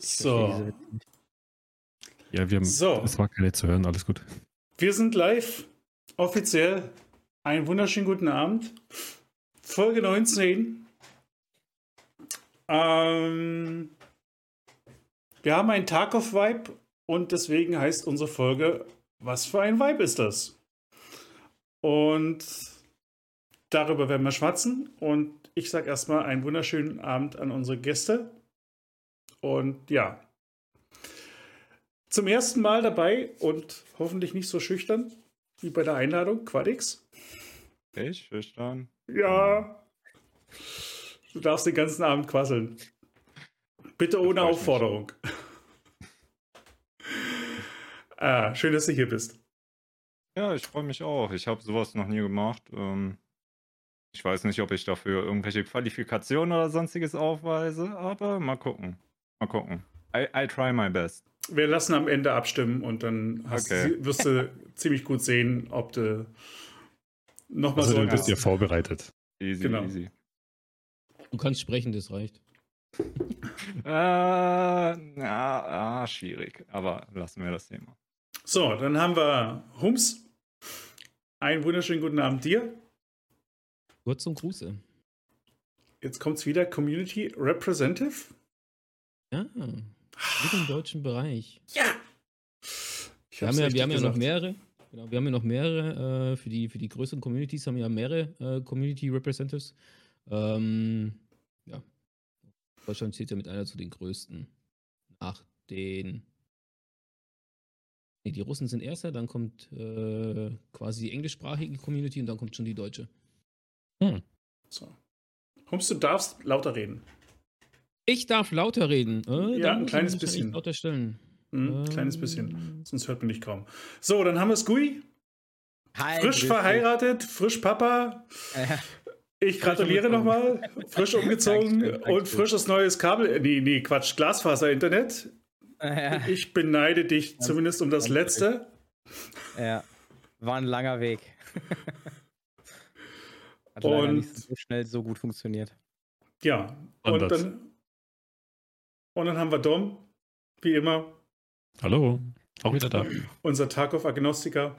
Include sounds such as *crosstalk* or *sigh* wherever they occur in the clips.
So. Ja, wir haben, So. es war keine zu hören, alles gut. Wir sind live. Offiziell. Einen wunderschönen guten Abend. Folge 19. Ähm, wir haben einen Tag of Vibe und deswegen heißt unsere Folge Was für ein Vibe ist das? Und darüber werden wir schwatzen. Und ich sage erstmal einen wunderschönen Abend an unsere Gäste. Und ja, zum ersten Mal dabei und hoffentlich nicht so schüchtern wie bei der Einladung, Quadix. Ich schüchtern. Ja. Du darfst den ganzen Abend quasseln. Bitte ohne Aufforderung. *laughs* ah, schön, dass du hier bist. Ja, ich freue mich auch. Ich habe sowas noch nie gemacht. Ähm, ich weiß nicht, ob ich dafür irgendwelche Qualifikationen oder sonstiges aufweise, aber mal gucken. Mal gucken. I, I try my best. Wir lassen am Ende abstimmen und dann hast Okay. du, wirst du *laughs* ziemlich gut sehen, ob du nochmal Also so dann bist ihr hast. vorbereitet. Easy, Genau. easy. Du kannst sprechen, das reicht. *laughs* Äh, ja, ah, schwierig. Aber lassen wir das Thema. So, dann haben wir Hums. Einen wunderschönen guten Abend dir. Kurz zum Gruße. Jetzt kommt es wieder Community Representative. Ja, mit dem deutschen Bereich. Ja! Ich Wir haben ja, wir haben ja noch mehrere. Genau, wir haben ja noch mehrere, äh, für, die, für die größeren Communities haben wir ja mehrere äh, Community Representatives. Ähm, ja. Deutschland zählt ja mit einer zu den größten. Nach den. Nee, die Russen sind erster, dann kommt äh, quasi die englischsprachige Community und dann kommt schon die deutsche. So. Hums, du darfst lauter reden. Ich darf lauter reden. Äh, Ja, ein kleines bisschen. Lauter stellen. Hm, kleines Ähm, bisschen. Sonst hört man dich kaum. So, dann haben wir Skui. Hi, Frisch verheiratet, frisch Papa. Äh, Ich gratuliere nochmal. Frisch *laughs* umgezogen Dankeschön, und Dankeschön. frisches neues Kabel. äh, Nee, nee, Quatsch, Glasfaser-Internet. äh, Ich beneide dich zumindest um das ganz letzte. ja, war ein langer Weg. *laughs* Hat leider Und- nicht so schnell so gut funktioniert. Ja. Und Anders. dann, und dann haben wir Dom, wie immer, Hallo, auch wieder da. unser Tarkov Agnostiker.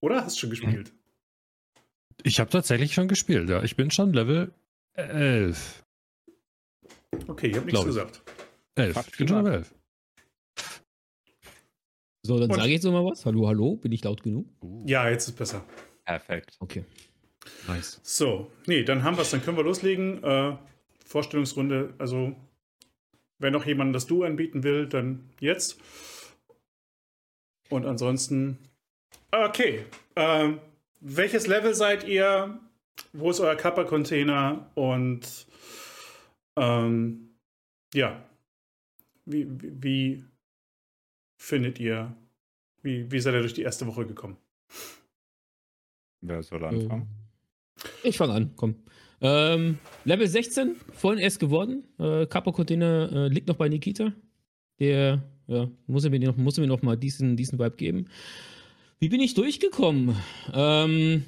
Oder hast du schon gespielt? Ich habe tatsächlich schon gespielt, ja. Ich bin schon Level 11. Okay, ich habe nichts gesagt. 11. Fakt Ich bin schon Level 11. So, dann sage ich jetzt noch mal was. Hallo, hallo, bin ich laut genug? Ja, jetzt ist besser. Perfekt. Okay. Nice. So, nee, dann haben wir es, dann können wir loslegen. Äh, Vorstellungsrunde, also wenn noch jemand das Du anbieten will, dann jetzt. Und ansonsten, okay. Ähm, welches Level seid ihr? Wo ist euer Kappa-Container? Und ähm, ja, wie, wie, wie findet ihr, wie, wie seid ihr durch die erste Woche gekommen? Wer soll anfangen? Ich fange an, komm. Ähm, Level 16, vorhin erst geworden. Äh, Capo-Container äh, liegt noch bei Nikita. Der ja, muss er mir noch, muss er mir noch mal diesen, diesen Vibe geben. Wie bin ich durchgekommen? Ähm,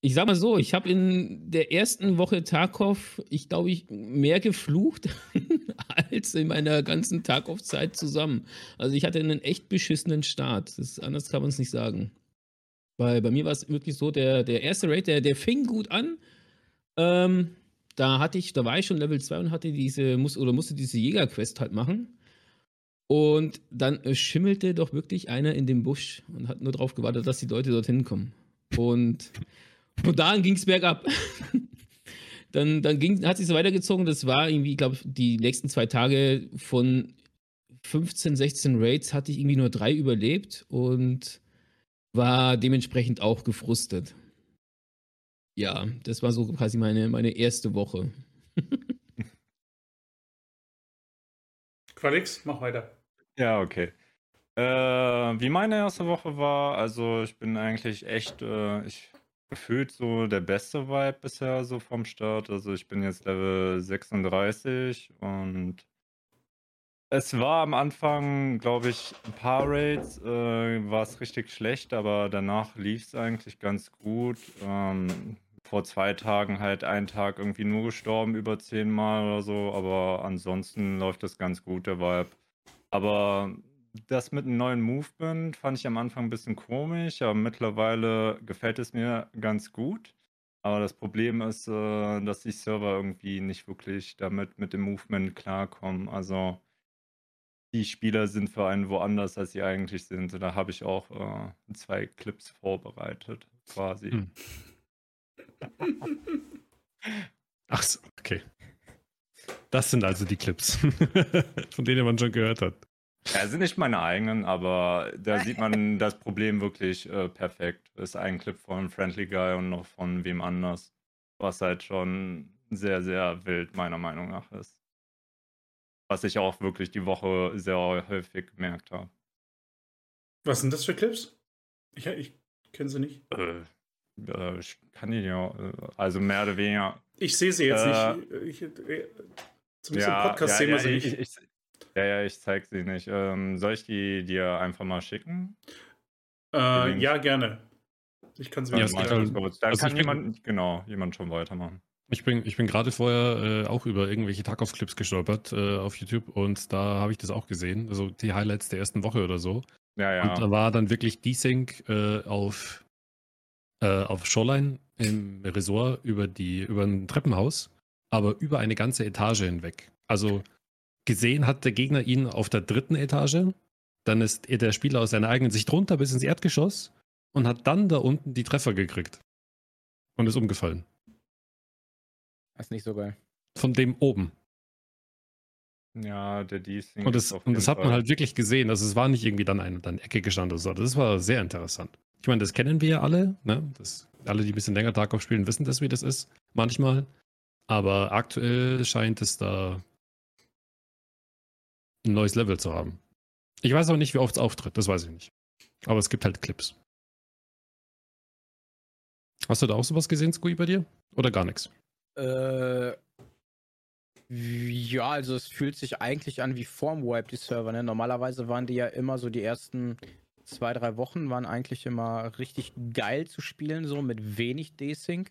ich sag mal so, ich habe in der ersten Woche Tarkov, ich glaube, ich mehr geflucht *laughs* als in meiner ganzen Tarkov-Zeit zusammen. Also ich hatte einen echt beschissenen Start. Das, anders kann man es nicht sagen. Weil bei mir war es wirklich so, der, der erste Raid, der, der fing gut an. Ähm, da hatte ich, da war ich schon Level 2 und hatte diese, muss, oder musste diese Jägerquest halt machen. Und dann äh, schimmelte doch wirklich einer in dem Busch und hat nur darauf gewartet, dass die Leute dorthin kommen. Und von da an ging es bergab. *laughs* dann dann ging, hat sich so weitergezogen. Das war irgendwie, ich glaube, die nächsten zwei Tage von 15, 16 Raids hatte ich irgendwie nur drei überlebt und war dementsprechend auch gefrustet. Ja, das war so quasi meine, meine erste Woche. *laughs* Qualix, mach weiter. Ja, okay. Äh, wie meine erste Woche war, also ich bin eigentlich echt, äh, ich gefühlt so der beste Vibe bisher so vom Start. Also ich bin jetzt Level 36 und es war am Anfang, glaube ich, ein paar Raids, äh, war es richtig schlecht, aber danach lief es eigentlich ganz gut. Ähm, vor zwei Tagen halt einen Tag irgendwie nur gestorben, über zehnmal oder so, aber ansonsten läuft das ganz gut, der Vibe. Aber das mit einem neuen Movement fand ich am Anfang ein bisschen komisch, aber mittlerweile gefällt es mir ganz gut. Aber das Problem ist, äh, dass die Server irgendwie nicht wirklich damit mit dem Movement klarkommen. Also die Spieler sind für einen woanders, als sie eigentlich sind. Und da habe ich auch äh, zwei Clips vorbereitet, quasi. Hm. Ach, so, okay. Das sind also die Clips, *laughs* von denen man schon gehört hat. Ja, sind nicht meine eigenen, aber da *laughs* sieht man das Problem wirklich äh, perfekt. Das ist ein Clip von Friendly Guy und noch von wem anders, was halt schon sehr, sehr wild meiner Meinung nach ist. Was ich auch wirklich die Woche sehr häufig gemerkt habe. Was sind das für Clips? Ich, ich kenne sie nicht. Äh, äh, ich kann die ja, äh, also mehr oder weniger. Ich sehe sie jetzt Äh, nicht. Ich, äh, zumindest im Podcast sehen ja, wir sie ich, nicht. ich, ich, ja, ja, ich zeig sie nicht. Ähm, soll ich die dir einfach mal schicken? äh, ja, gerne. Ich kann sie Ja, mir es Warte geht mal. Dann also kann jemand, genau, jemand schon weitermachen. Ich bin, ich bin gerade vorher äh, auch über irgendwelche Tarkov-Clips gestolpert äh, auf YouTube und da habe ich das auch gesehen. Also die Highlights der ersten Woche oder so. Ja, ja. Und da war dann wirklich Desync äh, auf, äh, auf Shoreline im Resort über, die, über ein Treppenhaus, aber über eine ganze Etage hinweg. Also gesehen hat der Gegner ihn auf der dritten Etage, dann ist der Spieler aus seiner eigenen Sicht runter bis ins Erdgeschoss und hat dann da unten die Treffer gekriegt und ist umgefallen. Das ist nicht so geil. Von dem oben. Ja, der Desync. Und ist das, auf und jeden das hat man halt wirklich gesehen. Also es war nicht irgendwie dann eine, dann Ecke gestanden oder so. Das war sehr interessant. Ich meine, das kennen wir ja alle. Ne? Das, alle, die ein bisschen länger Tarkov spielen, wissen das, wie das ist. Manchmal. Aber aktuell scheint es da ein neues Level zu haben. Ich weiß auch nicht, wie oft es auftritt. Das weiß ich nicht. Aber es gibt halt Clips. Hast du da auch sowas gesehen, Squee, bei dir? Oder gar nichts? Äh, ja, also es fühlt sich eigentlich an wie vorm Wipe, die Server. Ne? Normalerweise waren die ja immer so die ersten zwei, drei Wochen waren eigentlich immer richtig geil zu spielen, so mit wenig Desync.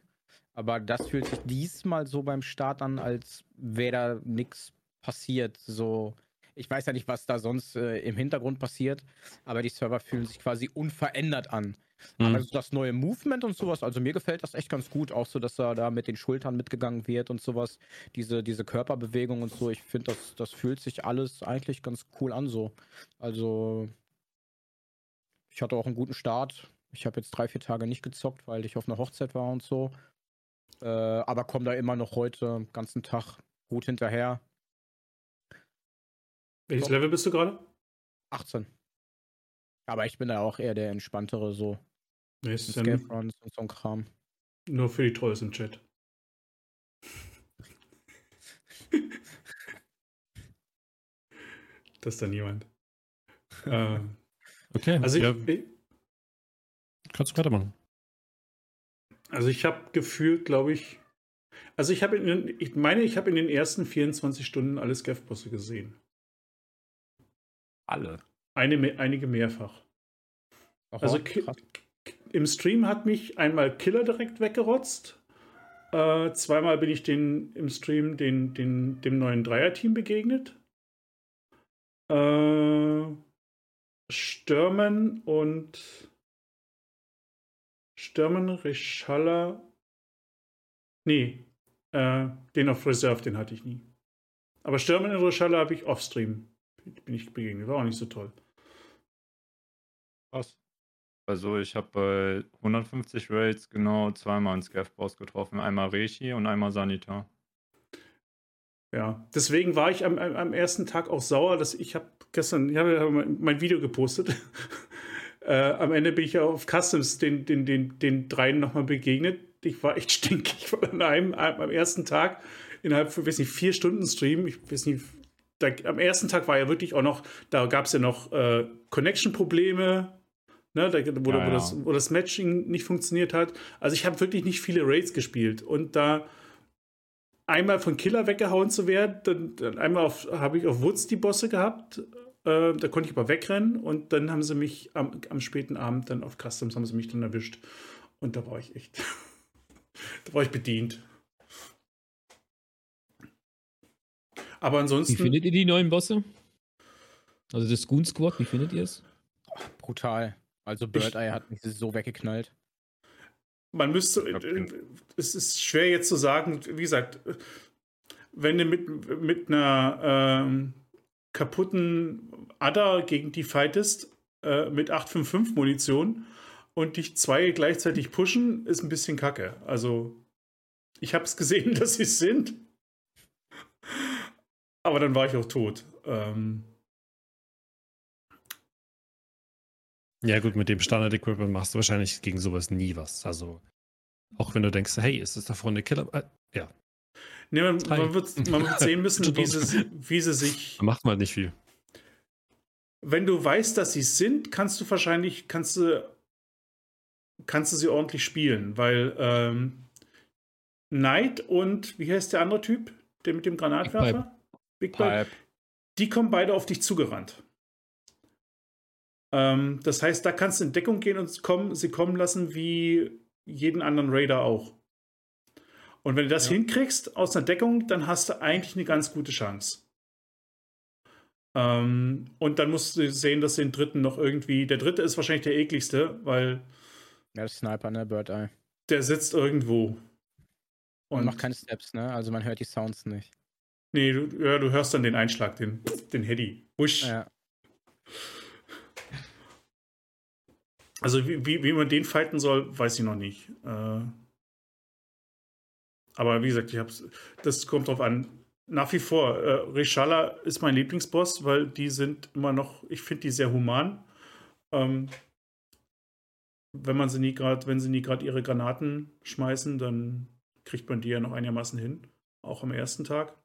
Aber das fühlt sich diesmal so beim Start an, als wäre da nichts passiert. So, ich weiß ja nicht, was da sonst äh, im Hintergrund passiert, aber die Server fühlen sich quasi unverändert an. Hm. Aber so das neue Movement und sowas, also mir gefällt das echt ganz gut. Auch so, dass er da mit den Schultern mitgegangen wird und sowas. Diese, diese Körperbewegung und so. Ich finde, das, das fühlt sich alles eigentlich ganz cool an so. Also, ich hatte auch einen guten Start. Ich habe jetzt drei, vier Tage nicht gezockt, weil ich auf einer Hochzeit war und so. Äh, aber komme da immer noch heute den ganzen Tag gut hinterher. Welches Level bist du gerade? 18. Aber ich bin da auch eher der entspanntere, so. Nee, ist ja und so ein Kram. nur für die Trolls im Chat. *laughs* das ist dann niemand. äh, Okay, also ich, ja, ich, kannst du weitermachen. also ich habe gefühlt, glaube ich, also ich habe, in den- ich meine, ich habe in den ersten 24 Stunden alle Scav-Bosse gesehen. Alle. Eine, einige mehrfach. Also Aha, krass. im Stream hat mich einmal Killer direkt weggerotzt. Äh, zweimal bin ich den, im Stream den, den, dem neuen Dreier-Team begegnet. Äh, Stürmen und Stürmen, Reschalla. Nee, äh, den auf Reserve, den hatte ich nie. Aber Stürmen und Reschalla habe ich off-Stream. Bin ich begegnet. War auch nicht so toll. Krass. Also ich habe bei 150 Raids genau zweimal einen Scav-Boss getroffen. Einmal Reishi und einmal Sanita. Ja, deswegen war ich am, am- ersten Tag auch sauer, dass ich habe gestern, ich habe mein Video gepostet. *laughs* äh, am Ende bin ich ja auf Customs den, den, den, den dreien nochmal begegnet. Ich war echt *laughs* stinkig an einem, am ersten Tag innerhalb von, weiß nicht, vier Stunden Stream. Ich weiß nicht, da, am ersten Tag war ja wirklich auch noch, da gab es ja noch äh, Connection-Probleme. Ne, da, wo, Ja, wo, ja. Das, wo das Matching nicht funktioniert hat. Also ich habe wirklich nicht viele Raids gespielt. Und da einmal von Killer weggehauen zu werden, dann, dann einmal auf- habe ich auf Woods die Bosse gehabt. Äh, da konnte ich aber wegrennen und dann haben sie mich am, am späten Abend dann auf Customs haben sie mich dann erwischt. Und da war ich echt. *laughs* Da war ich bedient. Aber Wie ansonsten, findet ihr die neuen Bosse? Also das Goon Squad, wie findet ihr es? Brutal. Also Bird Eye hat mich so weggeknallt. Man müsste, glaub, äh, es ist schwer jetzt zu sagen, wie gesagt, wenn du mit, mit einer ähm, kaputten Adder gegen die fightest, äh, mit 855 Munition und dich zwei gleichzeitig pushen, ist ein bisschen kacke. Also, ich habe es gesehen, *laughs* dass sie es sind. Aber dann war ich auch tot. Ähm, Ja, gut, mit dem Standard-Equipment machst du wahrscheinlich gegen sowas nie was. Also, auch wenn du denkst, hey, ist das da vorne eine Killer? Äh, ja, nee, man, man, wird, man wird sehen *laughs* müssen, wie sie, wie sie sich da macht man nicht viel. wenn du weißt, dass sie es sind, kannst du wahrscheinlich, kannst du, kannst du sie ordentlich spielen, weil ähm, Knight und wie heißt der andere Typ, der mit dem Granatwerfer? Big Pipe. Pipe. Die kommen beide auf dich zugerannt. Ähm, das heißt, da kannst du in Deckung gehen und kommen, sie kommen lassen wie jeden anderen Raider auch. Und wenn du das Ja. hinkriegst aus einer Deckung, dann hast du eigentlich eine ganz gute Chance. Ähm, und dann musst du sehen, dass den dritten noch irgendwie. Der dritte ist wahrscheinlich der ekligste, weil Ja, das Sniper, ne? Bird Eye. der sitzt irgendwo. Und Und macht keine Steps, ne? Also man hört die Sounds nicht. nee, du, ja, du hörst dann den Einschlag, den, den Heady. Wusch. Ja. Also wie, wie, wie man den fighten soll, weiß ich noch nicht. Äh, aber wie gesagt, ich hab's, das kommt drauf an. Nach wie vor, äh, Reshala ist mein Lieblingsboss, weil die sind immer noch, ich finde die sehr human. Ähm, wenn man sie nie gerade, wenn sie nie gerade ihre Granaten schmeißen, dann kriegt man die ja noch einigermaßen hin. Auch am ersten Tag.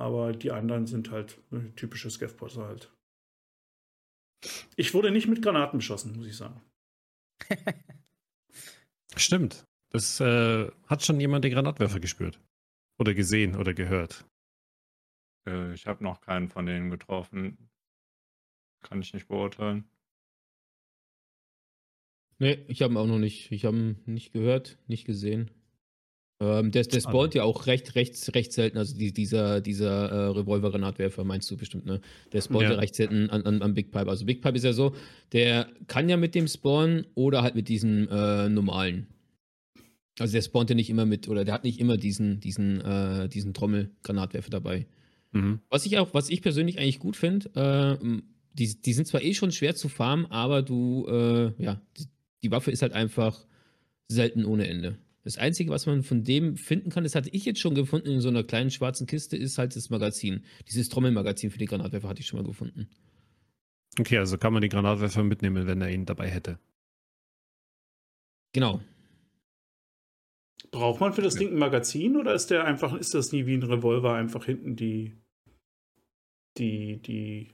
Aber die anderen sind halt äh, typische Scav-Bosse halt. Ich wurde nicht mit Granaten beschossen, muss ich sagen. *laughs* Stimmt. Das äh, hat schon jemand den Granatwerfer gespürt. Oder gesehen oder gehört. Äh, ich habe noch keinen von denen getroffen. Kann ich nicht beurteilen. Nee, ich habe ihn auch noch nicht. Ich habe ihn nicht gehört, nicht gesehen. Ähm, der, der Schade. spawnt ja auch recht, recht, recht selten. Also die, dieser, dieser äh, Revolver-Granatwerfer meinst du bestimmt, ne? Der spawnt ja, Ja. recht selten an, an, an Big Pipe. Also Big Pipe ist ja so, der kann ja mit dem spawnen oder halt mit diesem äh, normalen. Also der spawnt ja nicht immer mit, oder der hat nicht immer diesen, diesen, äh, diesen Trommel-Granatwerfer dabei. Mhm. Was ich auch, was ich persönlich eigentlich gut finde, äh, die, die sind zwar eh schon schwer zu farmen, aber du, äh, ja, die, die Waffe ist halt einfach selten ohne Ende. Das Einzige, was man von dem finden kann, das hatte ich jetzt schon gefunden in so einer kleinen schwarzen Kiste, ist halt das Magazin. Dieses Trommelmagazin für die Granatwerfer hatte ich schon mal gefunden. Okay, also kann man den Granatwerfer mitnehmen, wenn er ihn dabei hätte. Genau. Braucht man für das Ja. Ding ein Magazin oder ist der einfach, ist das nie wie ein Revolver einfach hinten die, die, die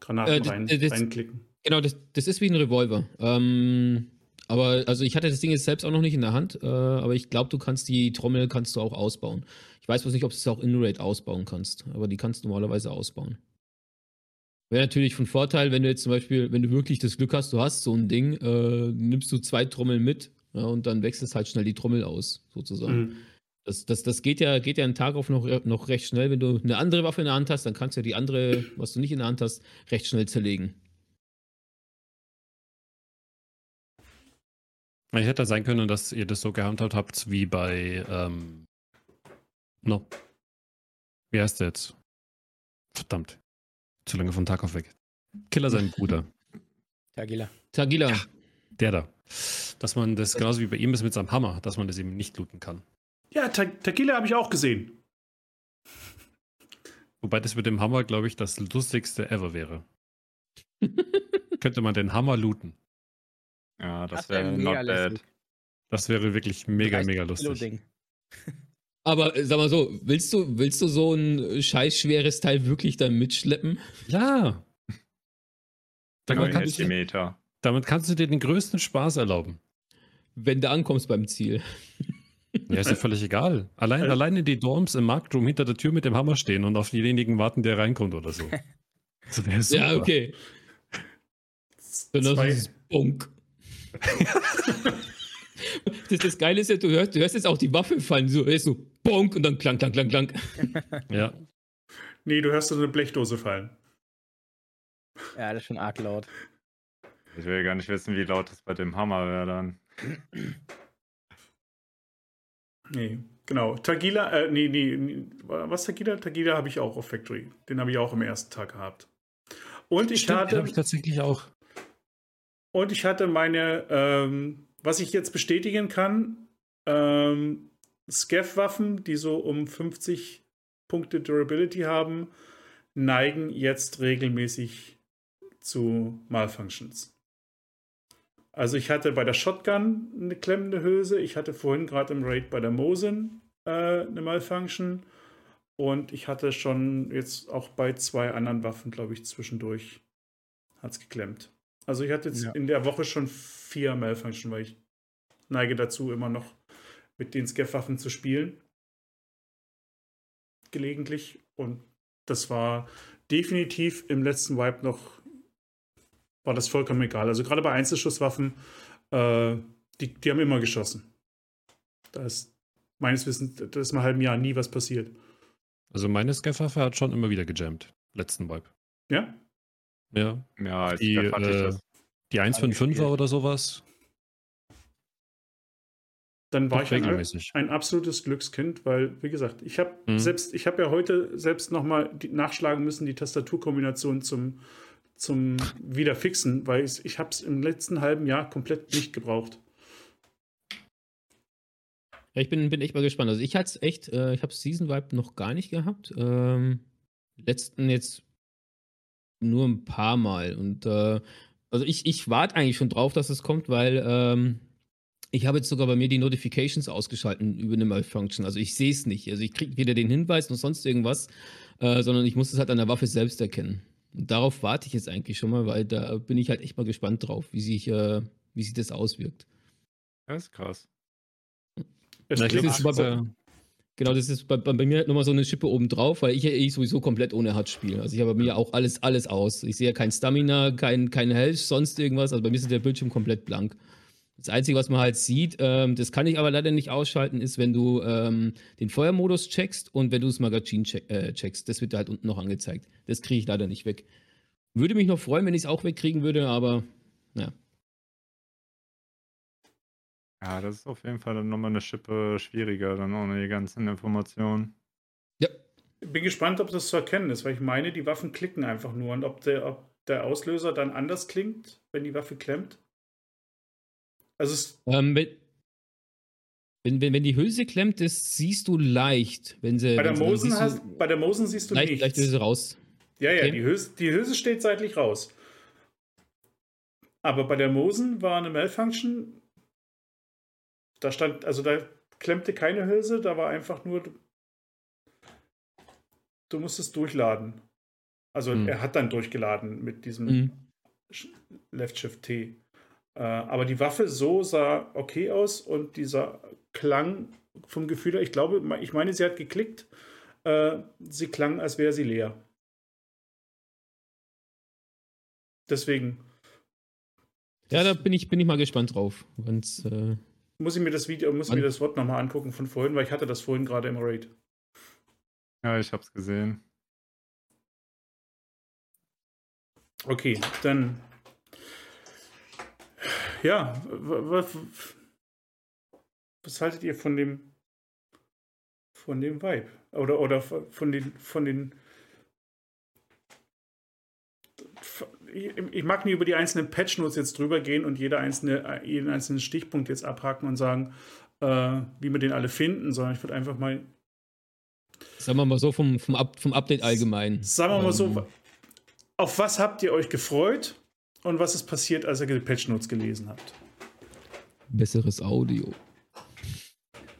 Granaten Äh, das- rein, das- reinklicken? Genau, das, das ist wie ein Revolver. Ähm, aber also ich hatte das Ding jetzt selbst auch noch nicht in der Hand, äh, aber ich glaube, du kannst die Trommel kannst du auch ausbauen. Ich weiß bloß nicht, ob du es auch in Raid ausbauen kannst, aber die kannst du normalerweise ausbauen. Wäre natürlich von Vorteil, wenn du jetzt zum Beispiel, wenn du wirklich das Glück hast, du hast so ein Ding, äh, nimmst du zwei Trommeln mit ja, und dann wechselst halt schnell die Trommel aus, sozusagen. Mhm. Das, das, das geht ja, geht ja einen Tag auf noch, noch recht schnell. Wenn du eine andere Waffe in der Hand hast, dann kannst du ja die andere, was du nicht in der Hand hast, recht schnell zerlegen. Ich hätte sein können, dass ihr das so gehandhabt habt wie bei, ähm, no. Wie heißt der jetzt? Verdammt. Zu lange von Tag auf weg. Killer sein Bruder. *laughs* Tagila. Tagila. Der da. Dass man das genauso wie bei ihm ist mit seinem Hammer, dass man das eben nicht looten kann. Ja, Ta Tequila habe ich auch gesehen. Wobei das mit dem Hammer, glaube ich, das lustigste ever wäre. *laughs* Könnte man den Hammer looten. Ja, das, Das wär wäre mega not bad. Das wäre wirklich mega, 30 mega lustig. Ding. Aber äh, sag mal so, willst du, willst du so ein äh, scheiß schweres Teil wirklich dann mitschleppen? Ja. Damit kannst, du, damit kannst du dir den größten Spaß erlauben. Wenn du ankommst beim Ziel. *laughs* Ja, ist ja völlig egal. Allein, Also- alleine die Dorms im Marktroom hinter der Tür mit dem Hammer stehen und auf denjenigen warten, der reinkommt oder so. *laughs* Das wäre super. Ja, okay. Dann hast du Zwei, dieses Bonk. *laughs* Das, das Geile ist ja, du hörst, du hörst jetzt auch die Waffe fallen, so, hörst so, bonk und dann klang, klang, klang, klang. *laughs* Ja. Nee, du hörst so eine Blechdose fallen. Ja, das ist schon arg laut. Ich will gar nicht wissen, wie laut das bei dem Hammer wäre dann. Nee, genau. Tagila, äh, nee, nee, nee, was Tagila? Tagila habe ich auch auf Factory. Den habe ich auch am ersten Tag gehabt. Und ich Stimmt, den hatte, habe ich tatsächlich auch. Und ich hatte meine, ähm, was ich jetzt bestätigen kann, ähm, Scav-Waffen, die so um 50 Punkte Durability haben, neigen jetzt regelmäßig zu Malfunctions. Also ich hatte bei der Shotgun eine klemmende Hülse, ich hatte vorhin gerade im Raid bei der Mosin äh, eine Malfunction und ich hatte schon jetzt auch bei zwei anderen Waffen, glaube ich, zwischendurch hat es geklemmt. Also ich hatte jetzt Ja. in der Woche schon vier Malfunction, weil ich neige dazu, immer noch mit den Scav-Waffen zu spielen. Gelegentlich. Und das war definitiv im letzten Wipe noch, war das vollkommen egal. Also gerade bei Einzelschusswaffen, äh, die, die haben immer geschossen. Da ist meines Wissens, da ist im halben Jahr nie was passiert. Also meine Scaff-Waffe hat schon immer wieder gejammt. Letzten Vibe. Ja? Ja. Ja, als Die, hatte ich äh, das. Die 155er gespielt. oder sowas. Dann war Doch ich ein, regelmäßig. ein absolutes Glückskind, weil, wie gesagt, ich habe Mhm. selbst, ich habe ja heute selbst nochmal nachschlagen müssen, die Tastaturkombination zum, zum Wiederfixen, weil ich, ich habe es im letzten halben Jahr komplett nicht gebraucht. Ja, ich bin, bin echt mal gespannt. Also ich hatte es echt, äh, ich habe Season Vibe noch gar nicht gehabt. Ähm, letzten jetzt nur ein paar Mal. Und äh, also ich, ich warte eigentlich schon drauf, dass es kommt, weil ähm, ich habe jetzt sogar bei mir die Notifications ausgeschalten über eine Malfunction. Also ich sehe es nicht. Also ich kriege weder den Hinweis noch sonst irgendwas, äh, sondern ich muss es halt an der Waffe selbst erkennen. Und darauf warte ich jetzt eigentlich schon mal, weil da bin ich halt echt mal gespannt drauf, wie sich, äh, wie sich das auswirkt. Das ist krass. Klingt- glaub, ist bei- das, Genau, das ist bei, bei, mir halt nochmal so eine Schippe oben drauf, weil ich ja eh sowieso komplett ohne HUD spiele. Also ich habe bei mir auch alles, alles aus. Ich sehe ja kein Stamina, kein, kein Health, sonst irgendwas. Also bei mir ist der Bildschirm komplett blank. Das Einzige, was man halt sieht, ähm, das kann ich aber leider nicht ausschalten, ist, wenn du ähm, den Feuermodus checkst und wenn du das Magazin check, äh, checkst. Das wird halt unten noch angezeigt. Das kriege ich leider nicht weg. Würde mich noch freuen, wenn ich es auch wegkriegen würde, aber ja. Ja, das ist auf jeden Fall dann nochmal eine Schippe schwieriger, dann ohne die ganzen Informationen. Ja, bin gespannt, ob das zu erkennen ist, weil ich meine, die Waffen klicken einfach nur und ob der, ob der Auslöser dann anders klingt, wenn die Waffe klemmt. Also es, ähm, wenn, wenn, wenn, wenn die Hülse klemmt, das siehst du leicht. Wenn sie, bei, der sie- Mosen siehst du hast, bei der Mosen siehst du leicht, nichts. leicht Hülse raus. Ja, ja, Okay. die, Hülse, die Hülse steht seitlich raus. Aber bei der Mosen war eine Malfunction. Da stand, also da klemmte keine Hülse, da war einfach nur, du, musstest durchladen. Also Hm. er hat dann durchgeladen mit diesem Mhm. Left Shift T. Äh, aber die Waffe so sah okay aus und dieser Klang vom Gefühl her, ich glaube, ich meine, sie hat geklickt. Äh, sie klang, als wäre sie leer. Deswegen Ja, da bin ich, bin ich mal gespannt drauf. Wenn's, äh, muss ich mir das Video, muss ich mir das Wort nochmal angucken von vorhin, weil ich hatte das vorhin gerade im Raid. Ja, ich hab's gesehen. Okay, dann. Ja, was, was haltet ihr von dem von dem Vibe? Oder, oder von den von den ich, mag nie über die einzelnen Patch-Notes jetzt drüber gehen und jeder einzelne, jeden einzelnen Stichpunkt jetzt abhaken und sagen, äh, wie wir den alle finden, sondern ich würde einfach mal, sagen wir mal so, vom, vom, Up, vom Update allgemein. sagen wir mal Ähm, so, auf was habt ihr euch gefreut und was ist passiert, als ihr die Patch-Notes gelesen habt? Besseres Audio.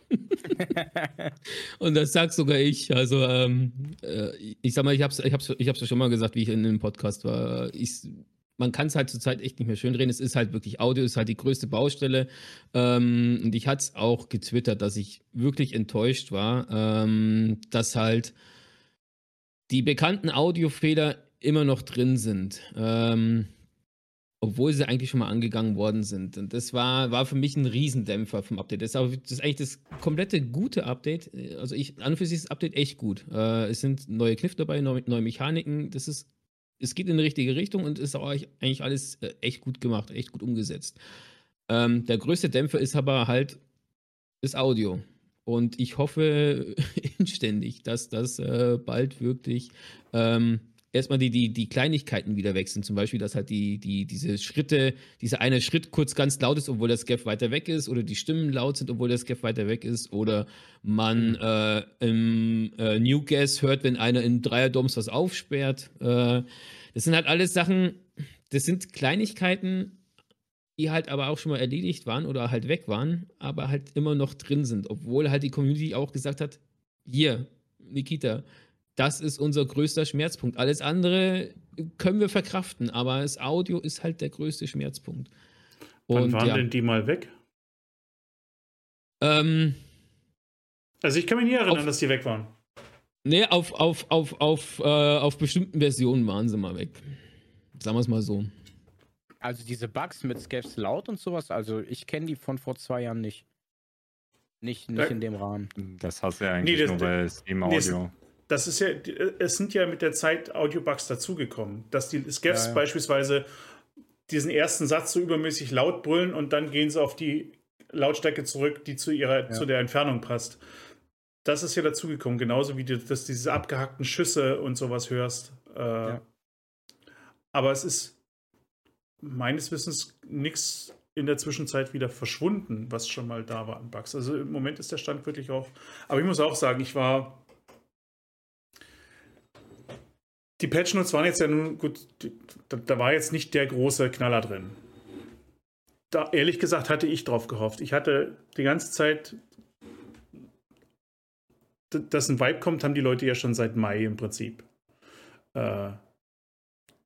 *laughs* Und das sag sogar ich. Also, ähm, äh, ich sag mal, ich hab's, ich hab's, ich hab's schon mal gesagt, wie ich in dem Podcast war. Ich, man kann es halt zurzeit echt nicht mehr schönreden. Es ist halt wirklich Audio, ist halt die größte Baustelle. Ähm, und ich hatte es auch getwittert, dass ich wirklich enttäuscht war, ähm, dass halt die bekannten Audiofehler immer noch drin sind. Ähm, obwohl sie eigentlich schon mal angegangen worden sind. Und das war, war für mich ein Riesendämpfer vom Update. Das ist, auch, das ist eigentlich das komplette gute Update. Also ich, an und für sich ist das Update echt gut. Äh, es sind neue Kniffe dabei, neue, neue Mechaniken. Das ist, es geht in die richtige Richtung und ist auch eigentlich alles äh, echt gut gemacht, echt gut umgesetzt. Ähm, der größte Dämpfer ist aber halt das Audio. Und ich hoffe *laughs* inständig, dass das äh, bald wirklich ähm, erstmal die, die, die Kleinigkeiten wieder wechseln. Zum Beispiel, dass halt die, die, diese Schritte, dieser eine Schritt kurz ganz laut ist, obwohl das Scaff weiter weg ist, oder die Stimmen laut sind, obwohl das Scaff weiter weg ist, oder man mhm. äh, im äh, New Gas hört, wenn einer in Dreierdoms was aufsperrt. Äh, das sind halt alles Sachen, das sind Kleinigkeiten, die halt aber auch schon mal erledigt waren oder halt weg waren, aber halt immer noch drin sind, obwohl halt die Community auch gesagt hat, hier, Nikita, das ist unser größter Schmerzpunkt. Alles andere können wir verkraften, aber das Audio ist halt der größte Schmerzpunkt. Und, Wann waren ja, denn die mal weg? Ähm, also ich kann mich nie erinnern, auf, dass die weg waren. Nee, auf, auf, auf, auf, äh, auf bestimmten Versionen waren sie mal weg. Sagen wir es mal so. Also diese Bugs mit Scavs laut und sowas, also ich kenne die von vor zwei Jahren nicht. Nicht, nicht ja. in dem Rahmen. Das hast du ja eigentlich nee, das, nur bei Steam Audio. Nee, das ist ja, es sind ja mit der Zeit Audio-Bugs dazugekommen, dass die Scavs ja, ja. beispielsweise diesen ersten Satz so übermäßig laut brüllen und dann gehen sie auf die Lautstärke zurück, die zu ihrer, zu der Entfernung passt. Das ist ja dazugekommen, genauso wie du, dass diese abgehackten Schüsse und sowas hörst. Äh, aber es ist meines Wissens nichts in der Zwischenzeit wieder verschwunden, was schon mal da war an Bugs. Also im Moment ist der Stand wirklich auch. Aber ich muss auch sagen, ich war. Die Patch Notes waren jetzt ja nun gut, da, da war jetzt nicht der große Knaller drin. Da, ehrlich gesagt, hatte ich drauf gehofft. Ich hatte die ganze Zeit, dass ein Vibe kommt, haben die Leute ja schon seit Mai im Prinzip. Äh,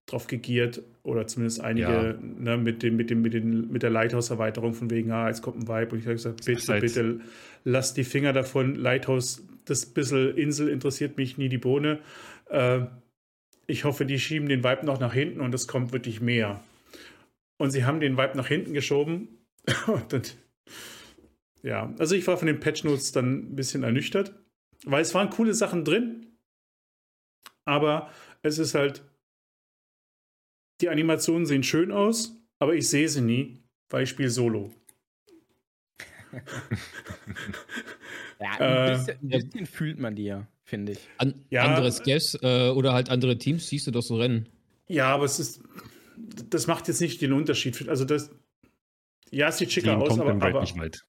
drauf gegiert oder zumindest einige ja. ne, mit, dem, mit, dem, mit, den, mit der Lighthouse-Erweiterung von wegen, ah, jetzt kommt ein Vibe und ich habe gesagt, bitte, bitte, lass die Finger davon. Lighthouse, das bisschen Insel interessiert mich nie die Bohne. Äh, ich hoffe, die schieben den Vibe noch nach hinten und es kommt wirklich mehr. Und sie haben den Vibe nach hinten geschoben. *laughs* und dann, ja, also ich war von den Patch Notes dann ein bisschen ernüchtert, weil es waren coole Sachen drin, aber es ist halt die Animationen sehen schön aus, aber ich sehe sie nie, weil ich spiele Solo. *laughs* ja, ein bisschen, ein bisschen fühlt man die ja, finde ich. An, ja, andere Skeffs äh, oder halt andere Teams siehst du doch so rennen. Ja, aber es ist. Das macht jetzt nicht den Unterschied. Also das. Ja, es sieht schicker aus, aber. aber nicht weit.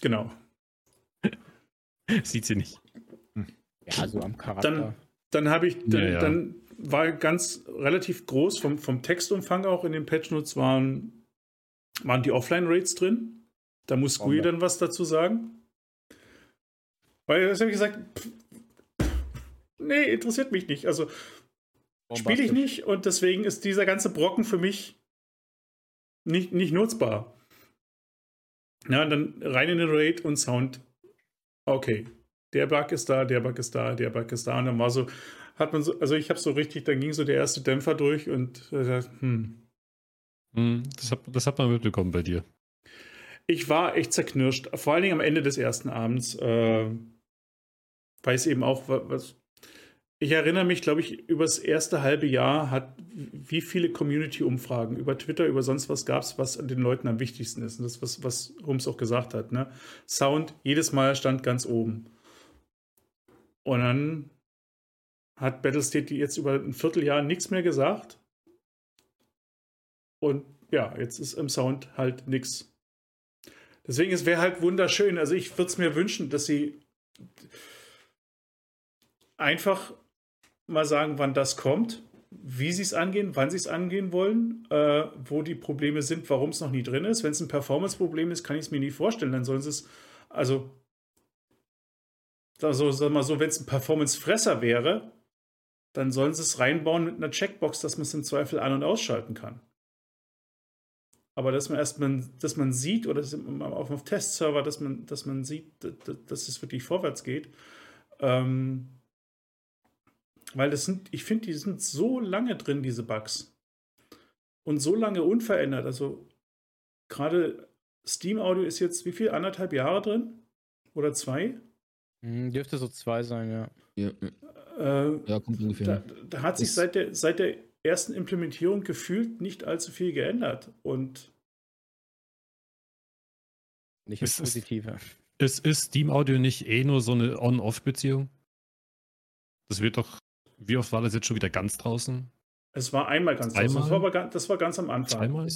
Genau. *laughs* sieht sie nicht. Ja, so am Charakter. Dann, dann habe ich. Dann, ja, ja. dann war ganz relativ groß vom, vom Textumfang auch in den Patch Notes waren, waren die Offline-Rates drin. Da muss GUI dann was dazu sagen. Weil das habe ich gesagt, pff, nee, interessiert mich nicht. Also spiele ich nicht und deswegen ist dieser ganze Brocken für mich nicht, nicht nutzbar. Ja, und dann rein in den Raid und Sound. Okay, der Bug ist da, der Bug ist da, der Bug ist da. Und dann war so, hat man so, also ich habe so richtig, dann ging so der erste Dämpfer durch und äh, hm. hm. Das hat, das hat man mitbekommen bei dir. Ich war echt zerknirscht, vor allen Dingen am Ende des ersten Abends, äh, weil es eben auch was. Ich erinnere mich, glaube ich, über das erste halbe Jahr hat, wie viele Community-Umfragen über Twitter, über sonst was gab es, was den Leuten am wichtigsten ist. Und das, was, was Rums auch gesagt hat. Ne? Sound, jedes Mal stand ganz oben. Und dann hat Battlestate jetzt über ein Vierteljahr nichts mehr gesagt. Und ja, jetzt ist im Sound halt nichts. Deswegen, es wäre halt wunderschön. Also ich würde es mir wünschen, dass sie einfach mal sagen, wann das kommt, wie sie es angehen, wann sie es angehen wollen, äh, wo die Probleme sind, warum es noch nie drin ist. Wenn es ein Performance-Problem ist, kann ich es mir nie vorstellen. Dann sollen sie es, also, also sag mal so, wenn es ein Performance-Fresser wäre, dann sollen sie es reinbauen mit einer Checkbox, dass man es im Zweifel an- und ausschalten kann. Aber dass man erstmal, dass man sieht, oder auf dem Testserver, dass man, dass man sieht, dass es wirklich vorwärts geht. Ähm, weil das sind, ich finde, die sind so lange drin, diese Bugs. und so lange unverändert. Also gerade Steam Audio ist jetzt wie viel? Anderthalb Jahre drin? Oder zwei? Hm, dürfte so zwei sein, ja. Ja, Äh, ja kommt ungefähr. da, da hat sich Ist- seit der, seit der ersten Implementierung gefühlt nicht allzu viel geändert. Und Nicht ist- Positive. Ist, ist Steam Audio nicht eh nur so eine On-Off-Beziehung? Das wird doch, wie oft war das jetzt schon wieder ganz draußen? es war einmal ganz Zweimal? Das war, aber ganz, das war ganz am Anfang. Zweimal?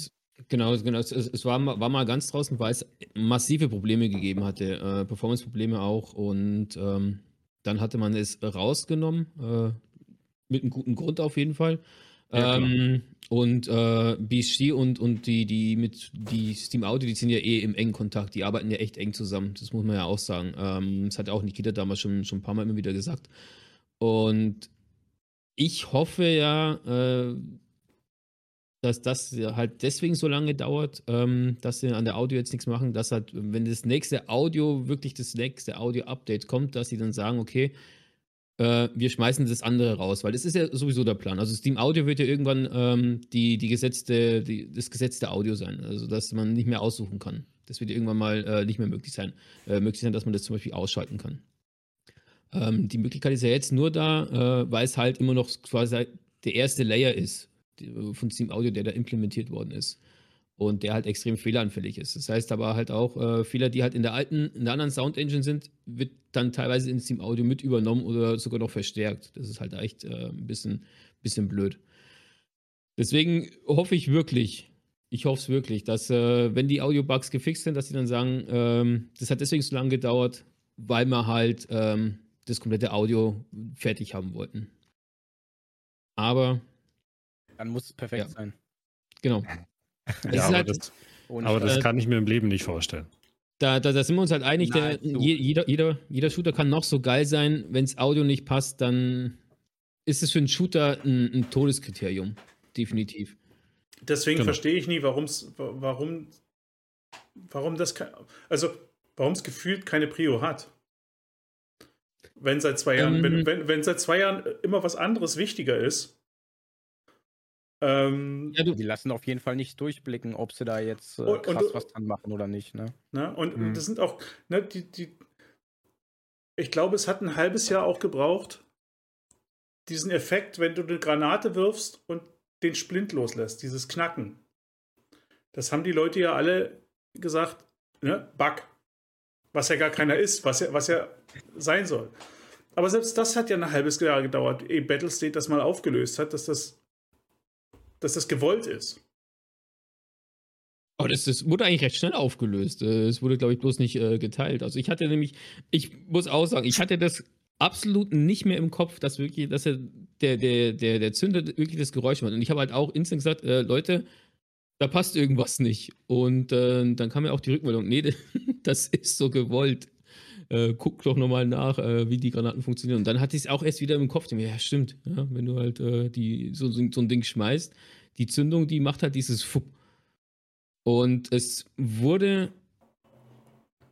Genau, genau. Es, es war, mal- war mal ganz draußen, weil es massive Probleme gegeben hatte, äh, Performance-Probleme auch. Und ähm, dann hatte man es rausgenommen, äh, mit einem guten Grund auf jeden Fall. Ja, ähm, und äh, BSC und, und die, die mit die Steam Audio, die sind ja eh im engen Kontakt, die arbeiten ja echt eng zusammen, das muss man ja auch sagen. Ähm, das hat auch Nikita damals schon, schon ein paar Mal immer wieder gesagt. Und ich hoffe ja, äh, dass das halt deswegen so lange dauert, ähm, dass sie an der Audio jetzt nichts machen, dass halt, wenn das nächste Audio, wirklich das nächste Audio-Update kommt, dass sie dann sagen, okay, äh, wir schmeißen das andere raus, weil das ist ja sowieso der Plan. Also Steam Audio wird ja irgendwann ähm, die, die gesetzte, die, das gesetzte Audio sein, also dass man nicht mehr aussuchen kann. Das wird irgendwann mal äh, nicht mehr möglich sein. Äh, möglich sein, dass man das zum Beispiel ausschalten kann. Ähm, die Möglichkeit ist ja jetzt nur da, äh, weil es halt immer noch quasi der erste Layer ist äh, von Steam Audio, der da implementiert worden ist. Und der halt extrem fehleranfällig ist. Das heißt aber halt auch, äh, Fehler, die halt in der alten, in der anderen Sound Engine sind, wird dann teilweise in Steam Audio mit übernommen oder sogar noch verstärkt. Das ist halt echt äh, ein bisschen, bisschen blöd. Deswegen hoffe ich wirklich, ich hoffe es wirklich, dass, äh, wenn die Audio-Bugs gefixt sind, dass sie dann sagen, ähm, das hat deswegen so lange gedauert, weil wir halt ähm, das komplette Audio fertig haben wollten. Aber, Dann muss es perfekt Ja. sein. genau. *laughs* Ja, aber, halt, das, aber das Scheiß. kann ich mir im Leben nicht vorstellen. Da, da, da sind wir uns halt einig, der, Nahezu. je, jeder, jeder, jeder Shooter kann noch so geil sein, wenn das Audio nicht passt, dann ist es für einen Shooter ein, ein Todeskriterium. Definitiv. Deswegen Genau. verstehe ich nie, warum's, wa- warum, warum das, also warum es gefühlt keine Prio hat. Wenn seit zwei Jahren, Ähm. wenn, wenn, wenn seit zwei Jahren immer was anderes wichtiger ist. Ähm, Ja, du, Die lassen auf jeden Fall nicht durchblicken, ob sie da jetzt äh, Und- und krass du- was dran machen oder nicht. Ne? Ne? Und Mhm. das sind auch, ne, die, die, ich glaube, es hat ein halbes Jahr auch gebraucht, diesen Effekt, wenn du eine Granate wirfst und den Splint loslässt, dieses Knacken. Das haben die Leute ja alle gesagt, ne, Bug. Was ja gar keiner ist, was ja, was ja sein soll. Aber selbst das hat ja ein halbes Jahr gedauert, ehe Battlestate das mal aufgelöst hat, dass das, dass das gewollt ist. aber das, das wurde eigentlich recht schnell aufgelöst. Äh, Es wurde, glaube ich, bloß nicht äh, geteilt. Also ich hatte nämlich, ich muss auch sagen, ich hatte das absolut nicht mehr im Kopf, dass wirklich, dass er der, der, der, der Zünder wirklich das Geräusch macht. Und ich habe halt auch instant gesagt, äh, Leute, da passt irgendwas nicht. Und äh, dann kam mir auch die Rückmeldung, nee, *laughs* das ist so gewollt. Äh, guck doch nochmal nach, äh, wie die Granaten funktionieren. Und dann hatte ich es auch erst wieder im Kopf. Ja, stimmt. Ja, wenn du halt äh, die, so, so ein Ding schmeißt, die Zündung, die macht halt dieses Fupp. Und es wurde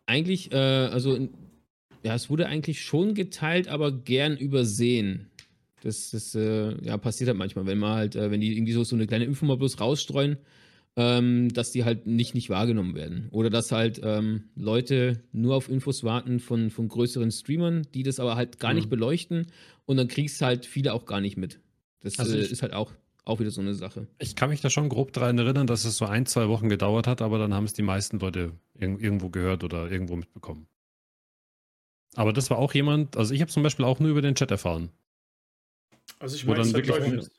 eigentlich, äh, also, ja, es wurde eigentlich schon geteilt, aber gern übersehen. Das, das äh, ja, passiert halt manchmal, wenn man halt, äh, wenn die irgendwie so, so eine kleine Info mal bloß rausstreuen, ähm, dass die halt nicht, nicht wahrgenommen werden. Oder dass halt ähm, Leute nur auf Infos warten von, von größeren Streamern, die das aber halt gar Mhm. nicht beleuchten und dann kriegst halt viele auch gar nicht mit. Das Also äh, ich- ist halt auch, auch wieder so eine Sache. Ich kann mich da schon grob daran erinnern, dass es so ein, zwei Wochen gedauert hat, aber dann haben es die meisten Leute irg irgendwo gehört oder irgendwo mitbekommen. Aber das war auch jemand, also ich habe zum Beispiel auch nur über den Chat erfahren, Also ich meine, dann es hat wirklich- Leute-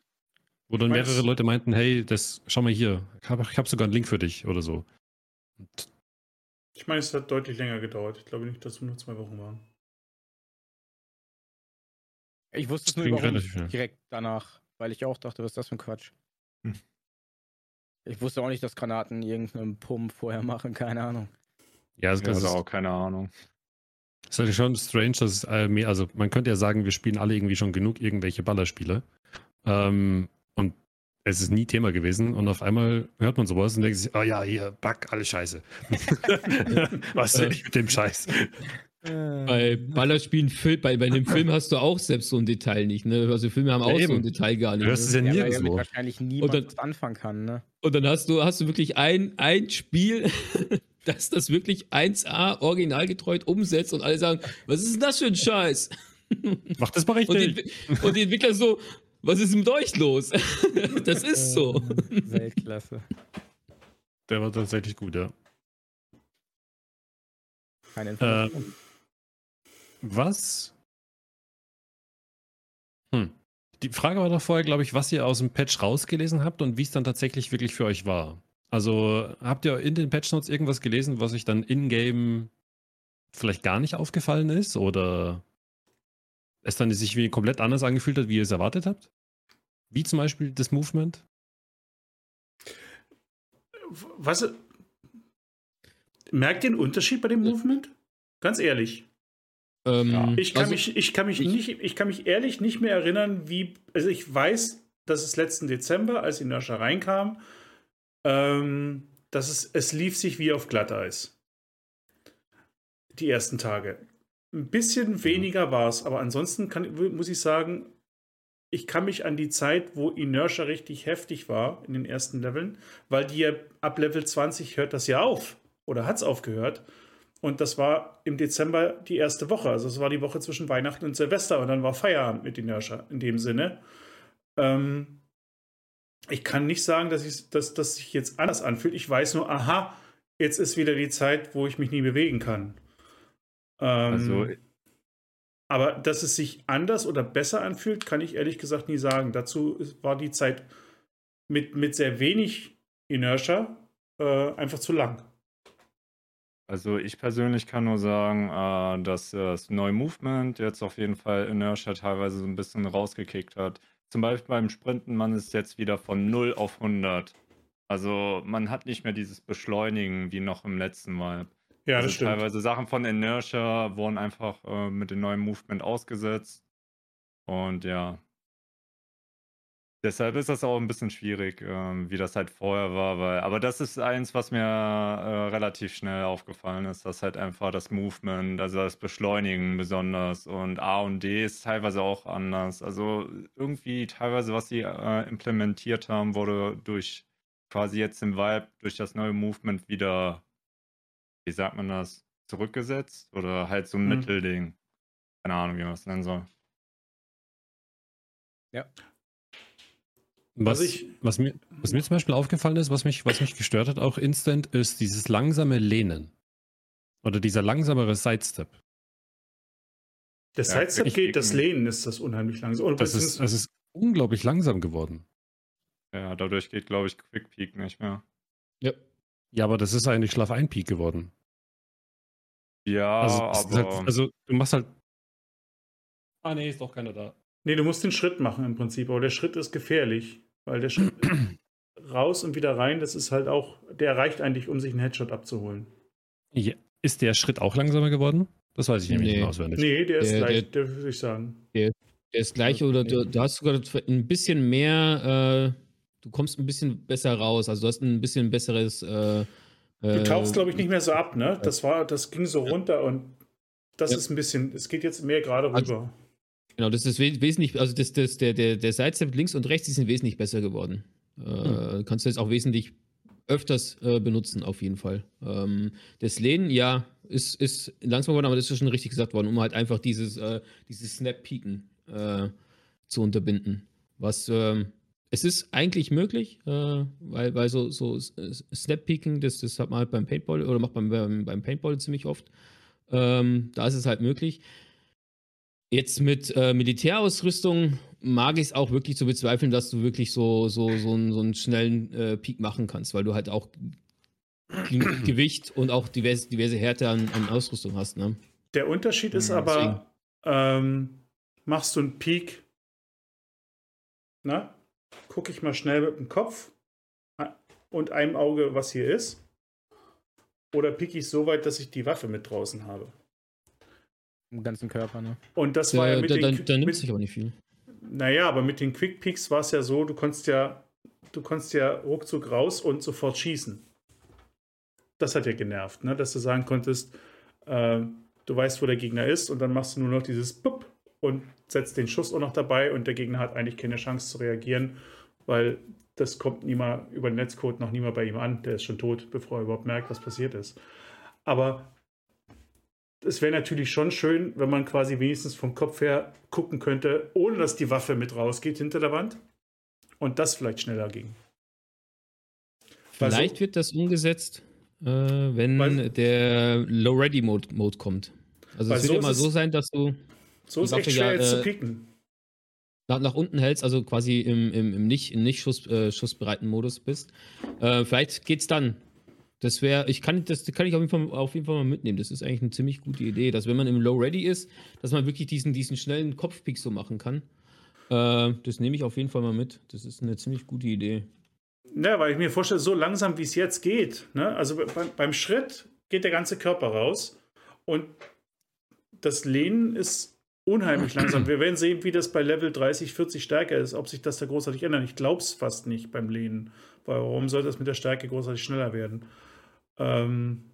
wo dann mehrere Leute meinten, hey, das, schau mal hier, ich habe hab sogar einen Link für dich oder so. Und Ich meine, es hat deutlich länger gedauert. Ich glaube nicht, dass es nur zwei Wochen waren. Ich wusste es Das nur überhaupt direkt danach, weil ich auch dachte, was ist das für ein Quatsch. Hm. Ich wusste auch nicht, dass Granaten irgendeinen Pump vorher machen, keine Ahnung. ja, also Ich das ist, auch keine Ahnung. ist halt schon strange, dass es, äh, mehr, also man könnte ja sagen, wir spielen alle irgendwie schon genug irgendwelche Ballerspiele. Ähm, und es ist nie Thema gewesen und auf einmal hört man sowas und denkt sich, oh ja, hier, Bug, alles scheiße. *laughs* Was will ich mit dem Scheiß? Bei Ballerspielen, bei, bei dem Film hast du auch selbst so ein Detail nicht, ne? Also Filme haben Ja, auch so eben. ein Detail gar nicht. Du hörst es Ne? ja Ja, nirgendwo. wahrscheinlich niemand dann- was anfangen kann, ne? Und dann hast du, hast du wirklich ein, ein Spiel, *laughs* das das wirklich 1A originalgetreu umsetzt und alle sagen, was ist denn das für ein Scheiß? Mach das mal Und die, richtig. Und die Entwickler so, was ist mit euch los? *laughs* Das ist so. Äh, Weltklasse. Der war tatsächlich gut, ja. Keine Äh, Information. was? Hm. Die Frage war doch vorher, glaube ich, was ihr aus dem Patch rausgelesen habt und wie es dann tatsächlich wirklich für euch war. Also habt ihr in den Patch Notes irgendwas gelesen, was euch dann in-game vielleicht gar nicht aufgefallen ist oder es dann sich wie komplett anders angefühlt hat, wie ihr es erwartet habt? Wie zum Beispiel das Movement? Was? Merkt ihr einen Unterschied bei dem Movement? Ganz ehrlich. Ähm, Ja. Ich kann also, mich, ich kann mich ich- nicht, ich kann mich ehrlich nicht mehr erinnern, wie. Also ich weiß, dass es letzten Dezember, als Inertia reinkam, ähm, dass es, es lief sich wie auf Glatteis. Die ersten Tage. Ein bisschen weniger war es, aber ansonsten kann, muss ich sagen, ich kann mich an die Zeit, wo Inertia richtig heftig war in den ersten Leveln, weil die ja ab Level 20 hört das ja auf oder hat es aufgehört. Und das war im Dezember die erste Woche. Also es war die Woche zwischen Weihnachten und Silvester und dann war Feierabend mit Inertia in dem Sinne. Ähm, ich kann nicht sagen, dass, ich, dass das sich jetzt anders anfühlt. Ich weiß nur, aha, jetzt ist wieder die Zeit, wo ich mich nie bewegen kann. Ähm, Also, aber dass es sich anders oder besser anfühlt, kann ich ehrlich gesagt nie sagen. Dazu war die Zeit mit, mit sehr wenig Inertia äh, einfach zu lang. Also ich persönlich kann nur sagen, äh, dass das neue Movement jetzt auf jeden Fall Inertia teilweise so ein bisschen rausgekickt hat. Zum Beispiel beim Sprinten, man ist jetzt wieder von 0 auf 100. Also man hat nicht mehr dieses Beschleunigen wie noch im letzten Mal. Ja, also das stimmt. teilweise Sachen von Inertia wurden einfach äh, mit dem neuen Movement ausgesetzt. Und ja. Deshalb ist das auch ein bisschen schwierig, ähm, wie das halt vorher war, weil, aber das ist eins, was mir äh, relativ schnell aufgefallen ist, dass halt einfach das Movement, also das Beschleunigen besonders und A und D ist teilweise auch anders. Also irgendwie teilweise, was sie äh, implementiert haben, wurde durch quasi jetzt im Vibe, durch das neue Movement wieder, wie sagt man das, zurückgesetzt oder halt so ein Mhm. Mittelding. Keine Ahnung, wie man es nennen soll. Was, Also ich- was, mir, was mir zum Beispiel aufgefallen ist, was mich, was mich gestört hat, auch instant, ist dieses langsame Lehnen. Oder dieser langsamere Sidestep. Das Ja, Sidestep ich- geht, das Lehnen ist das unheimlich langsam. Oder Das ist, das ist unglaublich langsam geworden. Ja, dadurch geht, glaube ich, Quick Peak nicht mehr. ja. Ja, aber das ist eigentlich Schlaf ein Peak geworden. Ja, Also, ist aber halt, also du machst halt. Ah, nee, ist doch keiner da. nee, du musst den Schritt machen im Prinzip, aber der Schritt ist gefährlich, weil der Schritt *clears throat* raus und wieder rein, das ist halt auch, der reicht eigentlich, um sich einen Headshot abzuholen. Ja. Ist der Schritt auch langsamer geworden? Das weiß ich nämlich Nee. nicht mehr auswendig. Nee, der ist Der- leicht, der, würde ich sagen. Der ist gleich oder du, du hast sogar ein bisschen mehr, äh, du kommst ein bisschen besser raus. Also du hast ein bisschen besseres. Äh, Du tauchst, glaube ich, nicht mehr so ab, ne? Das war, das ging so runter und das Ja. ist ein bisschen, es geht jetzt mehr gerade Also- rüber. Genau, das ist wes- wesentlich, also das, das, der, der, der Sidestep links und rechts, die sind wesentlich besser geworden. Äh, Kannst du jetzt auch wesentlich öfters äh, benutzen, auf jeden Fall. Ähm, das Lehnen, ja, ist, ist langsam geworden, aber das ist schon richtig gesagt worden, um halt einfach dieses, äh, dieses Snap-Peaken äh, zu unterbinden. Was, ähm, es ist eigentlich möglich, äh, weil, weil so, so S- S- Snap-Peaking, das, das hat man halt beim Paintball oder macht man beim, beim Paintball ziemlich oft. Ähm, da ist es halt möglich. Jetzt mit äh, Militärausrüstung mag ich es auch wirklich zu bezweifeln, dass du wirklich so, so, so, einen, so einen schnellen äh, Peak machen kannst, weil du halt auch Ge- *clears throat* Gewicht und auch diverse, diverse Härte an, an Ausrüstung hast. Ne? Der Unterschied ist Mhm, aber, ähm, machst du einen Peak, na, gucke ich mal schnell mit dem Kopf und einem Auge, was hier ist, oder piek ich so weit, dass ich die Waffe mit draußen habe. Im ganzen Körper, ne? Und das war ja mit da, den, da, nimmt mit, sich aber nicht viel. Naja, aber mit den Quick Peaks war es ja so, du konntest ja, du konntest ja ruckzuck raus und sofort schießen. Das hat ja genervt, ne? dass du sagen konntest, äh, du weißt, wo der Gegner ist und dann machst du nur noch dieses Pup und setzt den Schuss auch noch dabei und der Gegner hat eigentlich keine Chance zu reagieren, weil das kommt niemand über den Netzcode noch niemand bei ihm an. Der ist schon tot, bevor er überhaupt merkt, was passiert ist. Aber es wäre natürlich schon schön, wenn man quasi wenigstens vom Kopf her gucken könnte, ohne dass die Waffe mit rausgeht hinter der Wand und das vielleicht schneller ging. Weil so- Vielleicht wird das umgesetzt, äh, wenn Weil- der Low-Ready-Mode Mode kommt. Also es wird so ist so es- sein, dass du So ist Die echt schwer ja, jetzt zu äh, picken. Nach, nach unten hältst, also quasi im, im, im nicht, im nicht Schuss, äh, schussbereiten Modus bist. Äh, vielleicht geht's dann. Das wäre, ich kann das kann ich auf jeden, Fall, auf jeden Fall mal mitnehmen. Das ist eigentlich eine ziemlich gute Idee, dass wenn man im Low Ready ist, dass man wirklich diesen, diesen schnellen Kopfpick so machen kann. Äh, das nehme ich auf jeden Fall mal mit. Das ist eine ziemlich gute Idee. Ja, weil ich mir vorstelle, so langsam wie es jetzt geht, ne? also beim, beim Schritt geht der ganze Körper raus und das Lehnen ist unheimlich langsam. Wir werden sehen, wie das bei Level 30, 40 stärker ist, ob sich das da großartig ändert. Ich glaube es fast nicht beim Lehnen. Weil warum soll das mit der Stärke großartig schneller werden? Ähm,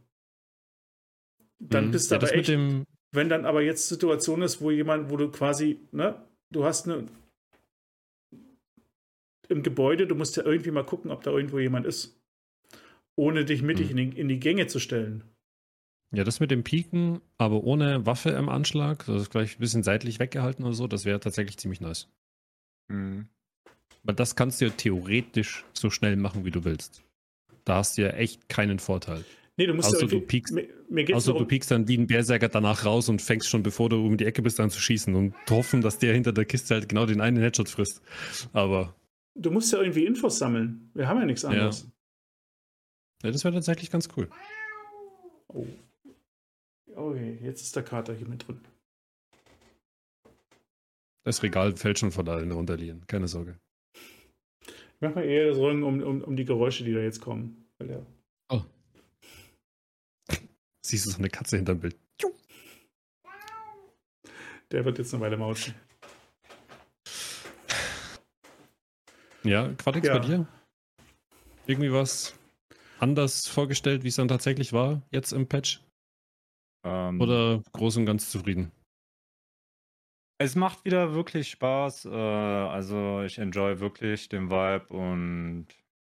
dann Mhm. bist du ja, aber echt, dem, wenn dann aber jetzt Situation ist, wo jemand, wo du quasi, ne, du hast eine im Gebäude, du musst ja irgendwie mal gucken, ob da irgendwo jemand ist. Ohne dich mittig Mhm. in, die, in die Gänge zu stellen. Ja, das mit dem Piken, aber ohne Waffe im Anschlag, das ist gleich ein bisschen seitlich weggehalten oder so, das wäre tatsächlich ziemlich nice. Mhm. Weil das kannst du ja theoretisch so schnell machen, wie du willst. Da hast du ja echt keinen Vorteil. Nee, du musst Außer ja du piekst- Mir, mir Außer du darum, piekst dann wie ein Berserker danach raus und fängst schon, bevor du um die Ecke bist, an zu schießen und hoffen, dass der hinter der Kiste halt genau den einen Headshot frisst. Aber du musst ja irgendwie Infos sammeln. Wir haben ja nichts anderes. ja, das wäre tatsächlich ganz cool. Oh. Okay, jetzt ist der Kater hier mit drin. Das Regal fällt schon von allen runterliegen, keine Sorge. Ich mach mal eher Sorgen um, um, um die Geräusche, die da jetzt kommen. Oh. *laughs* Siehst du so eine Katze hinterm Bild? der wird jetzt eine Weile mauschen. Ja, Quadix Ja. bei dir? Irgendwie was anders vorgestellt, wie es dann tatsächlich war, jetzt im Patch? Ähm, Oder groß und ganz zufrieden? Es macht wieder wirklich Spaß. Äh, also ich enjoy wirklich den Vibe und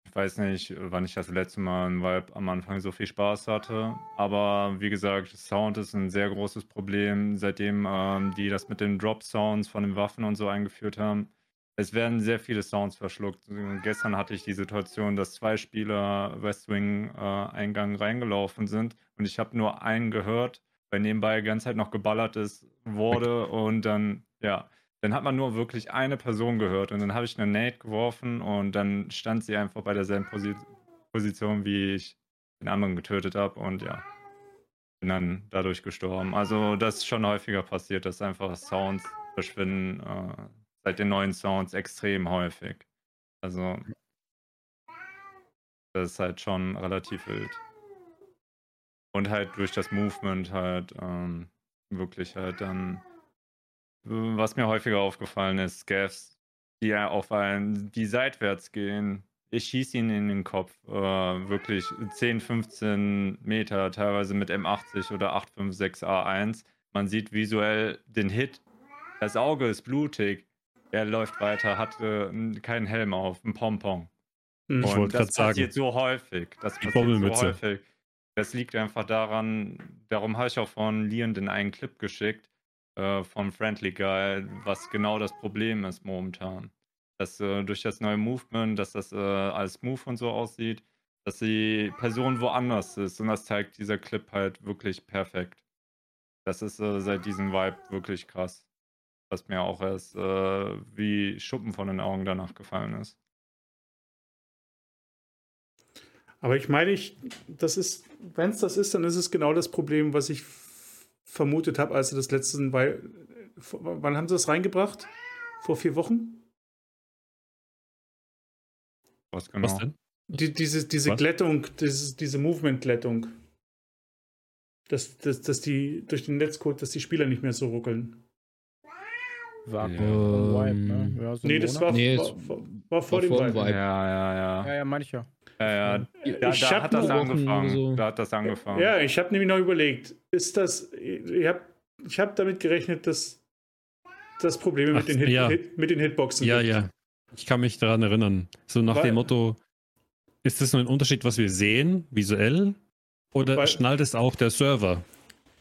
ich weiß nicht, wann ich das letzte Mal einen Vibe am Anfang so viel Spaß hatte. Aber wie gesagt, Sound ist ein sehr großes Problem, seitdem ähm, die das mit den Drop-Sounds von den Waffen und so eingeführt haben. Es werden sehr viele Sounds verschluckt. Gestern hatte ich die Situation, dass zwei Spieler Westwing-Eingang reingelaufen sind und ich habe nur einen gehört, weil nebenbei die ganze Zeit noch geballert ist, wurde und dann, ja, dann hat man nur wirklich eine Person gehört und dann habe ich eine Nate geworfen und dann stand sie einfach bei derselben Posi Position, wie ich den anderen getötet habe und ja, bin dann dadurch gestorben. Also das ist schon häufiger passiert, dass einfach Sounds verschwinden, äh, seit den neuen Sounds extrem häufig. Also das ist halt schon relativ wild. Und halt durch das Movement halt ähm, wirklich halt dann, was mir häufiger aufgefallen ist, Scavs, die ja auf einen, die seitwärts gehen. Ich schieße ihn in den Kopf, äh, wirklich 10, 15 Meter, teilweise mit M80 oder 856 A1. Man sieht visuell den Hit. Das Auge ist blutig. Er läuft weiter, hat äh, keinen Helm auf, ein Pompon. Ich Und das grad sagen. passiert so häufig. Das passiert so häufig. Das liegt einfach daran, darum habe ich auch von Leon den einen Clip geschickt, äh, vom Friendly Guy, was genau das Problem ist momentan. Dass äh, durch das neue Movement, dass das äh, als Smooth und so aussieht, dass die Person woanders ist. Und das zeigt dieser Clip halt wirklich perfekt. Das ist äh, seit diesem Vibe wirklich krass. Was mir auch erst äh, wie Schuppen von den Augen danach gefallen ist. Aber ich meine, ich, das ist, wenn es das ist, dann ist es genau das Problem, was ich vermutet habe, als sie das letzten, weil, vor- wann haben sie das reingebracht? Vor vier Wochen? Was genau? Was denn? Die, diese diese Was? Glättung, dieses, diese Movement-Glättung. Dass, dass, dass die durch den Netzcode, dass die Spieler nicht mehr so ruckeln. War Ja. Wipe, Ähm, ne? Ja, so Nee, das war. Nee, war, war, war vor dem vor dem Vibe. Vibe. Ja, ja, ja. Ja, ja, meine ich ja. Ja, ja. Da, Ich da hat das angefangen. so. Da hat das angefangen. Ja, ich habe nämlich noch überlegt, ist das, ich habe ich hab damit gerechnet, dass das Probleme mit, Ach, den Hit, ja. Hit, mit den Hitboxen Ja, gibt. ja. Ich kann mich daran erinnern. So nach Weil- dem Motto, ist das nur ein Unterschied, was wir sehen, visuell? Oder Weil- schnallt es auch der Server?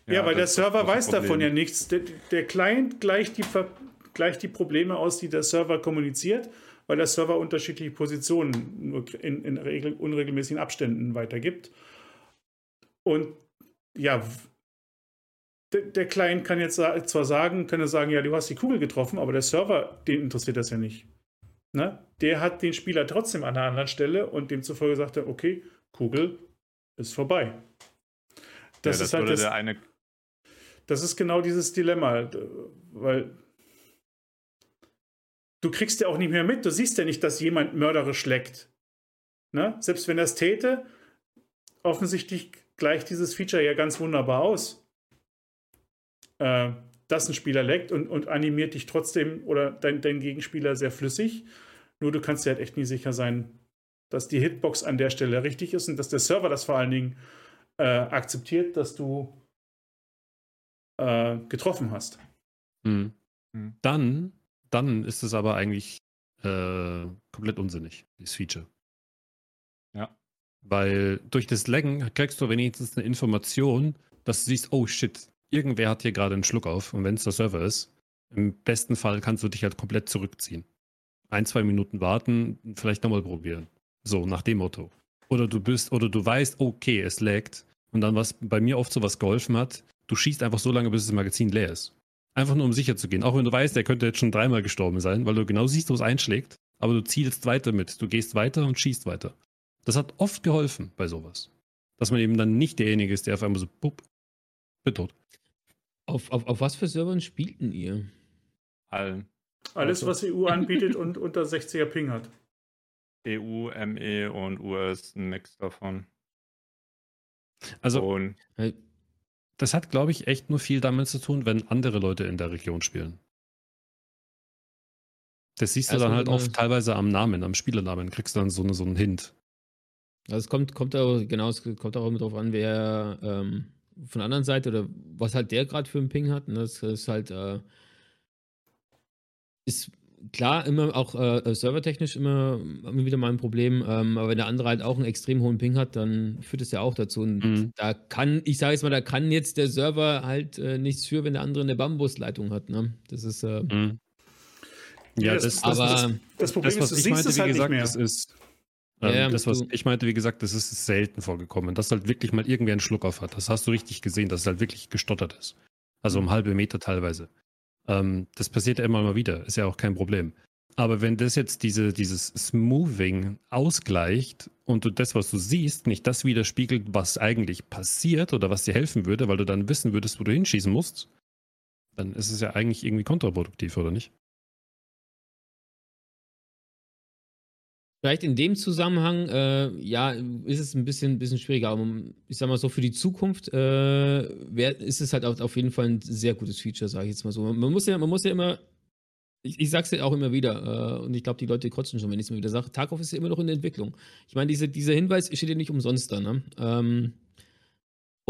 Ja, weil der Server weiß davon ja nichts. Der, der Client gleicht die, gleicht die Probleme aus, die der Server kommuniziert, weil der Server unterschiedliche Positionen nur in, in regel, unregelmäßigen Abständen weitergibt. Und ja, der, der Client kann jetzt zwar sagen, kann er sagen, ja, du hast die Kugel getroffen, aber der Server, den interessiert das ja nicht. Ne? Der hat den Spieler trotzdem an einer anderen Stelle und demzufolge sagt er, okay, Kugel ist vorbei. Das, ja, ist halt das, eine das ist genau dieses Dilemma, weil du kriegst ja auch nicht mehr mit. Du siehst ja nicht, dass jemand mörderisch leckt. Ne? Selbst wenn er es täte, offensichtlich gleicht dieses Feature ja ganz wunderbar aus. Äh, dass ein Spieler leckt und, und animiert dich trotzdem oder dein, dein Gegenspieler sehr flüssig. Nur du kannst dir halt echt nie sicher sein, dass die Hitbox an der Stelle richtig ist und dass der Server das vor allen Dingen äh, akzeptiert, dass du äh, getroffen hast. Hm. Hm. Dann, dann ist es aber eigentlich äh, komplett unsinnig, dieses Feature. Ja. Weil durch das Laggen kriegst du wenigstens eine Information, dass du siehst, oh shit, irgendwer hat hier gerade einen Schluck auf. Und wenn es der Server ist, im besten Fall kannst du dich halt komplett zurückziehen. Ein, zwei Minuten warten, vielleicht nochmal probieren. So, nach dem Motto. Oder du bist, oder du weißt, okay, es laggt. Und dann, was bei mir oft sowas geholfen hat, du schießt einfach so lange, bis das Magazin leer ist. Einfach nur, um sicher zu gehen. Auch wenn du weißt, der könnte jetzt schon dreimal gestorben sein, weil du genau siehst, wo es einschlägt. Aber du zielst weiter mit. Du gehst weiter und schießt weiter. Das hat oft geholfen bei sowas. Dass man eben dann nicht derjenige ist, der auf einmal so, pup, bin tot. Auf, auf, auf was für Servern spielten ihr? allen Alles, Also. was EU anbietet und unter 60er Ping hat. EU, ME und US, ein Mix davon. Also, und das hat, glaube ich, echt nur viel damit zu tun, wenn andere Leute in der Region spielen. Das siehst du Also dann halt oft teilweise am Namen, am Spielernamen, kriegst du dann so, eine, so einen Hint. Also es kommt, kommt auch, genau, es kommt auch immer drauf an, wer ähm, von der anderen Seite oder was halt der gerade für einen Ping hat. Ne? Das ist halt, äh, ist klar immer auch äh, servertechnisch immer, immer wieder mal ein Problem, ähm, aber wenn der andere halt auch einen extrem hohen Ping hat, dann führt es ja auch dazu. Und Mhm. da kann, ich sage jetzt mal, da kann jetzt der Server halt äh, nichts für, wenn der andere eine Bambusleitung hat. Ne? Das ist, äh, Mhm. Ja, das- das, das- das, aber Das Problem das, was ist, du ich siehst meinte, es wie halt gesagt, nicht mehr. das ist. Ähm, ja, das, was du- ich meinte, wie gesagt, das ist selten vorgekommen, dass halt wirklich mal irgendwer einen Schluck auf hat. Das hast du richtig gesehen, dass es halt wirklich gestottert ist. Also um halbe Meter teilweise. Ähm, das passiert ja immer mal wieder, ist ja auch kein Problem. Aber wenn das jetzt diese, dieses Smoothing ausgleicht und du das, was du siehst, nicht das widerspiegelt, was eigentlich passiert oder was dir helfen würde, weil du dann wissen würdest, wo du hinschießen musst, dann ist es ja eigentlich irgendwie kontraproduktiv, oder nicht? Vielleicht in dem Zusammenhang, äh, ja, ist es ein bisschen, bisschen schwieriger. Aber ich sag mal so, für die Zukunft äh, wär, ist es halt auf, auf jeden Fall ein sehr gutes Feature, sage ich jetzt mal so. Man muss ja, man muss ja immer, ich, ich sag's ja auch immer wieder, äh, und ich glaube, die Leute kotzen schon, wenn ich es mal wieder sage, Tarkov ist ja immer noch in der Entwicklung. Ich meine, diese, dieser Hinweis steht ja nicht umsonst da, ne? Ähm,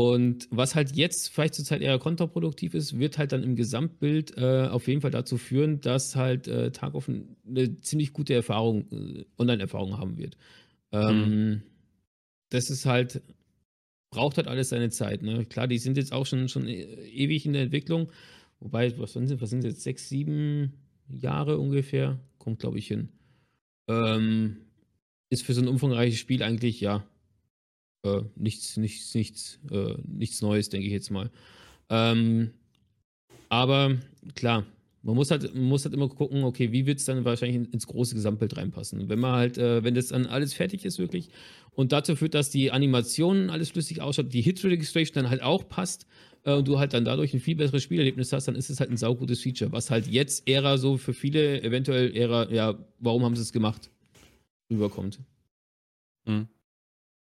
und was halt jetzt vielleicht zurzeit eher kontraproduktiv ist, wird halt dann im Gesamtbild äh, auf jeden Fall dazu führen, dass halt äh, Tarkov n- eine ziemlich gute Erfahrung, äh, Online-Erfahrung haben wird. Ähm, Das ist halt, braucht halt alles seine Zeit. Ne? Klar, die sind jetzt auch schon, schon e- ewig in der Entwicklung. Wobei, was sind, was sind jetzt, sechs, sieben Jahre ungefähr? Kommt, glaube ich, hin. Ähm, ist für so ein umfangreiches Spiel eigentlich, ja, äh, nichts, nichts, nichts, äh, nichts Neues, denke ich jetzt mal. Ähm, aber klar, man muss halt, man muss halt immer gucken, okay, wie wird es dann wahrscheinlich in- ins große Gesamtbild reinpassen. Wenn man halt, äh, wenn das dann alles fertig ist, wirklich, und dazu führt, dass die Animationen alles flüssig ausschaut, die Hit Registration dann halt auch passt äh, und du halt dann dadurch ein viel besseres Spielerlebnis hast, dann ist es halt ein saugutes Feature, was halt jetzt eher so für viele eventuell eher, ja, warum haben sie es gemacht, rüberkommt.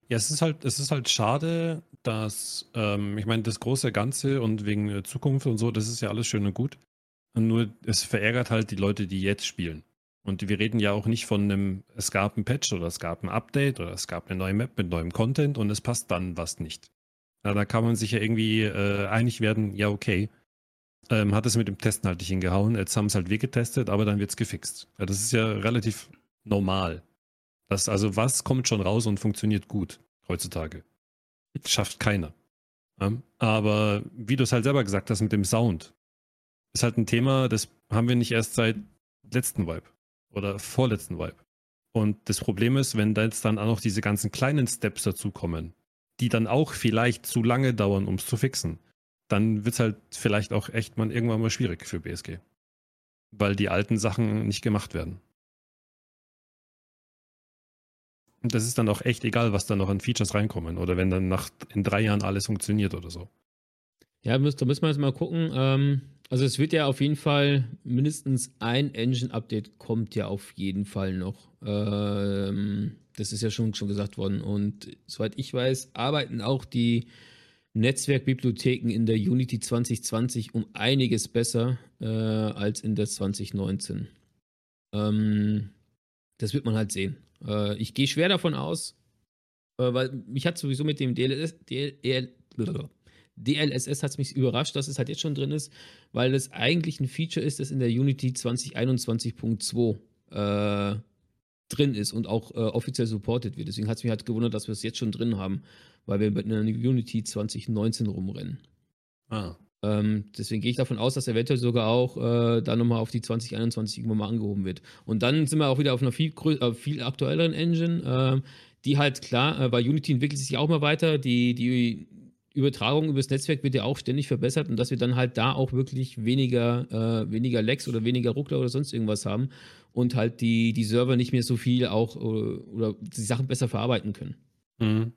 Ja, es ist halt, es ist halt schade, dass, ähm, ich meine, das große Ganze und wegen Zukunft und so, das ist ja alles schön und gut. Nur es verärgert halt die Leute, die jetzt spielen. Und wir reden ja auch nicht von einem, es gab ein Patch oder es gab ein Update oder es gab eine neue Map mit neuem Content und es passt dann was nicht. Na, da kann man sich ja irgendwie äh, einig werden, ja, okay. Ähm, hat es mit dem Testen halt nicht hingehauen, jetzt haben es halt wir getestet, aber dann wird es gefixt. Ja, das ist ja relativ normal. Das, also was kommt schon raus und funktioniert gut heutzutage? Schafft keiner. Ja? Aber wie du es halt selber gesagt hast mit dem Sound, ist halt ein Thema, das haben wir nicht erst seit letzten Vibe oder vorletzten Vibe. Und das Problem ist, wenn da jetzt dann auch noch diese ganzen kleinen Steps dazukommen, die dann auch vielleicht zu lange dauern, um es zu fixen, dann wird es halt vielleicht auch echt mal irgendwann mal schwierig für BSG. Weil die alten Sachen nicht gemacht werden. Das ist dann auch echt egal, was da noch an Features reinkommen oder wenn dann nach in drei Jahren alles funktioniert oder so. Ja, da müssen wir jetzt mal gucken. Ähm, also es wird ja auf jeden Fall mindestens ein Engine-Update kommt ja auf jeden Fall noch. Ähm, das ist ja schon, schon gesagt worden. Und soweit ich weiß, arbeiten auch die Netzwerkbibliotheken in der Unity 2020 um einiges besser äh, als in der 2019. Ähm, das wird man halt sehen. Äh, ich gehe schwer davon aus, äh, weil mich hat sowieso mit dem DLS, DL, DLSS hat mich überrascht, dass es halt jetzt schon drin ist, weil es eigentlich ein Feature ist, das in der Unity 2021.2 äh, drin ist und auch äh, offiziell supported wird. Deswegen hat es mich halt gewundert, dass wir es jetzt schon drin haben, weil wir mit einer Unity 2019 rumrennen. Ah. Ähm, deswegen gehe ich davon aus, dass eventuell sogar auch äh, dann nochmal auf die 2021 irgendwann mal angehoben wird. Und dann sind wir auch wieder auf einer viel, äh, viel aktuelleren Engine, äh, die halt klar, äh, weil Unity entwickelt sich auch mal weiter, die, die Übertragung übers Netzwerk wird ja auch ständig verbessert und dass wir dann halt da auch wirklich weniger, äh, weniger Lags oder weniger Ruckler oder sonst irgendwas haben und halt die, die Server nicht mehr so viel auch oder, äh, oder die Sachen besser verarbeiten können. Mhm.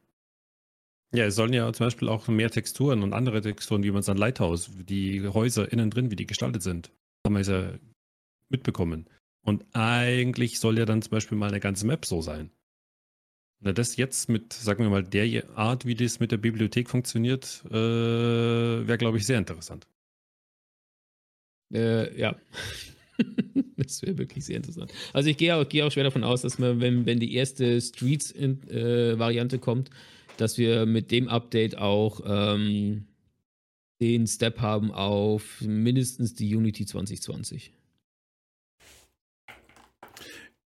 Ja, es sollen ja zum Beispiel auch mehr Texturen und andere Texturen, wie man es an Lighthouse, die Häuser innen drin, wie die gestaltet sind, haben wir ja mitbekommen. Und eigentlich soll ja dann zum Beispiel mal eine ganze Map so sein. Na, das jetzt mit, sagen wir mal, der Art, wie das mit der Bibliothek funktioniert, äh, wäre, glaube ich, sehr interessant. Äh, ja. *laughs* das wäre wirklich sehr interessant. Also ich gehe auch, geh auch schwer davon aus, dass man, wenn, wenn die erste Streets-Variante äh, kommt, dass wir mit dem Update auch ähm, den Step haben auf mindestens die Unity 2020.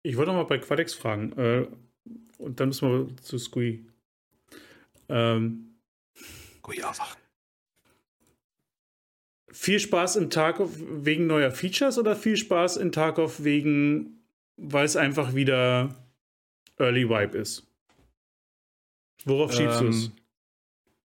Ich wollte mal bei Quadex fragen. Äh, und dann müssen wir zu Squee. Ähm, Sachen. Viel Spaß in Tarkov wegen neuer Features oder viel Spaß in Tarkov wegen, weil es einfach wieder Early Vibe ist? Worauf schiebst ähm, du es?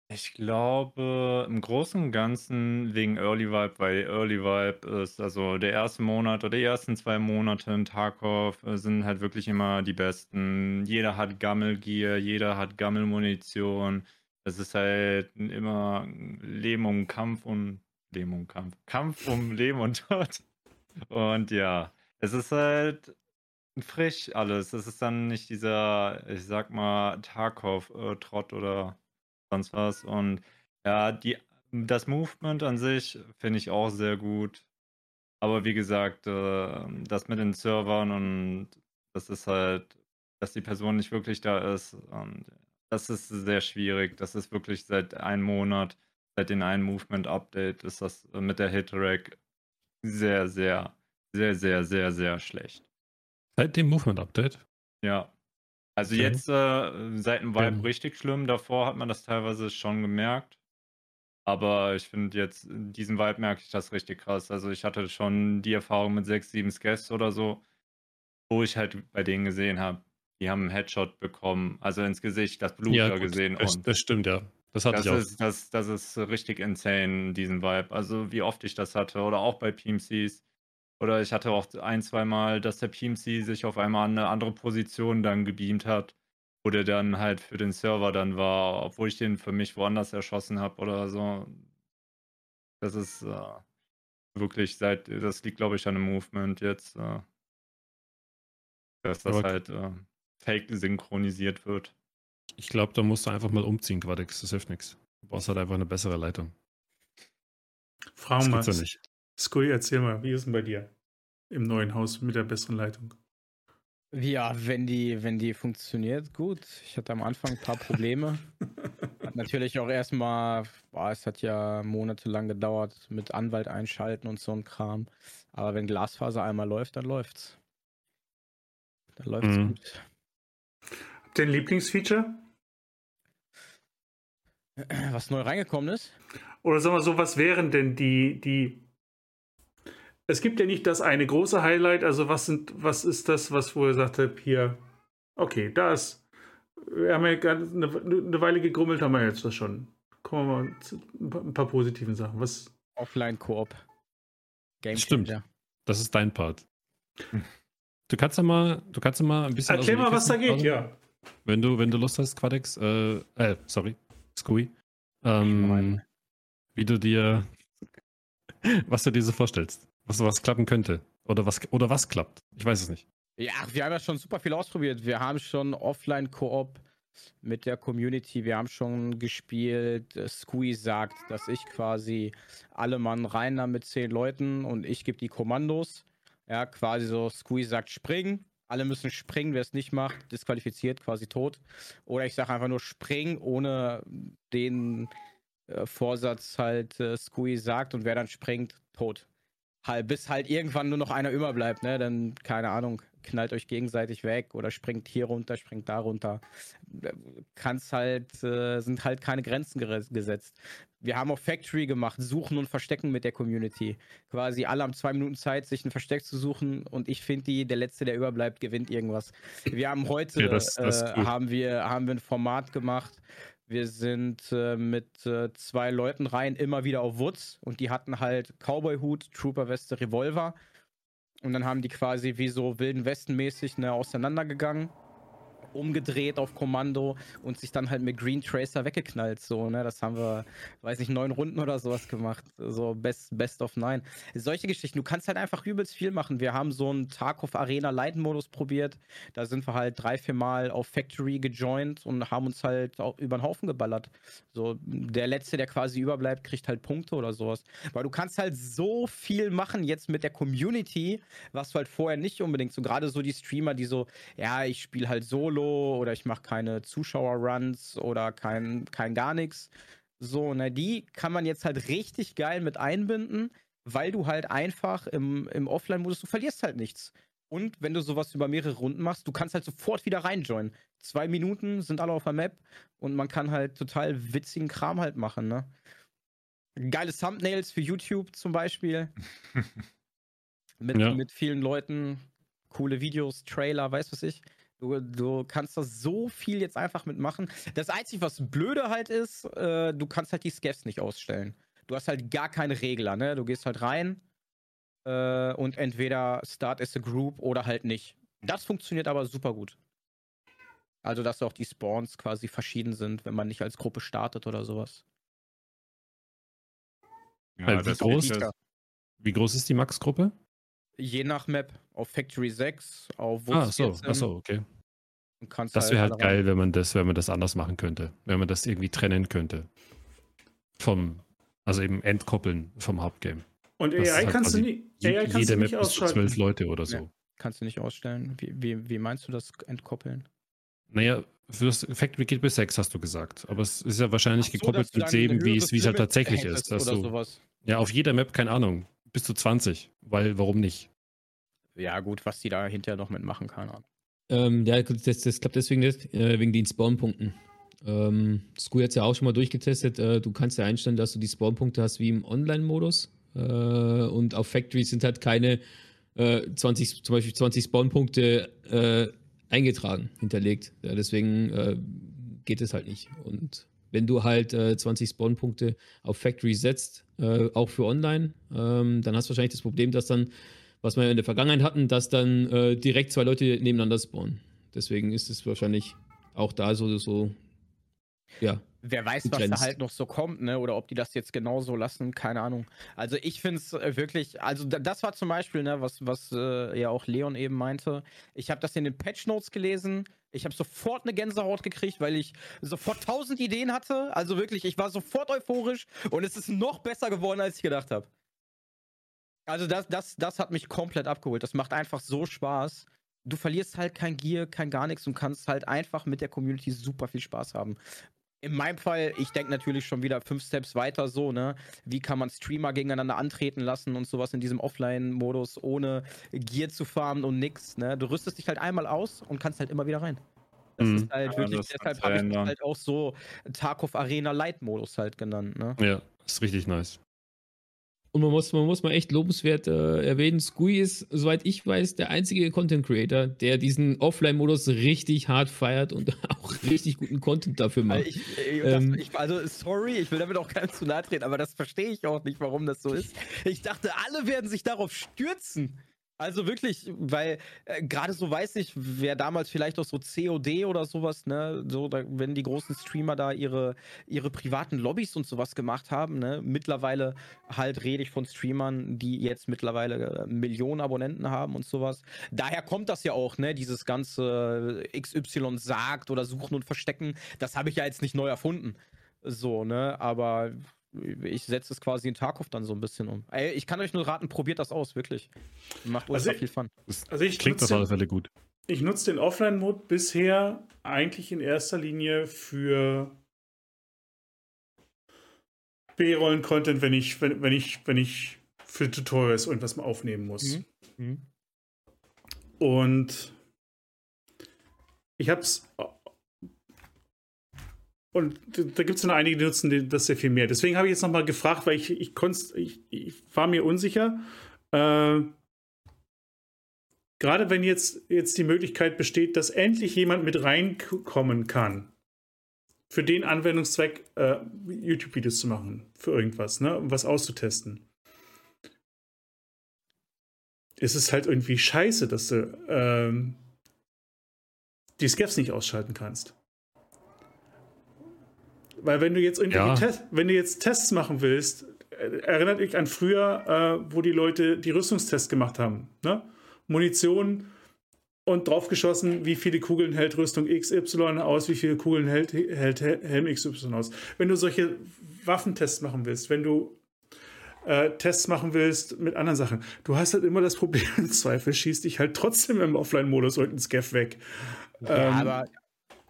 Ich glaube, im Großen und Ganzen wegen Early Vibe, weil Early Vibe ist, also der erste Monat oder die ersten zwei Monate in Tarkov äh, sind halt wirklich immer die besten. Jeder hat Gammelgear, jeder hat Gammelmunition. Es ist halt immer Leben um Kampf und Leben um Kampf. Kampf um Leben und Tod. Und ja, es ist halt frisch alles. Es ist dann nicht dieser, ich sag mal, Tarkov-Trott äh, oder sonst was. Und ja, die, das Movement an sich finde ich auch sehr gut. Aber wie gesagt, äh, das mit den Servern und das ist halt, dass die Person nicht wirklich da ist. Und das ist sehr schwierig. Das ist wirklich seit einem Monat, seit dem einen Movement-Update, ist das mit der Hitrack sehr, sehr, sehr, sehr, sehr, sehr schlecht. Seit dem Movement-Update? Ja. Also okay. jetzt äh, seit dem Vibe ja. richtig schlimm. Davor hat man das teilweise schon gemerkt. Aber ich finde jetzt, in diesem Vibe merke ich das richtig krass. Also ich hatte schon die Erfahrung mit 6, 7 Scasts oder so, wo ich halt bei denen gesehen habe, die haben einen Headshot bekommen, also ins Gesicht, das Blut ja, da gesehen. Das, das, stimmt, ja. Das hatte das ich auch. Ist, das, das ist richtig insane, diesen Vibe. Also wie oft ich das hatte. Oder auch bei PMCs. Oder ich hatte auch ein, zwei Mal, dass der PMC sich auf einmal an eine andere Position dann gebeamt hat, wo der dann halt für den Server dann war, obwohl ich den für mich woanders erschossen habe oder so. Das ist äh, wirklich seit, das liegt glaube ich an dem Movement jetzt, äh, dass das Aber halt äh, fake synchronisiert wird. Ich glaube, da musst du einfach mal umziehen, Quadix, das hilft nichts. Du brauchst halt einfach eine bessere Leitung. Fragen mal. Ja nicht. Skui, erzähl mal, wie ist denn bei dir? im neuen Haus mit der besseren Leitung. Ja, wenn die, wenn die funktioniert, gut. Ich hatte am Anfang ein paar Probleme. hat *laughs* natürlich auch erstmal, boah, es hat ja monatelang gedauert mit Anwalt einschalten und so ein Kram. Aber wenn Glasfaser einmal läuft, dann läuft's. Dann läuft's Mhm. gut. Habt ihr ein Lieblingsfeature? Was neu reingekommen ist? Oder sagen wir so, was wären denn die, die. Es gibt ja nicht das eine große Highlight, also was sind, was ist das, was wo ihr sagt habt, hier, okay, da ist. Wir haben ja gerade eine, eine Weile gegrummelt, haben wir jetzt das schon. Kommen wir mal zu ein paar, ein paar positiven Sachen. Was, Offline-Koop. Game Stimmt. Changer. Das ist dein Part. Du kannst ja mal, du kannst ja mal ein bisschen. erklär mal, was da geht, ja. Wenn du, wenn du Lust hast, Quadex, äh, äh, sorry, Scooey, ähm, wie du dir, *laughs* was du dir so vorstellst, was, was klappen könnte. Oder was, oder was klappt. Ich weiß es nicht. Ja, wir haben ja schon super viel ausprobiert. Wir haben schon Offline-Koop mit der Community. Wir haben schon gespielt. Squee sagt, dass ich quasi alle Mann reinnahm mit zehn Leuten und ich gebe die Kommandos. Ja, quasi so, Squee sagt springen. Alle müssen springen. Wer es nicht macht, disqualifiziert, quasi tot. Oder ich sage einfach nur springen, ohne den äh, Vorsatz halt äh, Squee sagt und wer dann springt, tot. Halt, bis halt irgendwann nur noch einer überbleibt, ne? Dann, keine Ahnung, knallt euch gegenseitig weg oder springt hier runter, springt da runter. Kann's halt, äh, sind halt keine Grenzen gesetzt. Wir haben auch Factory gemacht, suchen und verstecken mit der Community. Quasi alle haben zwei Minuten Zeit, sich ein Versteck zu suchen und ich finde die, der Letzte, der überbleibt, gewinnt irgendwas. Wir haben heute, Ja, das- das äh, haben, wir, haben wir ein Format gemacht, wir sind äh, mit äh, zwei Leuten rein, immer wieder auf Woods und die hatten halt Cowboy-Hut, Trooper-Weste, Revolver. Und dann haben die quasi wie so Wilden Westen-mäßig ne, auseinandergegangen, umgedreht auf Kommando und sich dann halt mit Green Tracer weggeknallt. So, ne? Das haben wir, weiß nicht, neun Runden oder sowas gemacht. So Best, Best of Nine. Solche Geschichten, du kannst halt einfach übelst viel machen. Wir haben so einen Tarkov Arena Light-Modus probiert. Da sind wir halt drei, vier Mal auf Factory gejoint und haben uns halt auch über den Haufen geballert. So, der Letzte, der quasi überbleibt, kriegt halt Punkte oder sowas. Weil du kannst halt so viel machen jetzt mit der Community, was du halt vorher nicht unbedingt so, gerade so die Streamer, die so, ja, ich spiele halt Solo oder ich mache keine Zuschauer-Runs oder kein, kein gar nichts. So, na, die kann man jetzt halt richtig geil mit einbinden, weil du halt einfach im, im Offline-Modus, du verlierst halt nichts. Und wenn du sowas über mehrere Runden machst, du kannst halt sofort wieder reinjoinen. Zwei Minuten sind alle auf der Map und man kann halt total witzigen Kram halt machen, ne? Geile Thumbnails für YouTube zum Beispiel. *laughs* mit, Ja. mit vielen Leuten, coole Videos, Trailer, weißt was ich. Du, du kannst da so viel jetzt einfach mitmachen. Das Einzige, was blöde halt ist, äh, du kannst halt die Scavs nicht ausstellen. Du hast halt gar keine Regler, ne? Du gehst halt rein äh, und entweder start as a group oder halt nicht. Das funktioniert aber super gut. Also, dass auch die Spawns quasi verschieden sind, wenn man nicht als Gruppe startet oder sowas. Ja, wie groß- Wie groß ist die Max-Gruppe? Je nach Map, auf Factory 6, auf Ah, Woods so, 14, ach so, okay. kannst Das wäre halt rein. geil, wenn man das, wenn man das anders machen könnte. Wenn man das irgendwie trennen könnte. Vom, also eben entkoppeln vom Hauptgame. Und Das AI halt kannst du nie, AI kannst Jede du nicht Map zu zwölf ausschalten. Leute oder so. Ja. Kannst du nicht ausstellen. Wie, wie, wie meinst du das entkoppeln? Naja, fürs Factory geht bis 6, hast du gesagt. Aber es ist ja wahrscheinlich so, gekoppelt mit dem, wie es höheres wie es halt tatsächlich ist. Dass oder du, sowas. ja, auf jeder Map, keine Ahnung, bis zu 20. Weil, warum nicht? Ja, gut, was die da hinterher noch mitmachen, keine Ahnung. Ähm, ja, das, das klappt deswegen nicht, äh, wegen den Spawnpunkten. Ähm, Scoo hat es ja auch schon mal durchgetestet. Äh, du kannst ja einstellen, dass du die Spawnpunkte hast wie im Online-Modus. Äh, und auf Factory sind halt keine äh, 20, zum Beispiel 20 Spawnpunkte äh, eingetragen, hinterlegt. Ja, deswegen äh, geht es halt nicht. Und wenn du halt äh, 20 Spawnpunkte auf Factory setzt, äh, auch für Online, ähm, dann hast du wahrscheinlich das Problem, dass dann was wir in der Vergangenheit hatten, dass dann äh, direkt zwei Leute nebeneinander spawnen. Deswegen ist es wahrscheinlich auch da so, so ja. Wer weiß, was da halt noch so kommt, ne? Oder ob die das jetzt genauso lassen, keine Ahnung. Also ich finde es äh, wirklich, also da, das war zum Beispiel, ne, was, was äh, ja auch Leon eben meinte. Ich habe das in den Patch Notes gelesen. Ich habe sofort eine Gänsehaut gekriegt, weil ich sofort tausend Ideen hatte. Also wirklich, ich war sofort euphorisch und es ist noch besser geworden, als ich gedacht habe. Also das, das, das hat mich komplett abgeholt. Das macht einfach so Spaß. Du verlierst halt kein Gear, kein gar nichts und kannst halt einfach mit der Community super viel Spaß haben. In meinem Fall, ich denke natürlich schon wieder fünf Steps weiter so, ne? Wie kann man Streamer gegeneinander antreten lassen und sowas in diesem Offline-Modus, ohne Gear zu farmen und nix, ne? Du rüstest dich halt einmal aus und kannst halt immer wieder rein. Das Mhm. ist halt Ja, wirklich, deshalb habe ich das halt auch so Tarkov Arena Light-Modus halt genannt, ne? Ja, ist richtig nice. Und man muss, man muss mal echt lobenswert äh, erwähnen, Scui ist, soweit ich weiß, der einzige Content Creator, der diesen Offline-Modus richtig hart feiert und *laughs* auch richtig guten Content dafür macht. Ich, äh, das, Ähm. ich, also, sorry, ich will damit auch keinem zu nahe treten, aber das verstehe ich auch nicht, warum das so ist. Ich dachte, alle werden sich darauf stürzen. Also wirklich, weil äh, gerade so weiß ich, wer damals vielleicht auch so COD oder sowas, ne, so, da, wenn die großen Streamer da ihre, ihre privaten Lobbys und sowas gemacht haben, ne, mittlerweile halt rede ich von Streamern, die jetzt mittlerweile äh, Millionen Abonnenten haben und sowas. Daher kommt das ja auch, ne, dieses ganze XY sagt oder suchen und verstecken, das habe ich ja jetzt nicht neu erfunden. So, ne, aber ich setze es quasi in Tarkov dann so ein bisschen um. Ey, ich kann euch nur raten, probiert das aus, wirklich. Macht Also ultra ich- viel Fun. Das Also ich klingt auf nutze, alle Fälle gut. ich nutze den Offline-Mode bisher eigentlich in erster Linie für B-Rollen-Content, wenn ich, wenn, wenn ich, wenn ich für Tutorials irgendwas mal aufnehmen muss. Mhm. Und ich hab's. Und da gibt es noch einige, die nutzen das sehr viel mehr. Deswegen habe ich jetzt nochmal gefragt, weil ich, ich, konnt's- ich, ich war mir unsicher. Äh, gerade wenn jetzt, jetzt die Möglichkeit besteht, dass endlich jemand mit reinkommen kann, für den Anwendungszweck äh, YouTube-Videos zu machen, für irgendwas, ne, um was auszutesten. Ist es halt irgendwie scheiße, dass du ähm, die Scavs nicht ausschalten kannst. Weil wenn du jetzt Ja. Test, wenn du jetzt Tests machen willst, äh, erinnert mich an früher, äh, wo die Leute die Rüstungstests gemacht haben. Ne? Munition und draufgeschossen, wie viele Kugeln hält Rüstung XY aus, wie viele Kugeln hält, hält Helm XY aus. Wenn du solche Waffentests machen willst, wenn du äh, Tests machen willst mit anderen Sachen, du hast halt immer das Problem, *laughs* im Zweifel schießt dich halt trotzdem im Offline-Modus irgendein Scav weg. Ja, Ähm, aber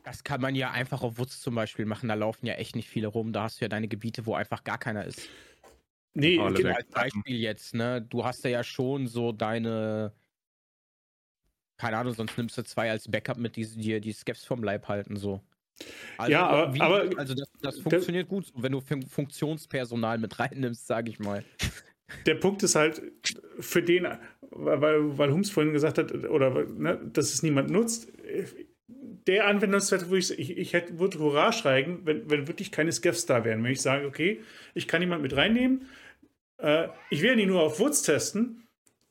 das kann man ja einfach auf Wutz zum Beispiel machen. Da laufen ja echt nicht viele rum. Da hast du ja deine Gebiete, wo einfach gar keiner ist. Nee, Alle genau. Als Beispiel jetzt, ne? Du hast ja schon so deine. Keine Ahnung, sonst nimmst du zwei als Backup mit, die dir die Scavs vom Leib halten, so. Also, Ja, aber- aber- also das, das funktioniert gut, wenn du Fun Funktionspersonal mit reinnimmst, sage ich mal. der Punkt ist halt, für den, weil, weil Hums vorhin gesagt hat, oder ne, dass es niemand nutzt, der Anwendungszweck, wo ich, ich, ich hätte, würde Hurra schreien, wenn, wenn wirklich keine Scavs da wären. Wenn ich sage, okay, ich kann jemand mit reinnehmen, äh, ich ja nicht nur auf Woods testen,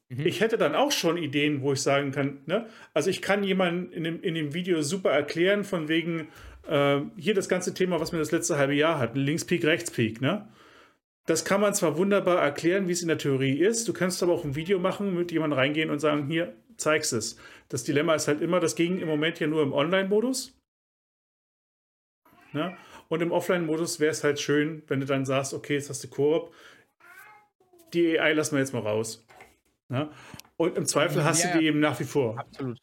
Mhm. ich hätte dann auch schon Ideen, wo ich sagen kann, ne? also ich kann jemanden in dem, in dem Video super erklären, von wegen, äh, hier das ganze Thema, was wir das letzte halbe Jahr hatten, Linkspeak, Rechtspeak, ne? Das kann man zwar wunderbar erklären, wie es in der Theorie ist. Du kannst aber auch ein Video machen, mit jemandem reingehen und sagen, hier, zeigst es. Das Dilemma ist halt immer, das ging im Moment ja nur im Online-Modus. Ne? Und im Offline-Modus wäre es halt schön, wenn du dann sagst, okay, jetzt hast du Koop. Die AI lassen wir jetzt mal raus. Ne? Und im Zweifel hast Ja, du die ja. eben nach wie vor. Absolut.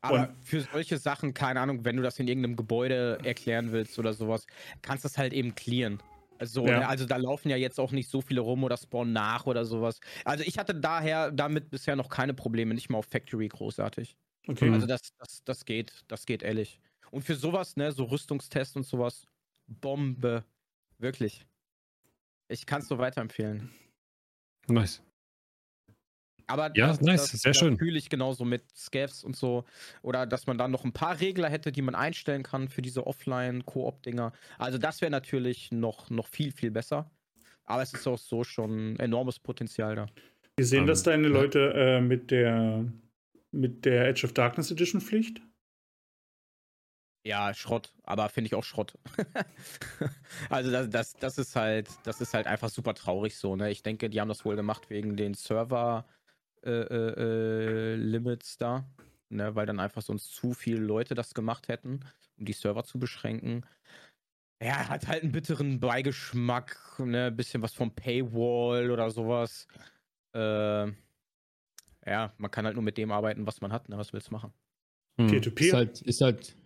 Aber Und- für solche Sachen, keine Ahnung, wenn du das in irgendeinem Gebäude erklären willst oder sowas, kannst du das halt eben clearen. Also, Ja. also da laufen ja jetzt auch nicht so viele rum oder spawnen nach oder sowas. Also ich hatte daher damit bisher noch keine Probleme, nicht mal auf Factory großartig. Okay. Also das, das, das geht, das geht ehrlich. Und für sowas, ne, so Rüstungstest und sowas, Bombe. Wirklich. Ich kann es nur weiterempfehlen. Nice. Aber Ja, das, nice, das, sehr das schön. fühle ich genauso mit Scavs und so. Oder dass man dann noch ein paar Regler hätte, die man einstellen kann für diese Offline-Koop-Dinger. Also das wäre natürlich noch, noch viel, viel besser. Aber es ist auch so schon enormes Potenzial da. Wir sehen, Ähm, dass deine ja. Leute äh, mit, der, mit der Edge of Darkness Edition Pflicht. Ja, Schrott, aber finde ich auch Schrott. *laughs* also das, das, das ist halt, das ist halt einfach super traurig so, ne? Ich denke, die haben das wohl gemacht wegen den Server äh, äh, äh, Limits da, ne? Weil dann einfach sonst zu viele Leute das gemacht hätten, um die Server zu beschränken. Ja, hat halt einen bitteren Beigeschmack, ne? Bisschen was vom Paywall oder sowas. Äh, ja, man kann halt nur mit dem arbeiten, was man hat. Ne? Was willst du machen? Hm. Ist Peer-to-Peer. halt, ist halt,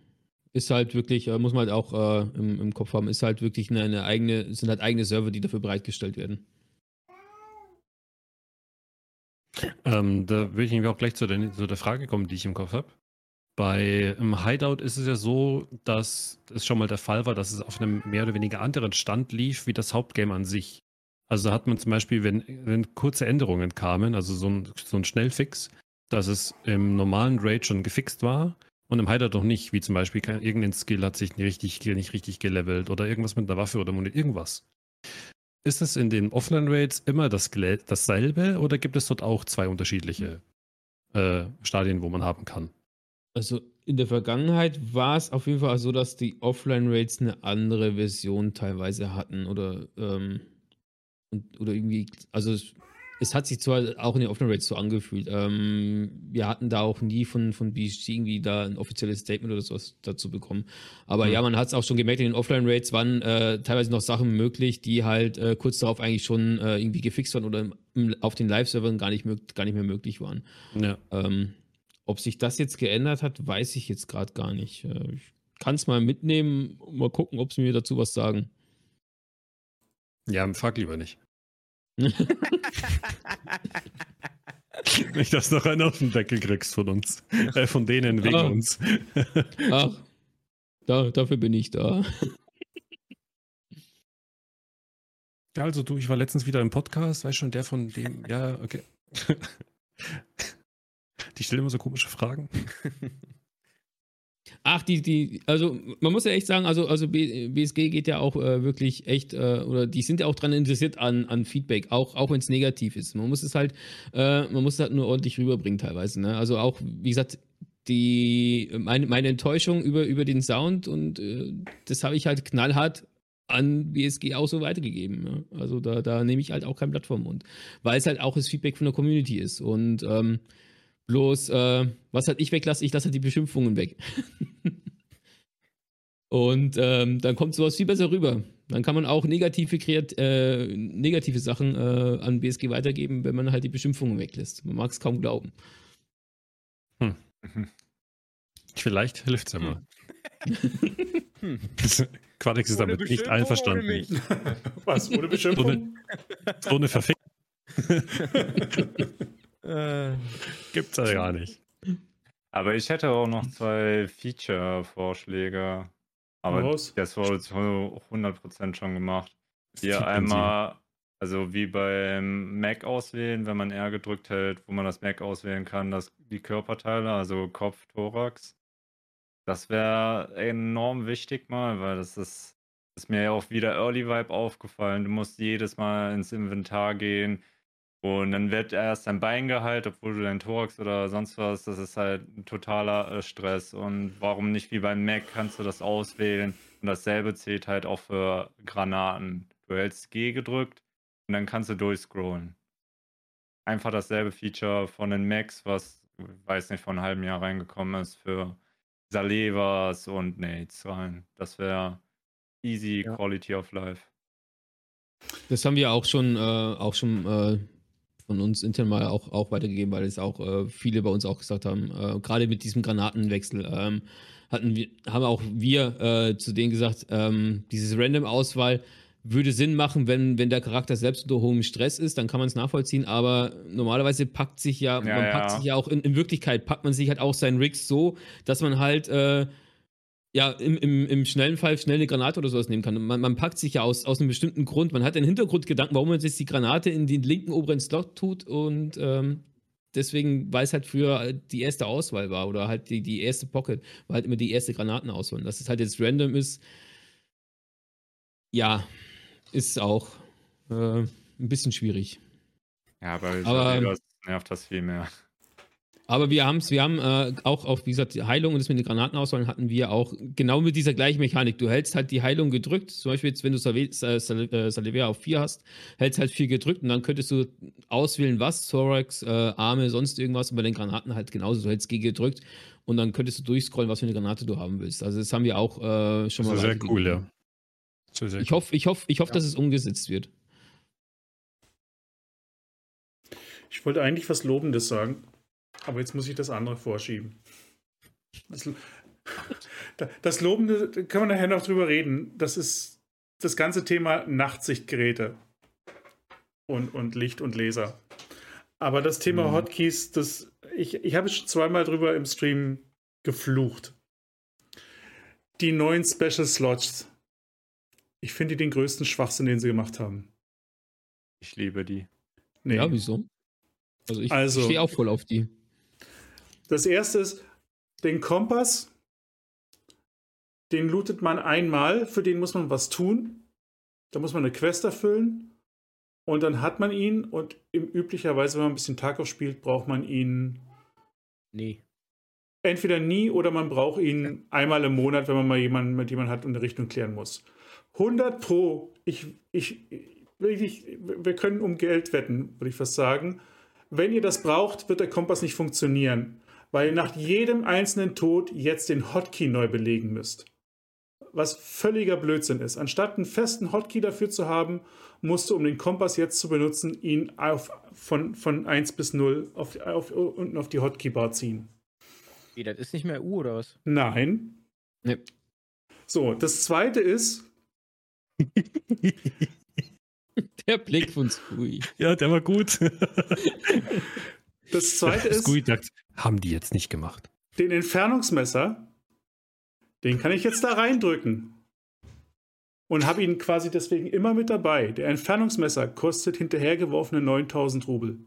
ist halt wirklich, äh, muss man halt auch äh, im, im Kopf haben, ist halt wirklich eine, eine eigene, sind halt eigene Server, die dafür bereitgestellt werden. Ähm, da will ich nämlich auch gleich zu der, zu der Frage kommen, die ich im Kopf habe. Bei im Hideout ist es ja so, dass es schon mal der Fall war, dass es auf einem mehr oder weniger anderen Stand lief wie das Hauptgame an sich. Also da hat man zum Beispiel, wenn, wenn kurze Änderungen kamen, also so ein, so ein Schnellfix, dass es im normalen Raid schon gefixt war und im Hideout noch nicht, wie zum Beispiel irgendein Skill hat sich nicht richtig, nicht richtig gelevelt oder irgendwas mit einer Waffe oder Muni- irgendwas. Ist es in den Offline-Raids immer das, dasselbe oder gibt es dort auch zwei unterschiedliche äh, Stadien, wo man haben kann? Also in der Vergangenheit war es auf jeden Fall so, dass die Offline-Rates eine andere Version teilweise hatten oder, ähm, und, oder irgendwie, also es, hat sich zwar auch in den Offline-Rates so angefühlt. Ähm, wir hatten da auch nie von, von BSG irgendwie da ein offizielles Statement oder sowas dazu bekommen. Aber Mhm. ja, man hat es auch schon gemerkt, in den Offline-Rates waren äh, teilweise noch Sachen möglich, die halt äh, kurz darauf eigentlich schon äh, irgendwie gefixt waren oder im, auf den Live-Servern gar, nicht gar nicht mehr möglich waren. Ja. Ähm, ob sich das jetzt geändert hat, weiß ich jetzt gerade gar nicht. Äh, ich kann es mal mitnehmen und mal gucken, ob sie mir dazu was sagen. Ja, frag lieber nicht. *laughs* Nicht, dass noch einer auf den Deckel kriegst von uns. Äh, von denen wegen Ah. uns. *laughs* Ach, da, dafür bin ich da. Ja, also du, ich war letztens wieder im Podcast, weißt schon, der von dem, ja, okay. *laughs* Die stellen immer so komische Fragen. Ach, die, die, also man muss ja echt sagen, also, also BSG geht ja auch äh, wirklich echt, äh, oder die sind ja auch dran interessiert an, an Feedback, auch, auch wenn es negativ ist. Man muss es halt, äh, man muss es halt nur ordentlich rüberbringen teilweise. Ne? Also auch, wie gesagt, die, meine, meine Enttäuschung über, über den Sound und äh, das habe ich halt knallhart an BSG auch so weitergegeben. Ne? Also da, da nehme ich halt auch kein Blatt vom Mund. Weil es halt auch das Feedback von der Community ist. Und ähm, bloß, äh, was halt ich weglasse, ich lasse halt die Beschimpfungen weg. *laughs* Und ähm, dann kommt sowas viel besser rüber. Dann kann man auch negative, Kreat äh, negative Sachen äh, an BSG weitergeben, wenn man halt die Beschimpfungen weglässt. Man mag es kaum glauben. Vielleicht hilft es ja mal. Hm. *laughs* Quadix ist damit nicht einverstanden. ohne. *laughs* Was? Ohne Beschimpfung? Ohne Verfick Äh, gibt's ja gar nicht. Aber ich hätte auch noch zwei Feature-Vorschläge. Aber Raus. das wurde zu 100% schon gemacht. Hier einmal, also wie beim Mac auswählen, wenn man R gedrückt hält, wo man das Mac auswählen kann, dass die Körperteile, also Kopf, Thorax. Das wäre enorm wichtig mal, weil das ist, ist mir ja auch wieder Early Vibe aufgefallen. Du musst jedes Mal ins Inventar gehen und dann wird erst dein Bein geheilt, obwohl du dein Thorax oder sonst was, das ist halt ein totaler äh, Stress. Und warum nicht wie beim Mac kannst du das auswählen? Und dasselbe zählt halt auch für Granaten. Du hältst G gedrückt und dann kannst du durchscrollen. Einfach dasselbe Feature von den Macs, was, ich weiß nicht, vor einem halben Jahr reingekommen ist für Salevas und Nades rein. Das wäre easy Ja. Quality of Life. Das haben wir auch schon, äh, auch schon äh, von uns intern mal auch, auch weitergegeben, weil es auch äh, viele bei uns auch gesagt haben, äh, gerade mit diesem Granatenwechsel ähm, hatten wir, haben auch wir äh, zu denen gesagt, ähm, dieses Random-Auswahl würde Sinn machen, wenn, wenn der Charakter selbst unter hohem Stress ist, dann kann man es nachvollziehen, aber normalerweise packt sich ja, Ja, man packt ja. sich ja auch in, in Wirklichkeit, packt man sich halt auch seinen Rigs so, dass man halt äh, ja, im, im, im schnellen Fall schnell eine Granate oder sowas nehmen kann. Man, man packt sich ja aus, aus einem bestimmten Grund. Man hat einen Hintergrundgedanken, warum man jetzt die Granate in den linken oberen Slot tut und ähm, deswegen, weil es halt früher die erste Auswahl war oder halt die, die erste Pocket, war halt immer die erste Granatenauswahl. Dass es halt jetzt random ist, ja, ist auch äh, ein bisschen schwierig. Ja, bei Aber- Salevas nervt das viel mehr. Aber wir haben es, wir haben äh, auch auf, wie gesagt, die Heilung und das mit den Granatenauswahlen hatten wir auch genau mit dieser gleichen Mechanik. Du hältst halt die Heilung gedrückt, zum Beispiel jetzt, wenn du Salve- Sal- Sal- äh, Salivea auf 4 hast, hältst halt 4 gedrückt und dann könntest du auswählen, was, Thorax, äh, Arme, sonst irgendwas und bei den Granaten halt genauso. Du hältst G gedrückt und dann könntest du durchscrollen, was für eine Granate du haben willst. Also das haben wir auch äh, schon Das mal ist sehr cool, ja. Sehr Ich hoffe, ich hoffe, ich hoffe, dass es umgesetzt wird. Ich wollte eigentlich was Lobendes sagen, aber jetzt muss ich das andere vorschieben. Das, *laughs* das Lobende, da können wir nachher noch drüber reden. Das ist das ganze Thema Nachtsichtgeräte und, und Licht und Laser. Aber das Thema Mhm. Hotkeys, das, ich, ich habe schon zweimal drüber im Stream geflucht. Die neuen Special Slots. Ich finde die den größten Schwachsinn, den sie gemacht haben. Ich liebe die. Nee. Ja, wieso? Also ich Also- stehe auch voll auf die. Das erste ist, den Kompass, den lootet man einmal, für den muss man was tun. Da muss man eine Quest erfüllen. Und dann hat man ihn und im, üblicherweise, wenn man ein bisschen Tarkov spielt, braucht man ihn Nee. entweder nie oder man braucht ihn einmal im Monat, wenn man mal jemanden mit jemandem hat und eine Richtung klären muss. 100 pro, ich, ich, wirklich, wir können um Geld wetten, würde ich fast sagen. Wenn ihr das braucht, wird der Kompass nicht funktionieren, weil ihr nach jedem einzelnen Tod jetzt den Hotkey neu belegen müsst. Was völliger Blödsinn ist. Anstatt einen festen Hotkey dafür zu haben, musst du, um den Kompass jetzt zu benutzen, ihn auf, von, von 1 bis 0 auf, auf, unten auf die Hotkey-Bar ziehen. Wie, das ist nicht mehr U oder was? Nein. Nee. So, das zweite ist, *laughs* Der Blick von Scooey. Ja, der war gut. das zweite ist, Scooby sagt, haben die jetzt nicht gemacht. den Entfernungsmesser, den kann ich jetzt da reindrücken. Und habe ihn quasi deswegen immer mit dabei. Der Entfernungsmesser kostet hinterhergeworfene 9000 Rubel.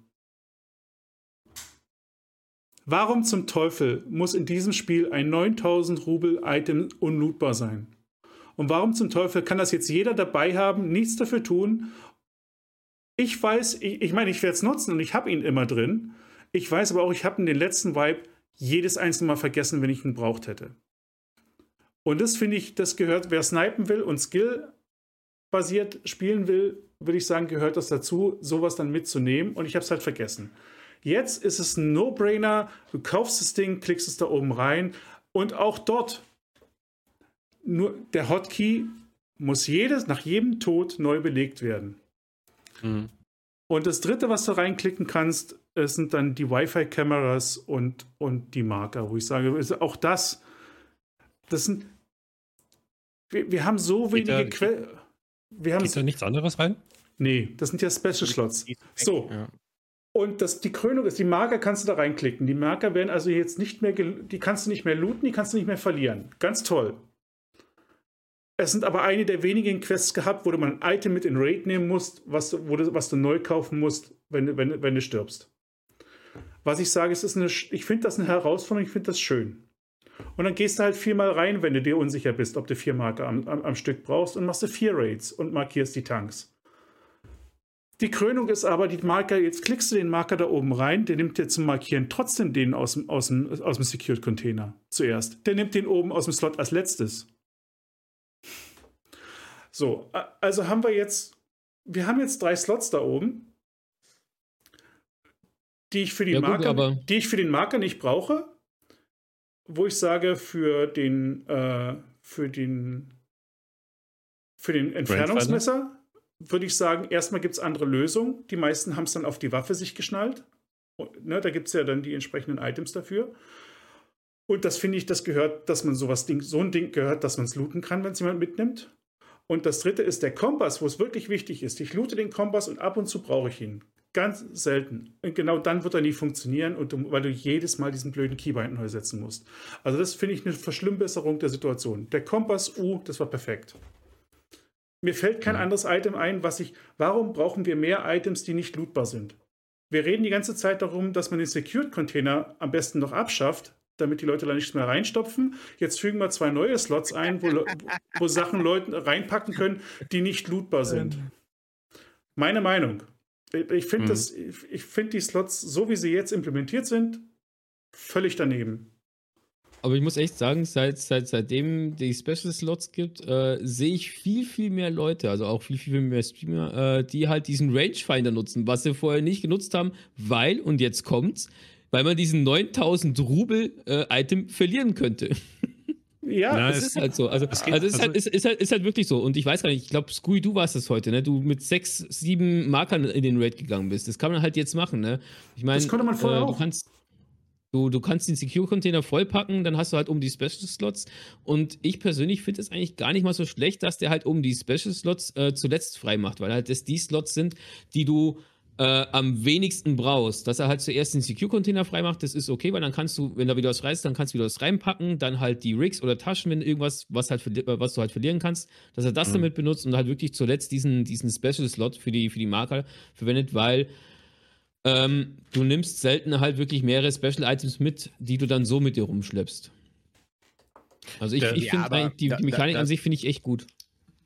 Warum zum Teufel muss in diesem Spiel ein 9000 Rubel Item unlootbar sein? Und warum zum Teufel kann das jetzt jeder dabei haben, nichts dafür tun? Ich weiß, ich, ich meine, ich werde es nutzen und ich habe ihn immer drin. Ich weiß aber auch, ich habe in den letzten Vibe jedes einzelne Mal vergessen, wenn ich ihn braucht hätte. Und das finde ich, das gehört, wer snipen will und Skill-basiert spielen will, würde ich sagen, gehört das dazu, sowas dann mitzunehmen. Und ich habe es halt vergessen. Jetzt ist es ein No-Brainer. Du kaufst das Ding, klickst es da oben rein und auch dort nur der Hotkey muss jedes, nach jedem Tod neu belegt werden. Mhm. Und das dritte, was du reinklicken kannst, es sind dann die Wi-Fi-Kameras und, und die Marker, wo ich sage, ist auch das, das sind, wir, wir haben so wenige Quellen. Wir haben, Geht da nichts anderes rein? nee, das sind ja Special Slots. So, Ja. und das, die Krönung ist, die Marker kannst du da reinklicken. Die Marker werden also jetzt nicht mehr, die kannst du nicht mehr looten, die kannst du nicht mehr verlieren. Ganz toll. Es sind aber eine der wenigen Quests gehabt, wo du mal ein Item mit in Raid nehmen musst, was du, du, was du neu kaufen musst, wenn, wenn, wenn du stirbst. Was ich sage, es ist eine, ich finde das eine Herausforderung, ich finde das schön. Und dann gehst du halt viermal rein, wenn du dir unsicher bist, ob du vier Marker am, am, am Stück brauchst und machst du vier Raids und markierst die Tanks. Die Krönung ist aber, die Marker, jetzt klickst du den Marker da oben rein, der nimmt dir zum Markieren trotzdem den aus dem, aus dem, aus dem Secured Container zuerst. Der nimmt den oben aus dem Slot als letztes. So, also haben wir jetzt, wir haben jetzt drei Slots da oben, die ich für die Ja, gut, Marker, aber- die ich für den Marker nicht brauche, wo ich sage, für den, äh, für den, für den Entfernungsmesser würde ich sagen, erstmal gibt es andere Lösungen. Die meisten haben es dann auf die Waffe sich geschnallt. Und, ne, da gibt es ja dann die entsprechenden Items dafür. Und das finde ich, das gehört, dass man sowas Ding, so ein Ding gehört, dass man es looten kann, wenn es jemand mitnimmt. Und das dritte ist der Kompass, wo es wirklich wichtig ist. Ich loote den Kompass und ab und zu brauche ich ihn. Ganz selten. Und genau dann wird er nie funktionieren, und du, weil du jedes Mal diesen blöden Keybind neu setzen musst. Also, das finde ich eine Verschlimmbesserung der Situation. Der Kompass U, das war perfekt. Mir fällt kein anderes Item ein, was ich. Warum brauchen wir mehr Items, die nicht lootbar sind? Wir reden die ganze Zeit darum, dass man den Secured Container am besten noch abschafft, damit die Leute da nichts mehr reinstopfen. Jetzt fügen wir zwei neue Slots ein, wo, wo Sachen Leute reinpacken können, die nicht lootbar sind. Meine Meinung. Ich finde Mhm. das, ich ich finde die Slots, so wie sie jetzt implementiert sind, völlig daneben. Aber ich muss echt sagen, seit, seit, seitdem die Special Slots gibt, äh, sehe ich viel, viel mehr Leute, also auch viel, viel mehr Streamer, äh, die halt diesen Rangefinder nutzen, was sie vorher nicht genutzt haben, weil, und jetzt kommt's, weil man diesen 9000 Rubel äh, Item verlieren könnte. *laughs* Ja, Na, Es ist halt so. Also, es geht- also, es, ist, also- halt, ist, ist, halt, ist halt wirklich so. Und ich weiß gar nicht, ich glaube, Scooby, du warst es heute, ne? Du mit sechs, sieben Markern in den Raid gegangen bist. Das kann man halt jetzt machen, ne? Ich meine, Das konnte man vorher äh, du auch. kannst. Du, du kannst den Secure-Container vollpacken, dann hast du halt um die Special-Slots. Und ich persönlich finde es eigentlich gar nicht mal so schlecht, dass der halt um die Special-Slots äh, zuletzt frei macht, weil halt das die Slots sind, die du äh, am wenigsten brauchst. Dass er halt zuerst den Secure-Container frei macht, das ist okay, weil dann kannst du, wenn da wieder was reißt, dann kannst du wieder was reinpacken, dann halt die Rigs oder Taschen, wenn irgendwas, was, halt, äh, was du halt verlieren kannst, dass er das Mhm. damit benutzt und halt wirklich zuletzt diesen, diesen Special-Slot für die, für die Marker verwendet, weil ähm, du nimmst selten halt wirklich mehrere Special-Items mit, die du dann so mit dir rumschleppst. Also ich, Ja, ich finde die, da- die Mechanik da- an sich finde ich echt gut.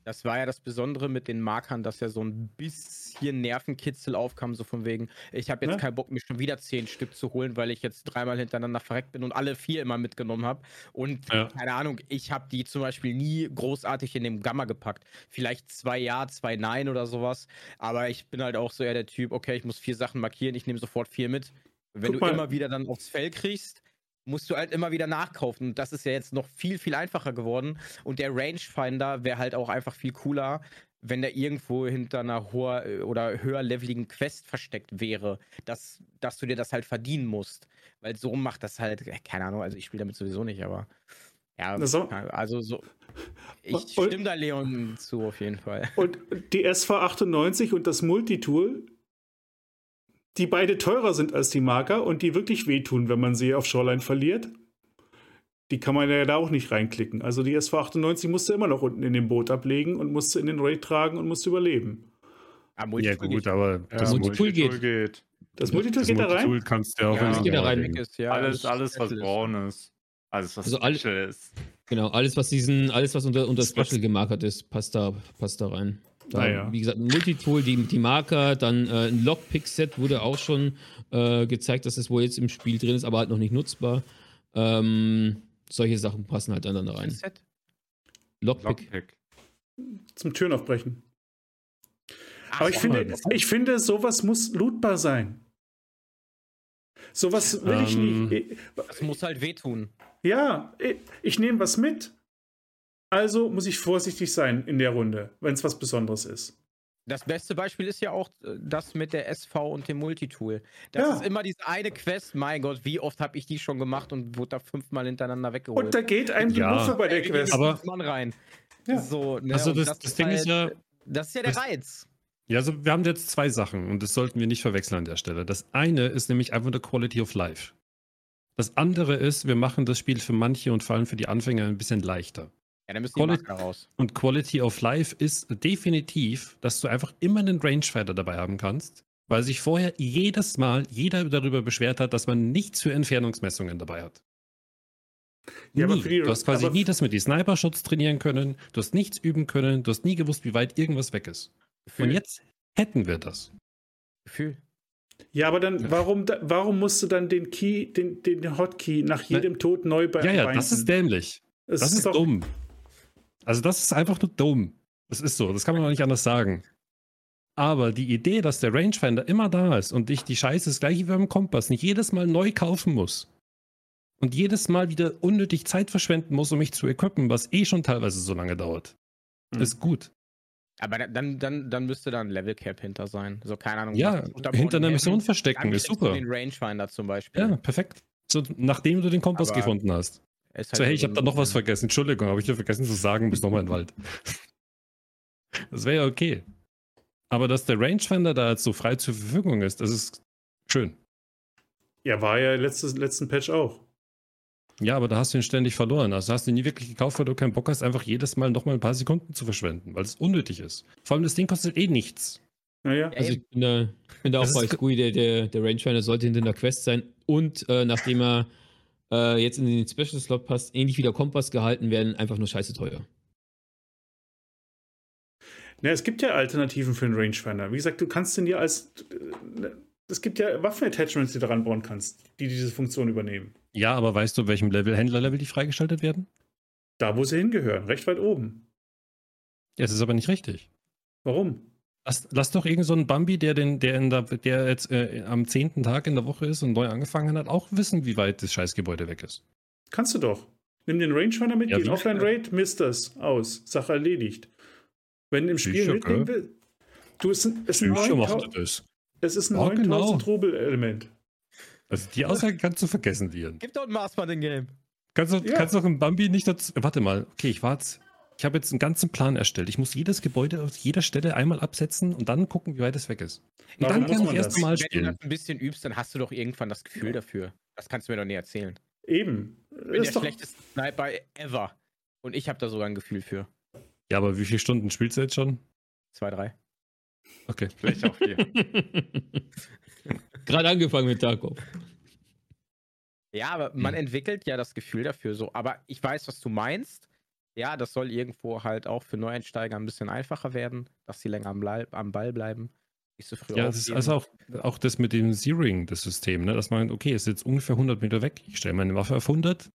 Das war ja das Besondere mit den Markern, dass ja so ein bisschen Nervenkitzel aufkam, so von wegen, ich habe jetzt Ja. keinen Bock, mir schon wieder zehn Stück zu holen, weil ich jetzt dreimal hintereinander verreckt bin und alle vier immer mitgenommen habe. Und Ja. keine Ahnung, ich habe die zum Beispiel nie großartig in dem Gamma gepackt. Vielleicht zwei Ja, zwei Nein oder sowas. Aber ich bin halt auch so eher der Typ, okay, ich muss vier Sachen markieren, ich nehme sofort vier mit. Wenn Guck du mal. immer wieder dann aufs Fell kriegst, musst du halt immer wieder nachkaufen. Und das ist ja jetzt noch viel, viel einfacher geworden. Und der Rangefinder wäre halt auch einfach viel cooler, wenn der irgendwo hinter einer hoher äh, oder höher leveligen Quest versteckt wäre, dass, dass du dir das halt verdienen musst. Weil so macht das halt, äh, keine Ahnung, also ich spiele damit sowieso nicht, aber ja, Na so. also so. Ich stimme da Leon zu, auf jeden Fall. Und die SV98 und das Multitool, die beide teurer sind als die Marker und die wirklich wehtun, wenn man sie auf Shoreline verliert, die kann man ja da auch nicht reinklicken. Also die SV98 musste immer noch unten in dem Boot ablegen und musste in den Raid tragen und musste überleben. Ah, Ja, Multitool gut, geht. aber das Multitool Multitool geht. geht. Das Multitool das geht da Multitool rein? kannst du ja auch Ja, das geht da rein. ist, ja, alles, das alles, was braun ist. Alles, was Also all- Special ist. Genau, alles, was diesen, alles, was unter, unter Das Special gemarkert ist, passt da, passt da rein. Da, Naja. Wie gesagt, ein Multitool, die, die Marker, dann äh, ein Lockpick-Set wurde auch schon äh, gezeigt, dass es wohl jetzt im Spiel drin ist, aber halt noch nicht nutzbar. Ähm, solche Sachen passen halt dann da rein. Set? Lockpick. Lockpick. Zum Türen aufbrechen. Ach, Aber ich finde, ich finde, sowas muss lootbar sein. Sowas will ich Ähm. nicht. das muss halt wehtun. Ja, ich, ich nehme was mit. Also muss ich vorsichtig sein in der Runde, wenn es was Besonderes ist. Das beste Beispiel ist ja auch äh, das mit der SV und dem Multitool. Das Ja. ist immer diese eine Quest. Mein Gott, wie oft habe ich die schon gemacht und wurde da fünfmal hintereinander weggeholt. Und da geht einem die Ja. Muffe bei der Quest. Aber- Mann rein. Ja. So, ne, Also und das, das, Ding ist ja, Das ist ja der das- Reiz. ja, also wir haben jetzt zwei Sachen und das sollten wir nicht verwechseln an der Stelle. Das eine ist nämlich einfach eine Quality of Life. Das andere ist, wir machen das Spiel für manche und vor allem für die Anfänger ein bisschen leichter. Ja, dann müssen die Quali- Marker raus. Und Quality of Life ist definitiv, dass du einfach immer einen Rangefinder dabei haben kannst, weil sich vorher jedes Mal jeder darüber beschwert hat, dass man nichts für Entfernungsmessungen dabei hat. Ja, nie. die- du hast quasi aber- nie das mit die Sniper-Shots trainieren können, du hast nichts üben können, du hast nie gewusst, wie weit irgendwas weg ist. Gefühl. Und jetzt hätten wir das. Gefühl. Ja, aber dann, warum, warum musst du dann den Key, den, den Hotkey nach jedem Tod neu bei Ja, ja, das ist dämlich. Es Das ist doch- dumm. Also das ist einfach nur dumm. Das ist so, das kann man auch nicht anders sagen. Aber die Idee, dass der Rangefinder immer da ist und ich die Scheiße das gleiche wie beim Kompass nicht jedes Mal neu kaufen muss und jedes Mal wieder unnötig Zeit verschwenden muss, um mich zu equippen, was eh schon teilweise so lange dauert, Hm. ist gut. Aber da- dann, dann, dann müsste da ein Level Cap hinter sein. So, keine Ahnung. Ja, hinter einer Mission dann verstecken ist super. Den Rangefinder zum Beispiel. Ja, perfekt. So, nachdem du den Kompass Aber gefunden hast. Ist halt So, hey, ich habe da noch was vergessen. Entschuldigung, habe ich dir vergessen zu sagen, bis nochmal in den Wald. *laughs* Das wäre ja okay. Aber dass der Rangefinder da jetzt so frei zur Verfügung ist, das ist schön. Ja, war ja letztes, letzten Patch auch. Ja, aber da hast du ihn ständig verloren. Also hast du ihn nie wirklich gekauft, weil du keinen Bock hast, einfach jedes Mal nochmal ein paar Sekunden zu verschwenden, weil es unnötig ist. Vor allem das Ding kostet eh nichts. Naja. Ja, Also ich bin da, bin da auch bei Scooby, der, der, der Rangefinder sollte hinter der Quest sein und äh, nachdem er äh, jetzt in den Special Slot passt, ähnlich wie der Kompass gehalten werden, einfach nur scheiße teuer. Na, es gibt ja Alternativen für den Rangefinder. Wie gesagt, du kannst den ja als. äh, Es gibt ja Waffenattachments, die du dran bauen kannst, die diese Funktion übernehmen. Ja, aber weißt du, welchem Level, Händlerlevel die freigeschaltet werden? Da, wo sie hingehören, recht weit oben. Ja, das ist aber nicht richtig. Warum? Lass, lass doch irgend so einen Bambi, der, den, der, in der, der jetzt äh, am zehnten Tag in der Woche ist und neu angefangen hat, auch wissen, wie weit das Scheißgebäude weg ist. Kannst du doch. Nimm den Rangefinder mit, Ja, wie Offline? Raid, misst das aus. Sache erledigt. Wenn im Spiel Sicher, mitnehmen will. Du, es ist ein, es ist ein, Sicher macht 9000 das. es ist ein genau. 9000 Rubel-Element. Also die Aussage kannst du vergessen, Lian. Gib doch ein Maßband in Game. Kannst du, Ja. kannst doch im Bambi nicht dazu. Warte mal, okay, ich war jetzt. Ich habe jetzt einen ganzen Plan erstellt. Ich muss jedes Gebäude aus jeder Stelle einmal absetzen und dann gucken, wie weit es weg ist. Und Warum dann kann ich erst das? mal Wenn du spielen. das ein bisschen übst, dann hast du doch irgendwann das Gefühl dafür. Das kannst du mir doch nicht erzählen. Eben. Ich bin der ist doch, schlechteste Sniper ever. Und ich habe da sogar ein Gefühl für. Ja, aber wie viele Stunden spielst du jetzt schon? Zwei, drei. Okay. Vielleicht auch vier. *laughs* Gerade angefangen mit Tarkov. Ja, aber man Hm. entwickelt ja das Gefühl dafür so. Aber ich weiß, was du meinst. Ja, das soll irgendwo halt auch für Neueinsteiger ein bisschen einfacher werden, dass sie länger am, Blei- am Ball bleiben. Nicht so früh Ja, das ist also auch, auch das mit dem Zeroing, das System, ne? dass man, okay, es ist jetzt ungefähr 100 Meter weg, ich stelle meine Waffe auf 100,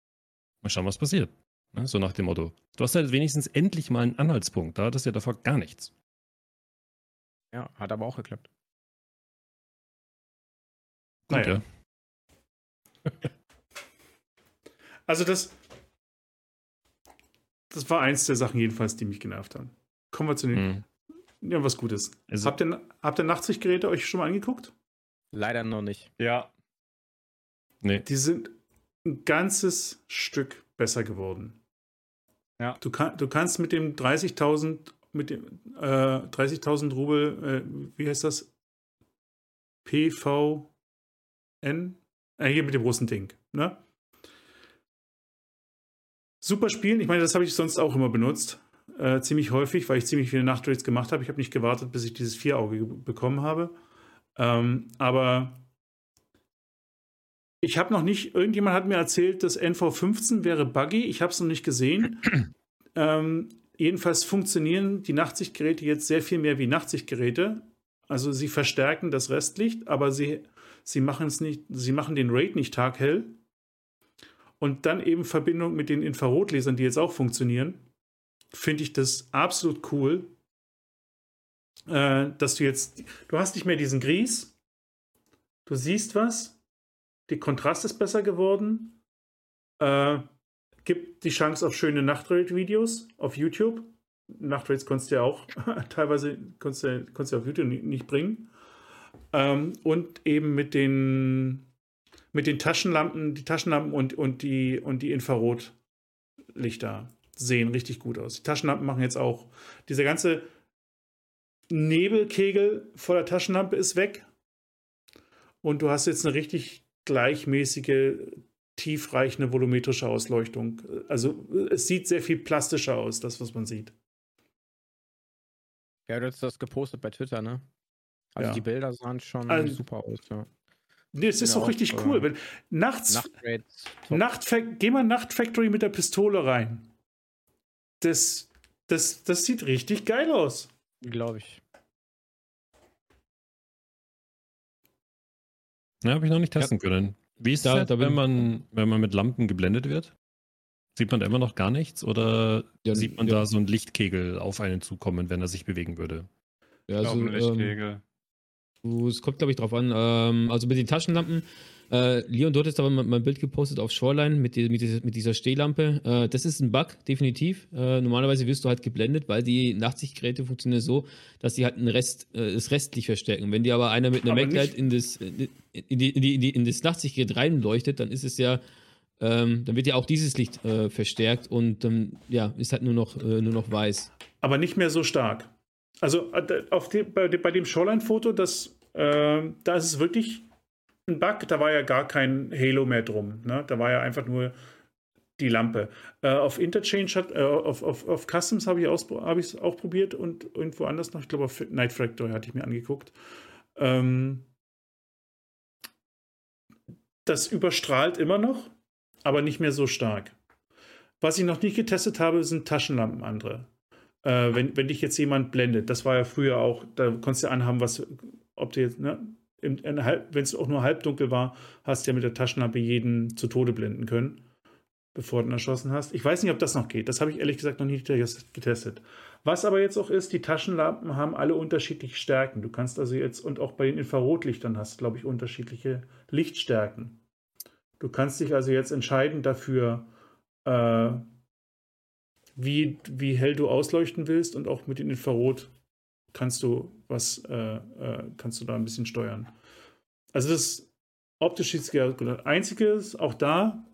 mal schauen, was passiert. Ne? So nach dem Motto. Du hast halt wenigstens endlich mal einen Anhaltspunkt, da hat das ja davor gar nichts. Ja, hat aber auch geklappt. Gut, Naja. ja. also das, das war eins der Sachen jedenfalls, die mich genervt haben. Kommen wir zu den, Hm. ja, was Gutes. Also, Habt ihr, habt ihr Nachtsichtgeräte euch schon mal angeguckt? Leider noch nicht. Ja, nee. Die sind ein ganzes Stück besser geworden. Ja. Du, kann, du kannst mit dem 30.000 mit dem äh, 30.000 Rubel, äh, wie heißt das? PVN? Äh, hier mit dem großen Ding, ne? Super spielen. Ich meine, das habe ich sonst auch immer benutzt. Äh, ziemlich häufig, weil ich ziemlich viele Nachtraids gemacht habe. Ich habe nicht gewartet, bis ich dieses Vierauge ge- bekommen habe. Ähm, aber ich habe noch nicht, irgendjemand hat mir erzählt, das NV15 wäre buggy. Ich habe es noch nicht gesehen. *clears throat* ähm, jedenfalls funktionieren die Nachtsichtgeräte jetzt sehr viel mehr wie Nachtsichtgeräte. Also sie verstärken das Restlicht, aber sie, sie machen es nicht, sie machen den Raid nicht taghell. Und dann eben Verbindung mit den Infrarotlesern, die jetzt auch funktionieren, finde ich das absolut cool. Äh, dass du jetzt, du hast nicht mehr diesen Gries, du siehst was, der Kontrast ist besser geworden, äh, gibt die Chance auf schöne Nachtraid-Videos auf YouTube. Nachtraids konntest du ja auch *laughs* teilweise konntest du, konntest du auf YouTube nicht, bringen. Ähm, und eben mit den mit den Taschenlampen, die Taschenlampen und, und die und die Infrarotlichter sehen richtig gut aus. Die Taschenlampen machen jetzt auch dieser ganze Nebelkegel vor der Taschenlampe ist weg. Und du hast jetzt eine richtig gleichmäßige, tiefreichende volumetrische Ausleuchtung. Also es sieht sehr viel plastischer aus, das, was man sieht. Ja, du hast das gepostet bei Twitter, ne? Also Ja. die Bilder sahen schon Also- super aus, ja. Nee, es ist Genau, auch richtig äh, cool. Wenn, nachts. Nachtfa geh mal Nacht Factory mit der Pistole rein. Das, das, das sieht richtig geil aus. Glaube ich. Ja, habe ich noch nicht testen können. Wie ist Da- das, da wenn man, wenn man mit Lampen geblendet wird? Sieht man da immer noch gar nichts oder Ja, sieht man ja. da so einen Lichtkegel auf einen zukommen, wenn er sich bewegen würde? Ja, also, ein ähm, Lichtkegel. Es kommt, glaube ich, drauf an. Ähm, also mit den Taschenlampen. Äh, Leon, du hattest aber mein Bild gepostet auf Shoreline mit, die, mit, dieser, mit dieser Stehlampe. Äh, das ist ein Bug, definitiv. Äh, normalerweise wirst du halt geblendet, weil die Nachtsichtgeräte funktionieren so, dass die halt Rest, äh, das Restlicht verstärken. Wenn dir aber einer mit einer Maglite nicht- in das, in, die, in, die, in, die, in das Nachtsichtgerät reinleuchtet, dann ist es ja, ähm, dann wird ja auch dieses Licht äh, verstärkt und ähm, ja, ist halt nur noch, äh, nur noch weiß. Aber nicht mehr so stark. Also äh, auf dem, bei, dem- bei dem Shoreline-Foto, das, äh, da ist es wirklich ein Bug. Da war ja gar kein Halo mehr drum. Ne? Da war ja einfach nur die Lampe. Äh, auf Interchange hat, äh, auf, auf, auf Customs habe ich es hab auch probiert und irgendwo anders noch. Ich glaube, auf Night Factory hatte ich mir angeguckt. Ähm, das überstrahlt immer noch, aber nicht mehr so stark. Was ich noch nicht getestet habe, sind Taschenlampen andere. Äh, wenn, wenn dich jetzt jemand blendet, das war ja früher auch, da konntest du anhaben, was, ob du jetzt, ne, wenn es auch nur halbdunkel war, hast du ja mit der Taschenlampe jeden zu Tode blenden können, bevor du ihn erschossen hast. Ich weiß nicht, ob das noch geht. Das habe ich ehrlich gesagt noch nie getestet. Was aber jetzt auch ist, die Taschenlampen haben alle unterschiedliche Stärken. Du kannst also jetzt, und auch bei den Infrarotlichtern hast glaube ich, unterschiedliche Lichtstärken. Du kannst dich also jetzt entscheiden dafür, äh, wie, wie hell du ausleuchten willst und auch mit dem Infrarot kannst du was, äh, äh, kannst du da ein bisschen steuern. Also das optisch sieht es Einziges, auch da,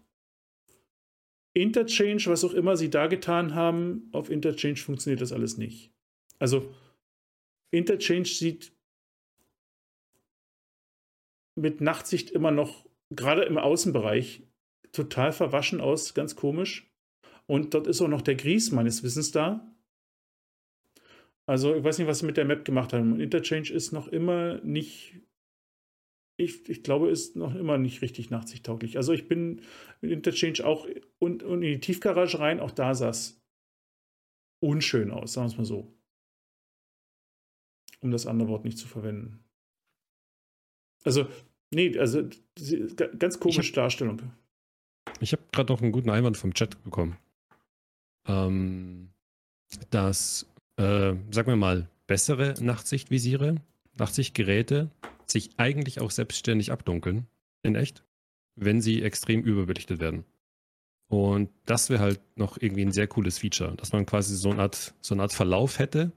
Interchange, was auch immer sie da getan haben, auf Interchange funktioniert das alles nicht. Also Interchange sieht mit Nachtsicht immer noch, gerade im Außenbereich, total verwaschen aus, ganz komisch. Und dort ist auch noch der Gries meines Wissens da. Also ich weiß nicht, was sie mit der Map gemacht haben. Interchange ist noch immer nicht, ich, ich glaube, ist noch immer nicht richtig nachtsichttauglich. Also ich bin mit Interchange auch und, und in die Tiefgarage rein, auch da sah es unschön aus, sagen wir es mal so. Um das andere Wort nicht zu verwenden. Also, nee, also ganz komische Darstellung. Ich habe gerade noch einen guten Einwand vom Chat bekommen. Ähm, dass, äh, sagen wir mal, bessere Nachtsichtvisiere, Nachtsichtgeräte sich eigentlich auch selbstständig abdunkeln, in echt, wenn sie extrem überbelichtet werden. Und das wäre halt noch irgendwie ein sehr cooles Feature, dass man quasi so eine Art, so eine Art Verlauf hätte,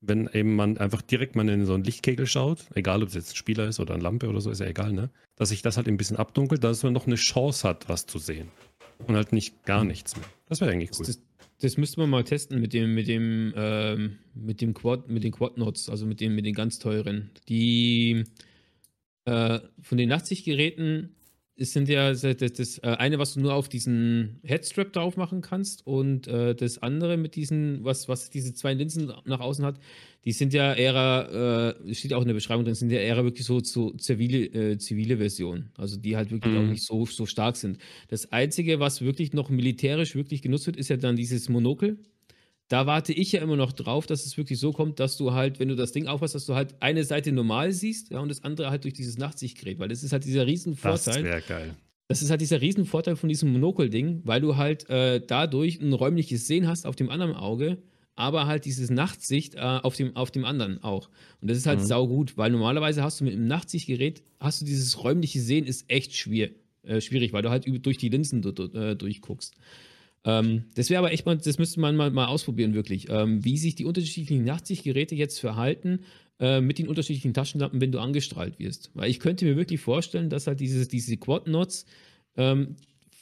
wenn eben man einfach direkt mal in so einen Lichtkegel schaut, egal ob es jetzt ein Spieler ist oder eine Lampe oder so, ist ja egal, ne? Dass sich das halt ein bisschen abdunkelt, dass man noch eine Chance hat, was zu sehen. Und halt nicht gar nichts mehr. Das wäre eigentlich cool. Das, das, müsste man mal testen mit dem, mit dem, ähm, mit dem Quad, mit den Quad-Notes, also mit den, mit den ganz teuren. Die äh, von den Nachtsichtgeräten es sind ja das, das, äh, eine, was du nur auf diesen Headstrap drauf machen kannst und äh, das andere mit diesen, was, was diese zwei Linsen nach außen hat, die sind ja eher, äh, steht auch in der Beschreibung drin, sind ja eher wirklich so, so zivile, äh, zivile Versionen, also die halt wirklich mhm. auch nicht so, so stark sind. Das Einzige, was wirklich noch militärisch wirklich genutzt wird, ist ja dann dieses Monokel da warte ich ja immer noch drauf, dass es wirklich so kommt, dass du halt, wenn du das Ding aufhast, dass du halt eine Seite normal siehst ja, und das andere halt durch dieses Nachtsichtgerät, weil das ist halt dieser Riesenvorteil. Das wäre geil. Das ist halt dieser Riesenvorteil von diesem Monokel-Ding, weil du halt äh, dadurch ein räumliches Sehen hast auf dem anderen Auge, aber halt dieses Nachtsicht äh, auf, dem, auf dem anderen auch. Und das ist halt mhm. saugut, weil normalerweise hast du mit einem Nachtsichtgerät, hast du dieses räumliche Sehen, ist echt schwer, äh, schwierig, weil du halt durch die Linsen äh, durchguckst. Ähm, das wäre aber echt mal, das müsste man mal, mal ausprobieren, wirklich, ähm, wie sich die unterschiedlichen Nachtsichtgeräte jetzt verhalten äh, mit den unterschiedlichen Taschenlampen, wenn du angestrahlt wirst. Weil ich könnte mir wirklich vorstellen, dass halt dieses, diese Quad-Nots, ähm,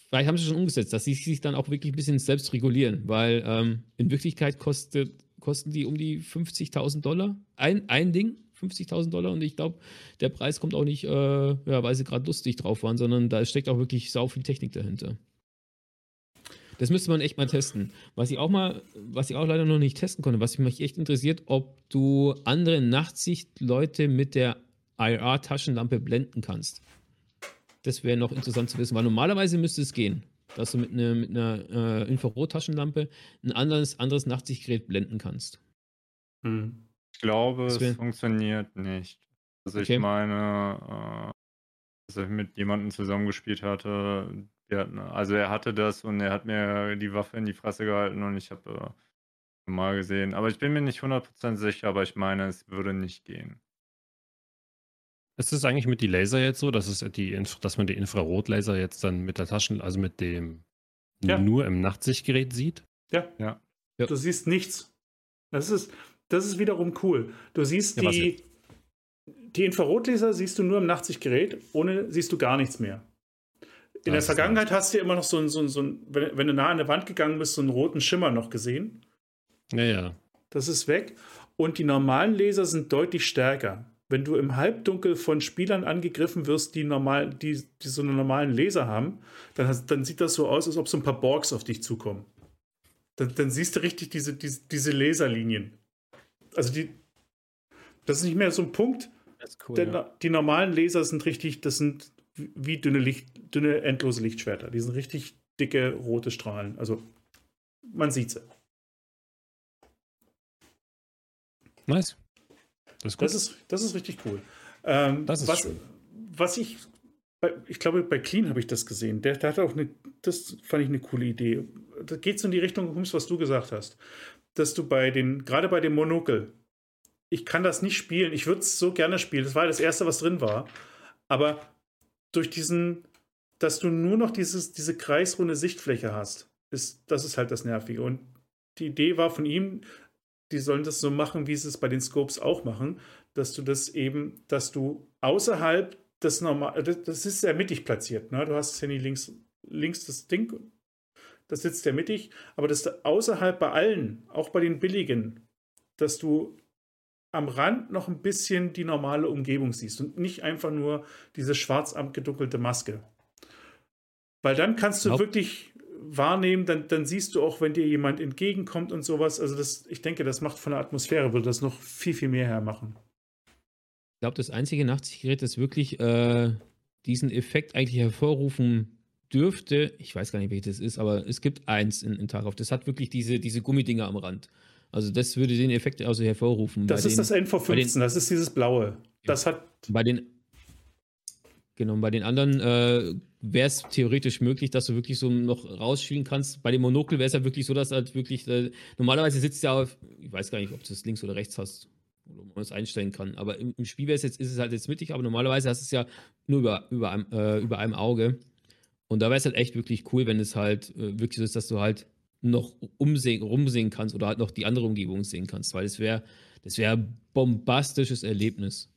vielleicht haben sie schon umgesetzt, dass sie sich dann auch wirklich ein bisschen selbst regulieren, weil ähm, in Wirklichkeit kostet, kosten die um die 50.000 Dollar. Ein, ein Ding, 50.000 Dollar und ich glaube, der Preis kommt auch nicht, äh, ja, weil sie gerade lustig drauf waren, sondern da steckt auch wirklich sau viel Technik dahinter. Das müsste man echt mal testen. Was ich auch mal, was ich auch leider noch nicht testen konnte, was mich echt interessiert, ob du andere Nachtsichtleute mit der IR-Taschenlampe blenden kannst. Das wäre noch interessant zu wissen, weil normalerweise müsste es gehen, dass du mit, ne, mit einer äh, Infrarot-Taschenlampe ein anderes, anderes Nachtsichtgerät blenden kannst. Hm. Ich glaube, es funktioniert nicht. Also okay. ich meine, äh, dass ich mit jemandem zusammengespielt hatte, ja, also er hatte das und er hat mir die Waffe in die Fresse gehalten und ich habe äh, mal gesehen. Aber ich bin mir nicht 100% sicher, aber ich meine, es würde nicht gehen. Ist es eigentlich mit die Laser jetzt so, dass, es die, dass man die Infrarotlaser jetzt dann mit der Taschen, also mit dem ja. nur im Nachtsichtgerät sieht? Ja. ja. Du siehst nichts. Das ist, das ist wiederum cool. Du siehst ja, die, die Infrarotlaser siehst du nur im Nachtsichtgerät, ohne siehst du gar nichts mehr. In der Vergangenheit hast du immer noch so ein, so ein, so ein wenn, wenn, du nah an der Wand gegangen bist, so einen roten Schimmer noch gesehen. Ja, ja. Das ist weg. Und die normalen Laser sind deutlich stärker. Wenn du im Halbdunkel von Spielern angegriffen wirst, die, normal, die, die so einen normalen Laser haben, dann, dann sieht das so aus, als ob so ein paar Borgs auf dich zukommen. Dann, dann siehst du richtig diese, diese, diese Laserlinien. Also die, das ist nicht mehr so ein Punkt. Cool, denn ja. die normalen Laser sind richtig, das sind wie dünne, Licht, dünne endlose Lichtschwerter. Die sind richtig dicke rote Strahlen. Also man sieht sie. Nice. Das ist, das ist, das ist richtig cool. Ähm, das ist was, schön. was ich, ich glaube, bei Clean habe ich das gesehen. Der, der hatte auch eine, das fand ich eine coole Idee. Da geht es in die Richtung, was du gesagt hast. Dass du bei den, gerade bei dem Monokel, ich kann das nicht spielen. Ich würde es so gerne spielen. Das war das erste, was drin war. Aber durch diesen, dass du nur noch dieses, diese kreisrunde Sichtfläche hast, ist, das ist halt das Nervige. Und die Idee war von ihm, die sollen das so machen, wie sie es bei den Scopes auch machen, dass du das eben, dass du außerhalb des normal, das ist sehr mittig platziert. Ne? Du hast das Handy links, links das Ding, das sitzt sehr mittig, aber dass du außerhalb bei allen, auch bei den billigen, dass du am Rand noch ein bisschen die normale Umgebung siehst und nicht einfach nur diese schwarz abgedunkelte Maske. Weil dann kannst du wirklich wahrnehmen, dann, dann siehst du auch, wenn dir jemand entgegenkommt und sowas. Also das, ich denke, das macht von der Atmosphäre, würde das noch viel, viel mehr hermachen. Ich glaube, das einzige Nachtsichtgerät, das wirklich äh, diesen Effekt eigentlich hervorrufen dürfte, ich weiß gar nicht, welches das ist, aber es gibt eins in, in Tarkov. Das hat wirklich diese, diese Gummidinger am Rand. Also das würde den Effekt also hervorrufen. Das ist den, das NV15, das ist dieses blaue. Das hat, Bei den Genau, bei den anderen äh, wäre es theoretisch möglich, dass du wirklich so noch rausschielen kannst. Bei dem Monokel wäre es ja wirklich so, dass halt wirklich, äh, normalerweise sitzt ja auf, ich weiß gar nicht, ob du es links oder rechts hast, oder ob man es einstellen kann. Aber im, im Spiel wäre es jetzt, ist es halt jetzt mittig, aber normalerweise hast du es ja nur über, über, einem, äh, über einem Auge. Und da wäre es halt echt wirklich cool, wenn es halt äh, wirklich so ist, dass du halt noch umsehen, rumsehen kannst oder halt noch die andere Umgebung sehen kannst, weil das wäre das wäre ein bombastisches Erlebnis.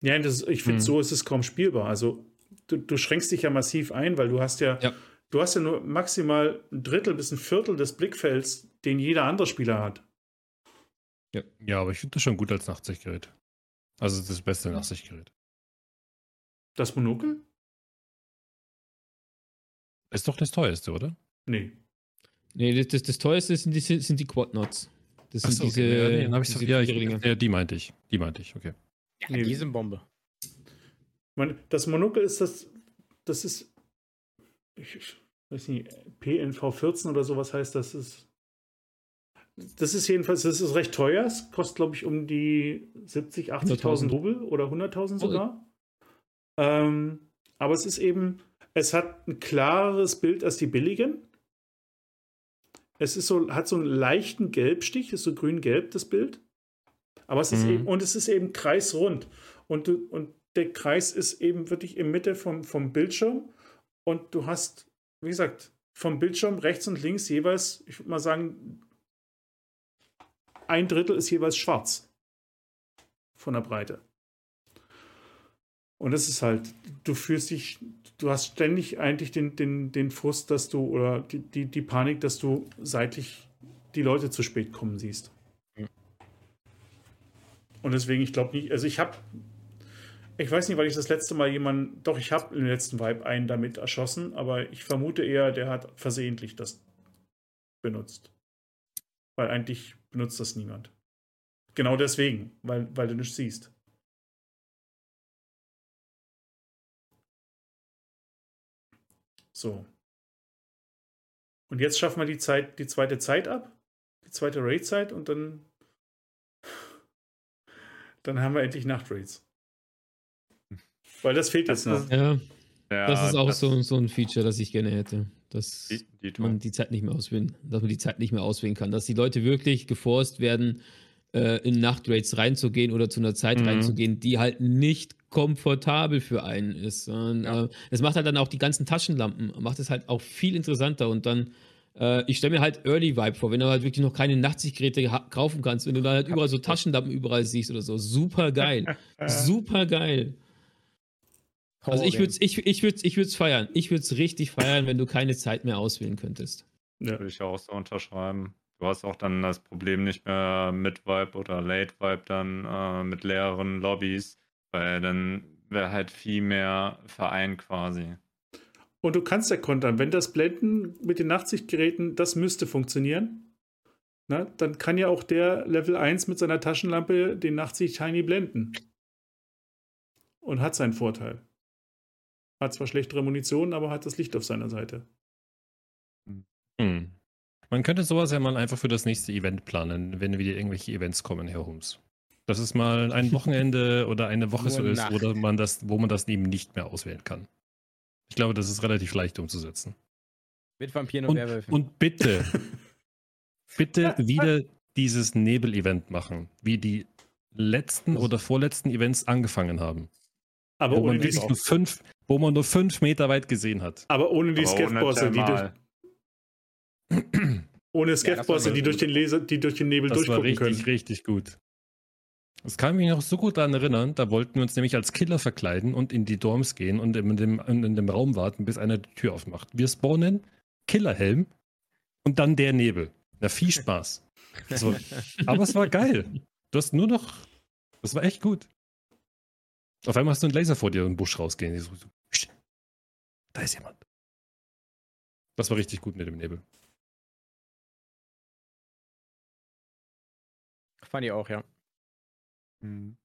ja, das, ich finde, Hm. so ist es kaum spielbar. Also du, du schränkst dich ja massiv ein, weil du hast ja, Ja. du hast ja nur maximal ein Drittel bis ein Viertel des Blickfelds, den jeder andere Spieler hat. Ja, aber ich finde das schon gut als Nachtsichtgerät. Also das beste Nachtsichtgerät. Das Monokel? Ist doch das teuerste, oder? Nee. Nee, das, das, das teuerste sind die, sind die Quad-Nots. Das sind so, diese, okay. ja, nee, diese doch- ja, ich, ja, die meinte ich. Die meinte ich, okay. Ja, Nee. die sind Bombe. Das Monokel ist das, das ist, ich, weiß nicht, PNV14 oder sowas heißt das. Ist, das ist jedenfalls, das ist recht teuer. Es kostet, glaube ich, um die 70, 80.000 100.000. Rubel oder 100.000 sogar. Ähm, aber es ist eben, es hat ein klares Bild als die billigen. Es ist so, hat so einen leichten Gelbstich, ist so grün-gelb das Bild. Aber es ist Mhm. eben, und es ist eben kreisrund. Und, du, und der Kreis ist eben wirklich in Mitte vom, vom Bildschirm. Und du hast, wie gesagt, vom Bildschirm rechts und links jeweils, ich würde mal sagen, ein Drittel ist jeweils schwarz. Von der Breite. Und das ist halt, du fühlst dich, du hast ständig eigentlich den, den, den Frust, dass du, oder die, die, die Panik, dass du seitlich die Leute zu spät kommen siehst. Und deswegen, ich glaube nicht, also ich habe, ich weiß nicht, weil ich das letzte Mal jemanden, doch, ich habe im letzten Vibe einen damit erschossen, aber ich vermute eher, der hat versehentlich das benutzt. Weil eigentlich benutzt das niemand. Genau deswegen, weil, weil du nichts siehst. So. Und jetzt schaffen wir die Zeit, die zweite Zeit ab, die zweite Raid-Zeit und dann, dann haben wir endlich Nachtraids. Weil das fehlt jetzt Das noch. Ja, Ja, das ist auch das- so, so ein Feature, das ich gerne hätte. Dass Die, die man die Zeit nicht mehr auswählen, dass man die Zeit nicht mehr auswählen kann. Dass die Leute wirklich geforst werden, äh, in Nachtraids reinzugehen oder zu einer Zeit Mhm. reinzugehen, die halt nicht komfortabel für einen ist. Und, Ja. äh, es macht halt dann auch die ganzen Taschenlampen, macht es halt auch viel interessanter und dann äh, ich stelle mir halt Early Vibe vor, wenn du halt wirklich noch keine Nachtsichtgeräte kaufen kannst, wenn du da halt überall so Taschenlampen überall siehst oder so. Super geil. *laughs* Super geil. Also ich würde es ich, ich würd's, ich würd's feiern. Ich würde es richtig feiern, wenn du keine Zeit mehr auswählen könntest. Ja. Würde ich auch so unterschreiben. Du hast auch dann das Problem nicht mehr mit Vibe oder Late Vibe dann äh, mit leeren Lobbys, weil dann wäre halt viel mehr Verein quasi. Und du kannst ja kontern, wenn das Blenden mit den Nachtsichtgeräten, das müsste funktionieren, na, dann kann ja auch der Level 1 mit seiner Taschenlampe den Nachtsicht-Tiny blenden. Und hat seinen Vorteil. Hat zwar schlechtere Munition, aber hat das Licht auf seiner Seite. Hm. Man könnte sowas ja mal einfach für das nächste Event planen, wenn wieder irgendwelche Events kommen, Herr Hums. Dass es mal ein *laughs* Wochenende oder eine Woche so ist, oder man das, wo man das eben nicht mehr auswählen kann. Ich glaube, das ist relativ leicht umzusetzen. Mit Vampiren und, Und, Werwölfen. und bitte, *laughs* bitte wieder dieses Nebel-Event machen, wie die letzten oder vorletzten Events angefangen haben. Aber Wo ohne, man, die, wirklich nur fünf, wo man nur fünf Meter weit gesehen hat. aber ohne die Skateboards, die, Thermal. Ohne war die, durch den Laser, die durch den Nebel Das war durchgucken richtig, können. richtig gut. Das kann mich noch so gut daran erinnern. Da wollten wir uns nämlich als Killer verkleiden und in die Dorms gehen und in dem, in dem Raum warten, bis einer die Tür aufmacht. Wir spawnen, Killerhelm und dann der Nebel. Na, viel Spaß. So. Aber es war geil. Du hast nur noch. Das war echt gut. Auf einmal hast du einen Laser vor dir und einen Busch rausgehen. So, so, "Psst, da ist jemand. Das war richtig gut mit dem Nebel. Fand ich auch, ja. Hm.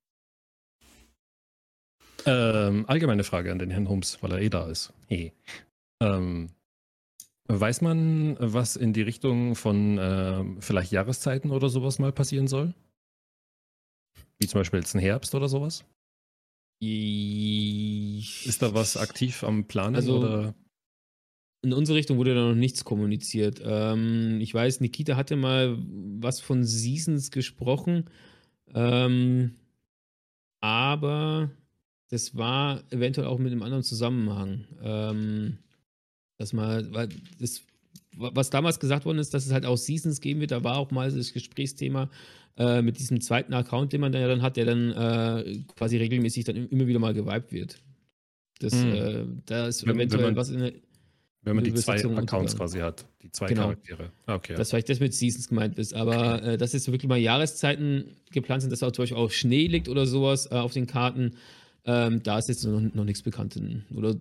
Ähm, allgemeine Frage an den Herrn Holmes, weil er eh da ist. Hey. Ähm, weiß man, was in die Richtung von ähm, vielleicht Jahreszeiten oder sowas mal passieren soll? Wie zum Beispiel jetzt ein Herbst oder sowas? Ist da was aktiv am Planen Also- oder? In unsere Richtung wurde da noch nichts kommuniziert. Ähm, ich weiß, Nikita hatte mal was von Seasons gesprochen, ähm, aber das war eventuell auch mit einem anderen Zusammenhang. Ähm, dass mal, weil das, was damals gesagt worden ist, dass es halt auch Seasons geben wird, da war auch mal das Gesprächsthema äh, mit diesem zweiten Account, den man da ja dann hat, der dann äh, quasi regelmäßig dann immer wieder mal gewiped wird. Das, Hm. äh, da ist Wenn- wenn eventuell man- was in der, Wenn man die zwei Accounts quasi hat, die zwei Genau. Charaktere. Ah, Okay. dass vielleicht das mit Seasons gemeint ist, aber äh, dass jetzt wirklich mal Jahreszeiten geplant sind, dass da zum Beispiel auch Schnee liegt oder sowas äh, auf den Karten, ähm, da ist jetzt noch, noch nichts bekannt. Oder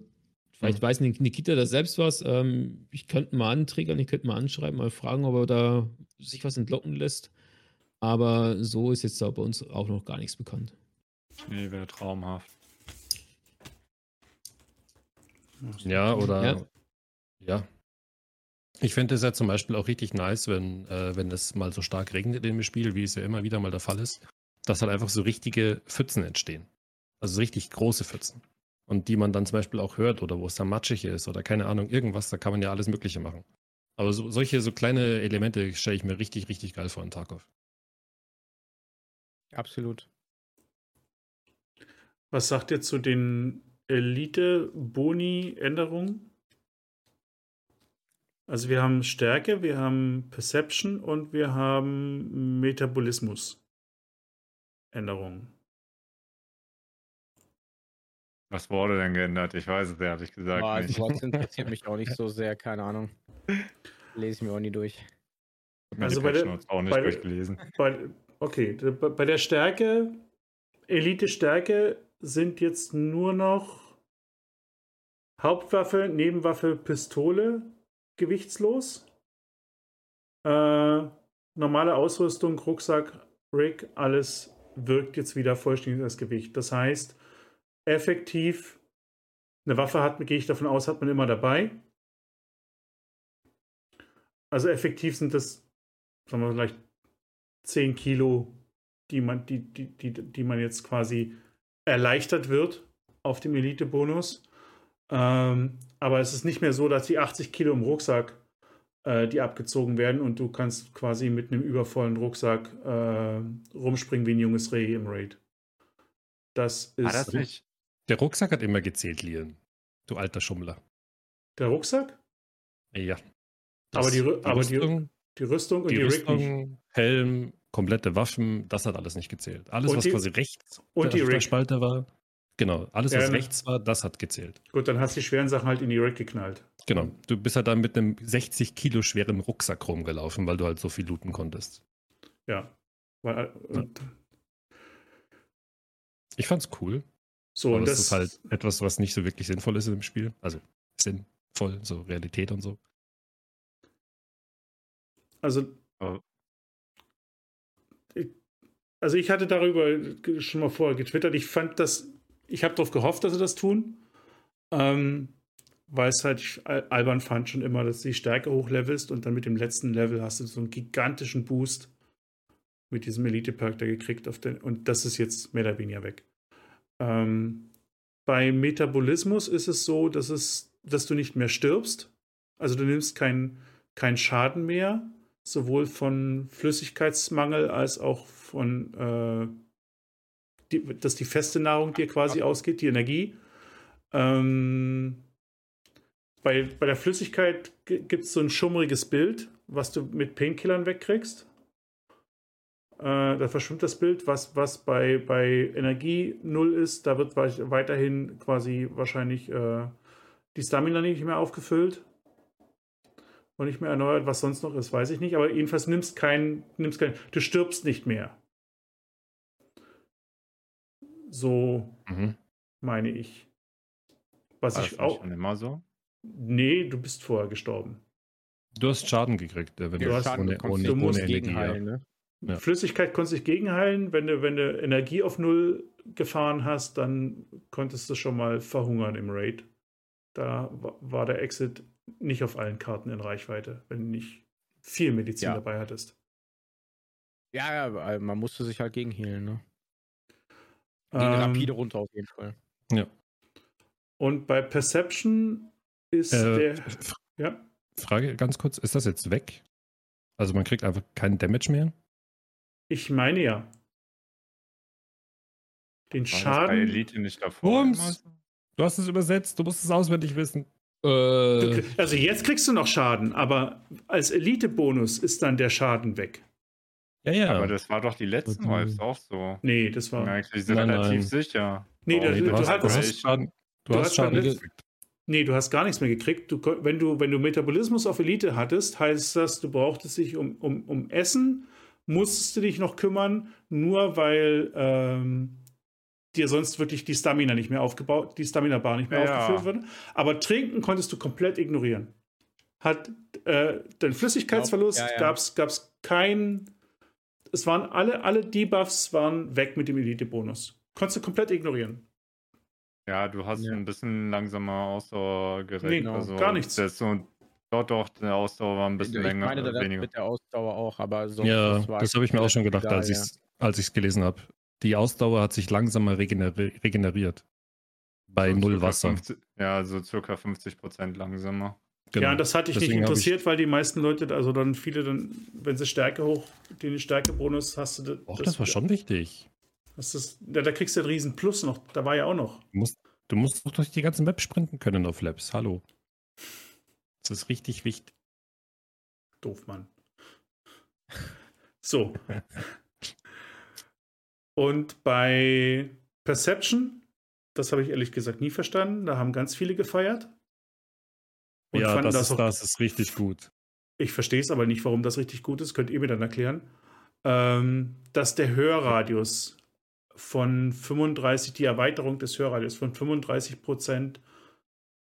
vielleicht Hm. weiß Nik- Nikita das selbst was. Ähm, ich könnte mal anträgern, ich könnte mal anschreiben, mal fragen, ob er da sich was entlocken lässt. Aber so ist jetzt da bei uns auch noch gar nichts bekannt. Nee, wäre traumhaft. Ja, oder. Ja. Ja. Ich fände es ja zum Beispiel auch richtig nice, wenn, äh, wenn es mal so stark regnet in dem Spiel, wie es ja immer wieder mal der Fall ist, dass halt einfach so richtige Pfützen entstehen. Also so richtig große Pfützen. Und die man dann zum Beispiel auch hört oder wo es dann matschig ist oder keine Ahnung, irgendwas, da kann man ja alles Mögliche machen. Aber so, solche so kleine Elemente stelle ich mir richtig, richtig geil vor in Tarkov. Absolut. Was sagt ihr zu den Elite-Boni-Änderungen? Also wir haben Stärke, wir haben Perception und wir haben Metabolismus-Änderungen. Was wurde denn geändert? Ich weiß es ehrlich gesagt Boah, also nicht. Bots interessiert mich auch nicht so *laughs* sehr, keine Ahnung. Lese ich mir auch nie durch. Also bei der- auch nicht bei durchgelesen. Bei, okay, bei der Stärke, Elite-Stärke sind jetzt nur noch Hauptwaffe, Nebenwaffe, Pistole gewichtslos. Äh, normale Ausrüstung, Rucksack, Rig, alles wirkt jetzt wieder vollständig als Gewicht. Das heißt, effektiv, eine Waffe hat, gehe ich davon aus, hat man immer dabei. Also effektiv sind das, sagen wir vielleicht 10 Kilo, die man, die, die, die, die man jetzt quasi erleichtert wird auf dem Elite-Bonus. Ähm, aber es ist nicht mehr so, dass die 80 Kilo im Rucksack, äh, die abgezogen werden und du kannst quasi mit einem übervollen Rucksack äh, rumspringen wie ein junges Reh im Raid. Das ist War das nicht? Der Rucksack hat immer gezählt, Lian. Du alter Schummler. der Rucksack, Ja. Aber die Rü- aber die- Rüstung, die Rüstung und die die. Rüstung, Helm, komplette Waffen, das hat alles nicht gezählt. Alles, Und was die- quasi rechts und die der, der Rig. Spalte war, genau, alles, Ja, was ne. rechts war, das hat gezählt. Gut, dann hast du die schweren Sachen halt in die Rig geknallt. Genau. Du bist halt dann mit einem 60 Kilo schweren Rucksack rumgelaufen, weil du halt so viel looten konntest. Ja. Weil, äh, und, Ich fand's cool. so, aber und das, das ist halt etwas, was nicht so wirklich sinnvoll ist im Spiel. Also sinnvoll, so Realität und so. Also, ich, also ich hatte darüber schon mal vorher getwittert. Ich fand das, ich habe darauf gehofft, dass sie das tun, ähm, weil es halt albern fand schon immer, dass die Stärke hochlevelst und dann mit dem letzten Level hast du so einen gigantischen Boost mit diesem Elite-Perk da gekriegt auf den, und das ist jetzt mehr oder weniger weg. Ähm, bei Metabolismus ist es so, dass es, dass du nicht mehr stirbst. Also du nimmst keinen keinen Schaden mehr, sowohl von Flüssigkeitsmangel als auch von, äh, die, dass die feste Nahrung dir quasi ausgeht, die Energie. Ähm, bei, bei der Flüssigkeit gibt es so ein schummriges Bild, was du mit Painkillern wegkriegst. Äh, da verschwimmt das Bild. Was, was bei, bei Energie null ist, da wird weiterhin quasi wahrscheinlich äh, die Stamina nicht mehr aufgefüllt und nicht mehr erneuert. Was sonst noch ist, weiß ich nicht. Aber jedenfalls nimmst kein, nimmst kein, du stirbst nicht mehr. So mhm. meine ich. Was War ich auch. Schon immer so? Nee, du bist vorher gestorben. Du hast Schaden gekriegt, wenn du, hast ohne, ohne, du musst ohne Energie. Heilen, ne? ja. Flüssigkeit konntest du dich gegenheilen. Wenn du, wenn du Energie auf Null gefahren hast, dann konntest du schon mal verhungern im Raid. Da war der Exit nicht auf allen Karten in Reichweite, wenn du nicht viel Medizin ja. dabei hattest. Ja, ja, man musste sich halt gegenhealen, ne? Ähm, rapide runter auf jeden Fall. Ja. Und bei Perception ist äh, der. Ja. Frage ganz kurz: Ist das jetzt weg? Also man kriegt einfach keinen Damage mehr? Ich meine ja. Den War Schaden. bei Elite nicht davor. Bums. Du hast es übersetzt, du musst es auswendig wissen. Äh. Also jetzt kriegst du noch Schaden, aber als Elite-Bonus ist dann der Schaden weg. Ja, ja. Aber das war doch die letzten Vibes auch so. Nee, das war. Eigentlich sind relativ nein. sicher. Nee, oh, du, du, hast, hast, du hast Schaden. Du, du hast Schaden gekriegt. Nee, du hast gar nichts mehr gekriegt. Du, wenn, du, wenn du Metabolismus auf Elite hattest, heißt das, du brauchtest dich um, um, um Essen, musstest du dich noch kümmern, nur weil ähm, dir sonst wirklich die Stamina nicht mehr aufgebaut, die Stamina-Bar nicht mehr ja. aufgefüllt wird. Aber trinken konntest du komplett ignorieren. Hat äh, den Flüssigkeitsverlust, ja, ja. gab es kein. Es waren alle, alle Debuffs waren weg mit dem Elite-Bonus. Konntest du komplett ignorieren. Ja, du hast ja. ein bisschen langsamer Ausdauer gerechnet. Nee, also gar nichts. Das so, dort doch, der Ausdauer war ein bisschen ich länger. Ich meine, weniger. mit der Ausdauer auch, aber so. Ja, das, das habe ich mir auch schon gedacht, egal, als ich es gelesen habe. Die Ausdauer hat sich langsamer regeneri regeneriert. Bei so null Wasser. 50, ja, so circa 50 Prozent langsamer. Genau. Ja, das hatte ich Deswegen nicht interessiert, ich... weil die meisten Leute, also dann viele dann, wenn sie Stärke hoch, den Stärkebonus hast du. Och, das, das war schon wichtig. Das ist, ja, da kriegst du einen riesen Plus noch. Da war ja auch noch. Du musst, du musst doch durch die ganze Map sprinten können auf Labs. Hallo. Das ist richtig wichtig. Doof, Mann. So. Und bei Perception, das habe ich ehrlich gesagt nie verstanden. Da haben ganz viele gefeiert. Und ja, das, das, ist, das ist richtig gut. Ich verstehe es aber nicht, warum das richtig gut ist. Könnt ihr mir dann erklären. Ähm, dass der Hörradius von 35, die Erweiterung des Hörradius von 35%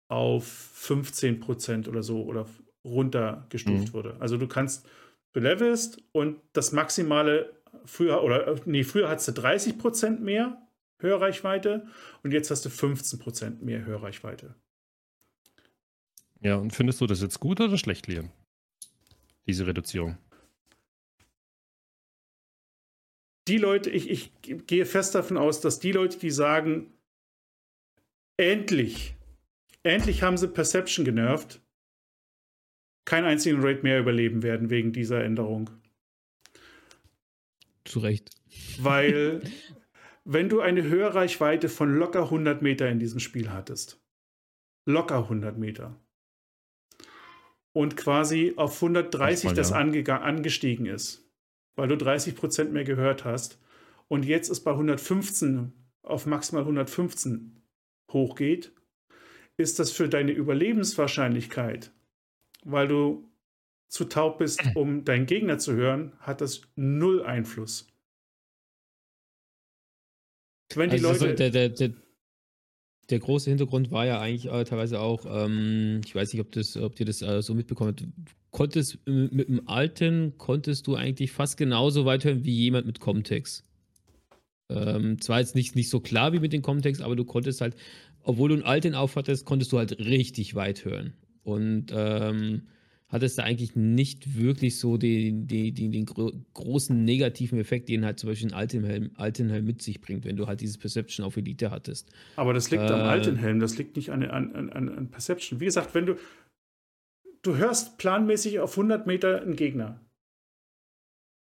auf 15% oder so oder runtergestuft mhm. wurde. Also du kannst, du levelst und das maximale früher, oder nee, früher hattest du 30% mehr Hörreichweite und jetzt hast du 15% mehr Hörreichweite. Ja, und findest du das jetzt gut oder schlecht, Liam? Diese Reduzierung? die Leute, ich, ich gehe fest davon aus, dass die Leute, die sagen, endlich, endlich haben sie Perception genervt, keinen einzigen Raid mehr überleben werden wegen dieser Änderung. Zu Recht. Weil, *laughs* wenn du eine Hörreichweite von locker 100 Meter in diesem Spiel hattest, locker 100 Meter, und quasi auf 130 mal, das ja. angestiegen ist, weil du 30 Prozent mehr gehört hast und jetzt es bei 115 auf maximal 115 hochgeht, ist das für deine Überlebenswahrscheinlichkeit, weil du zu taub bist, *clears throat* um deinen Gegner zu hören, hat das null Einfluss. Wenn die also Leute. Der, der, der, der, große Hintergrund war ja eigentlich äh, teilweise auch, ähm, ich weiß nicht, ob, das, ob ihr das äh, so mitbekommt, konntest äh, mit dem alten konntest du eigentlich fast genauso weit hören wie jemand mit Comtex. Ähm, zwar jetzt nicht, nicht so klar wie mit den Comtex, aber du konntest halt, obwohl du einen alten aufhattest, konntest du halt richtig weit hören. Und ähm, hattest da eigentlich nicht wirklich so den, den, den, den großen negativen Effekt, den halt zum Beispiel ein Altenhelm, Altenhelm mit sich bringt, wenn du halt dieses Perception auf Elite hattest. Aber das liegt äh, am Altenhelm, das liegt nicht an, an, an, an Perception. Wie gesagt, wenn du, du hörst planmäßig auf 100 Meter einen Gegner.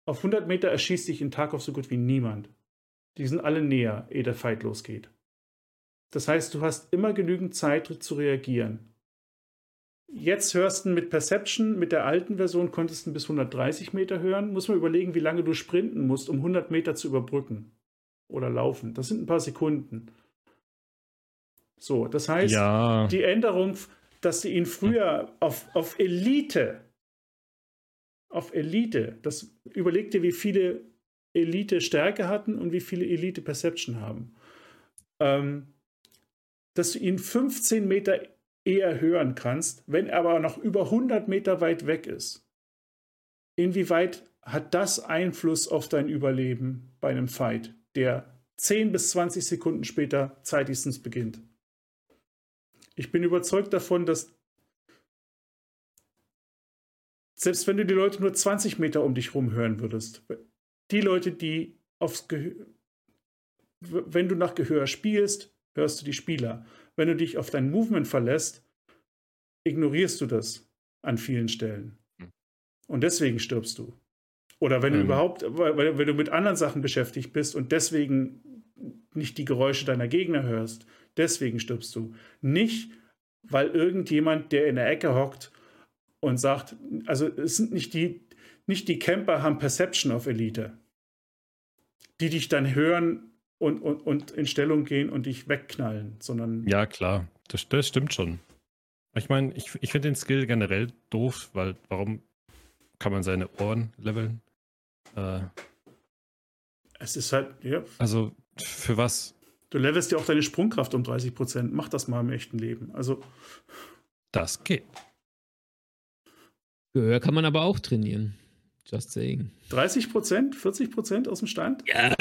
Auf 100 Meter erschießt sich in Tarkov so gut wie niemand. Die sind alle näher, ehe der Fight losgeht. Das heißt, du hast immer genügend Zeit zu reagieren. Jetzt hörst du mit Perception, mit der alten Version konntest du bis 130 Meter hören. Muss man überlegen, wie lange du sprinten musst, um 100 Meter zu überbrücken oder laufen. Das sind ein paar Sekunden. So, das heißt, Ja, die Änderung, dass sie ihn früher auf, auf Elite, auf Elite, das überleg dir, wie viele Elite Stärke hatten und wie viele Elite Perception haben. Ähm, dass du ihn 15 Meter eher hören kannst, wenn er aber noch über 100 Meter weit weg ist. Inwieweit hat das Einfluss auf dein Überleben bei einem Fight, der 10 bis 20 Sekunden später zeitigstens beginnt? Ich bin überzeugt davon, dass selbst wenn du die Leute nur 20 Meter um dich rum hören würdest, die Leute, die aufs Gehör, wenn du nach Gehör spielst, hörst du die Spieler. Wenn du dich auf dein Movement verlässt, ignorierst du das an vielen Stellen. Hm. Und deswegen stirbst du. Oder wenn du Ähm. überhaupt, weil, wenn du mit anderen Sachen beschäftigt bist und deswegen nicht die Geräusche deiner Gegner hörst, deswegen stirbst du. Nicht, weil irgendjemand, der in der Ecke hockt und sagt, also es sind nicht die, nicht die Camper haben Perception auf Elite, die dich dann hören und, und, und in Stellung gehen und dich wegknallen, sondern ja, klar. Das, das stimmt schon. Ich meine, ich, ich finde den Skill generell doof, weil warum kann man seine Ohren leveln? Äh, es ist halt, ja, also für was? du levelst ja auch deine Sprungkraft um 30 Prozent. Mach das mal im echten Leben. Also, Das geht. Gehör kann man aber auch trainieren. Just saying. 30 Prozent, 40 Prozent aus dem Stand? Ja,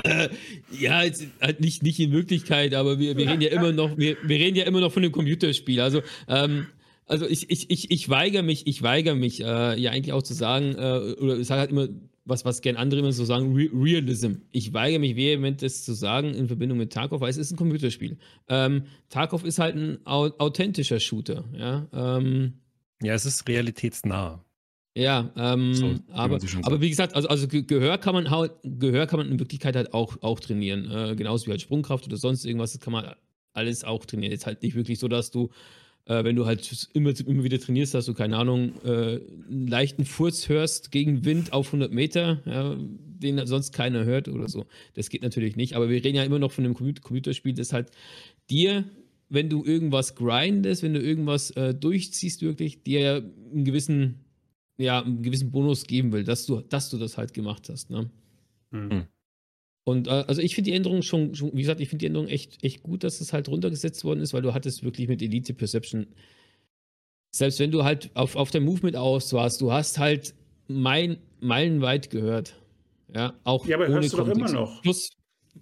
ja halt nicht, nicht in Wirklichkeit, aber wir, wir reden ja immer noch, wir, wir reden ja immer noch von einem Computerspiel. Also, ähm, also ich, ich, ich, ich weigere mich, ich weigere mich, äh, ja eigentlich auch zu sagen, äh, oder ich sage halt immer, was, was gern andere immer so sagen, Re Realism. Ich weigere mich vehement, das zu sagen in Verbindung mit Tarkov, weil es ist ein Computerspiel. Ähm, Tarkov ist halt ein au authentischer Shooter, ja. Ähm, Ja, es ist realitätsnah. Ja, ähm, So, aber, aber wie gesagt, also, also Ge- Gehör kann man halt, Gehör kann man in Wirklichkeit halt auch, auch trainieren. Äh, genauso wie halt Sprungkraft oder sonst irgendwas, das kann man alles auch trainieren. Jetzt halt nicht wirklich so, dass du, äh, wenn du halt immer, immer wieder trainierst, dass du, keine Ahnung, äh, einen leichten Furz hörst gegen Wind auf 100 Meter, ja, den sonst keiner hört oder so. Das geht natürlich nicht, aber wir reden ja immer noch von einem Compu- Computerspiel, das halt dir wenn du irgendwas grindest, wenn du irgendwas äh, durchziehst, wirklich, dir ja einen gewissen ja, einen gewissen Bonus geben will, dass du, dass du das halt gemacht hast. Ne? Hm. Und äh, also ich finde die Änderung schon, schon, wie gesagt, ich finde die Änderung echt, echt gut, dass es halt runtergesetzt worden ist, weil du hattest wirklich mit Elite Perception, selbst wenn du halt auf, auf dein Movement aus warst, du hast halt mein, meilenweit gehört. Ja, auch Ja, aber ohne hörst du doch immer Kontext. noch. Plus,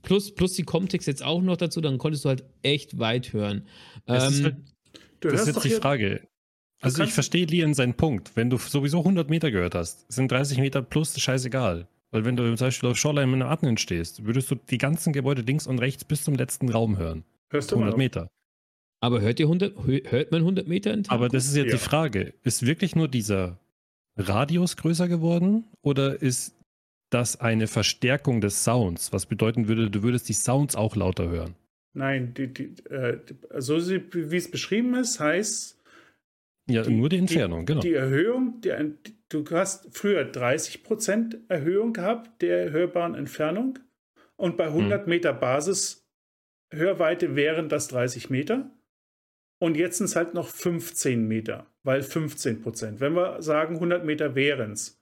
plus, plus die Comtext jetzt auch noch dazu, dann konntest du halt echt weit hören. Das ist Ähm, halt Du das ist hörst jetzt doch die hier, Frage. Also ich verstehe Lian seinen Punkt. Wenn du sowieso 100 Meter gehört hast, sind 30 Meter plus scheißegal. Weil wenn du zum Beispiel auf Shoreline mit einer Admin stehst, würdest du die ganzen Gebäude links und rechts bis zum letzten Raum hören. hörst du immer 100 noch. Meter. aber hört ihr 100, hö- hört man 100 Meter in Aber das ist jetzt Ja. die Frage. Ist wirklich nur dieser Radius größer geworden oder ist das eine Verstärkung des Sounds? Was bedeuten würde, du würdest die Sounds auch lauter hören? Nein, die, die, äh, so wie es beschrieben ist, heißt, Ja, Die- nur die Entfernung, genau. Die Erhöhung, die, du hast früher 30% Erhöhung gehabt der hörbaren Entfernung und bei Hm. 100 Meter Basis Hörweite wären das 30 Meter und jetzt sind es halt noch 15 Meter, weil 15%. Wenn wir sagen 100 Meter wären es.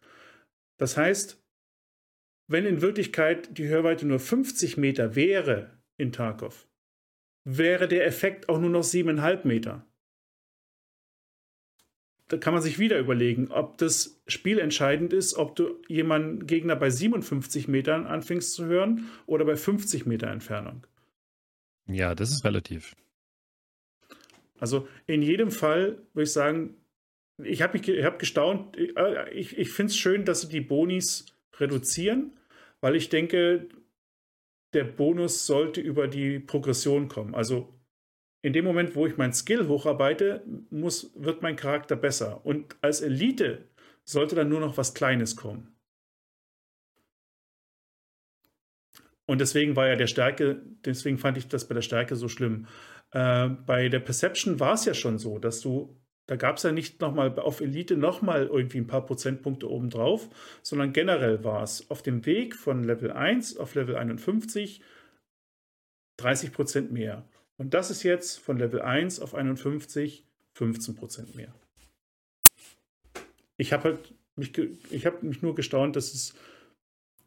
Das heißt, wenn in Wirklichkeit die Hörweite nur 50 Meter wäre in Tarkov, wäre der Effekt auch nur noch 7,5 Meter da kann man sich wieder überlegen, ob das spielentscheidend ist, ob du jemanden Gegner bei 57 Metern anfängst zu hören oder bei 50 Meter Entfernung. Ja, das ist relativ. Also in jedem Fall würde ich sagen, ich habe mich, ich habe gestaunt. Ich, ich finde es schön, dass sie die Bonis reduzieren, weil ich denke, der Bonus sollte über die Progression kommen. Also in dem Moment, wo ich mein Skill hocharbeite, muss, wird mein Charakter besser. Und als Elite sollte dann nur noch was Kleines kommen. Und deswegen war ja der Stärke, deswegen fand ich das bei der Stärke so schlimm. Äh, bei der Perception war es ja schon so, dass du Da gab es ja nicht nochmal auf Elite nochmal irgendwie ein paar Prozentpunkte obendrauf, sondern generell war es auf dem Weg von Level 1 auf Level 51 30 Prozent mehr. Und das ist jetzt von Level 1 auf 51 15 Prozent mehr. Ich habe halt mich, ich mich nur gestaunt, dass es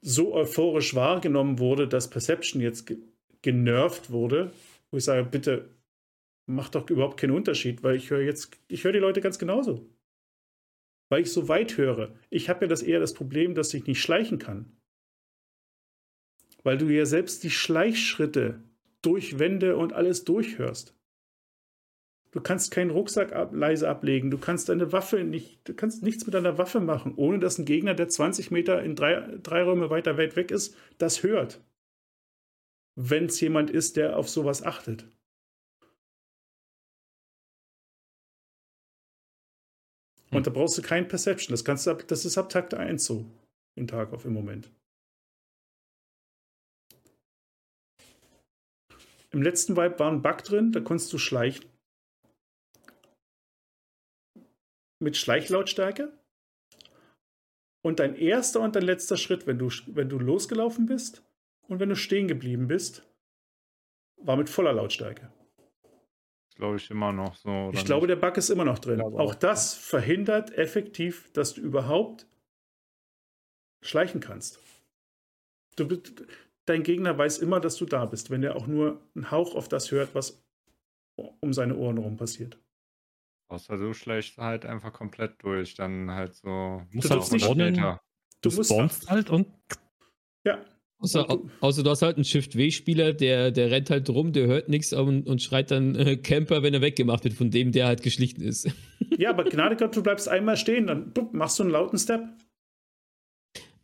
so euphorisch wahrgenommen wurde, dass Perception jetzt ge genervt wurde, wo ich sage, bitte macht doch überhaupt keinen Unterschied, weil ich höre jetzt, ich höre die Leute ganz genauso. Weil ich so weit höre. Ich habe ja das eher das Problem, dass ich nicht schleichen kann. Weil du ja selbst die Schleichschritte durch Wände und alles durchhörst. Du kannst keinen Rucksack ab, leise ablegen. Du kannst deine Waffe nicht, du kannst nichts mit deiner Waffe machen, ohne dass ein Gegner, der 20 Meter in drei, drei Räume weiter weit weg ist, das hört. Wenn es jemand ist, der auf sowas achtet. Und da brauchst du kein Perception. Das, kannst du ab, das ist ab Takt 1 so in Tarkov im Moment. Im letzten Vibe war ein Bug drin, da konntest du schleichen. Mit Schleichlautstärke. Und dein erster und dein letzter Schritt, wenn du, wenn du losgelaufen bist und wenn du stehen geblieben bist, war mit voller Lautstärke glaube ich, immer noch so. Ich glaube, nicht? der Bug ist immer noch drin. Auch, auch das verhindert effektiv, dass du überhaupt schleichen kannst. Du, dein Gegner weiß immer, dass du da bist, wenn er auch nur einen Hauch auf das hört, was um seine Ohren herum passiert. Außer du schleichst halt einfach komplett durch, dann halt so. Du musst halt spawnen, du, du spawnst halt und. Ja, Außer, außer du hast halt einen Shift-W-Spieler, der, der rennt halt rum, der hört nichts und, und schreit dann äh, Camper, wenn er weggemacht wird, von dem der halt geschlichen ist. Ja, aber Gnade Gott, du bleibst einmal stehen, dann bup, machst du einen lauten Step.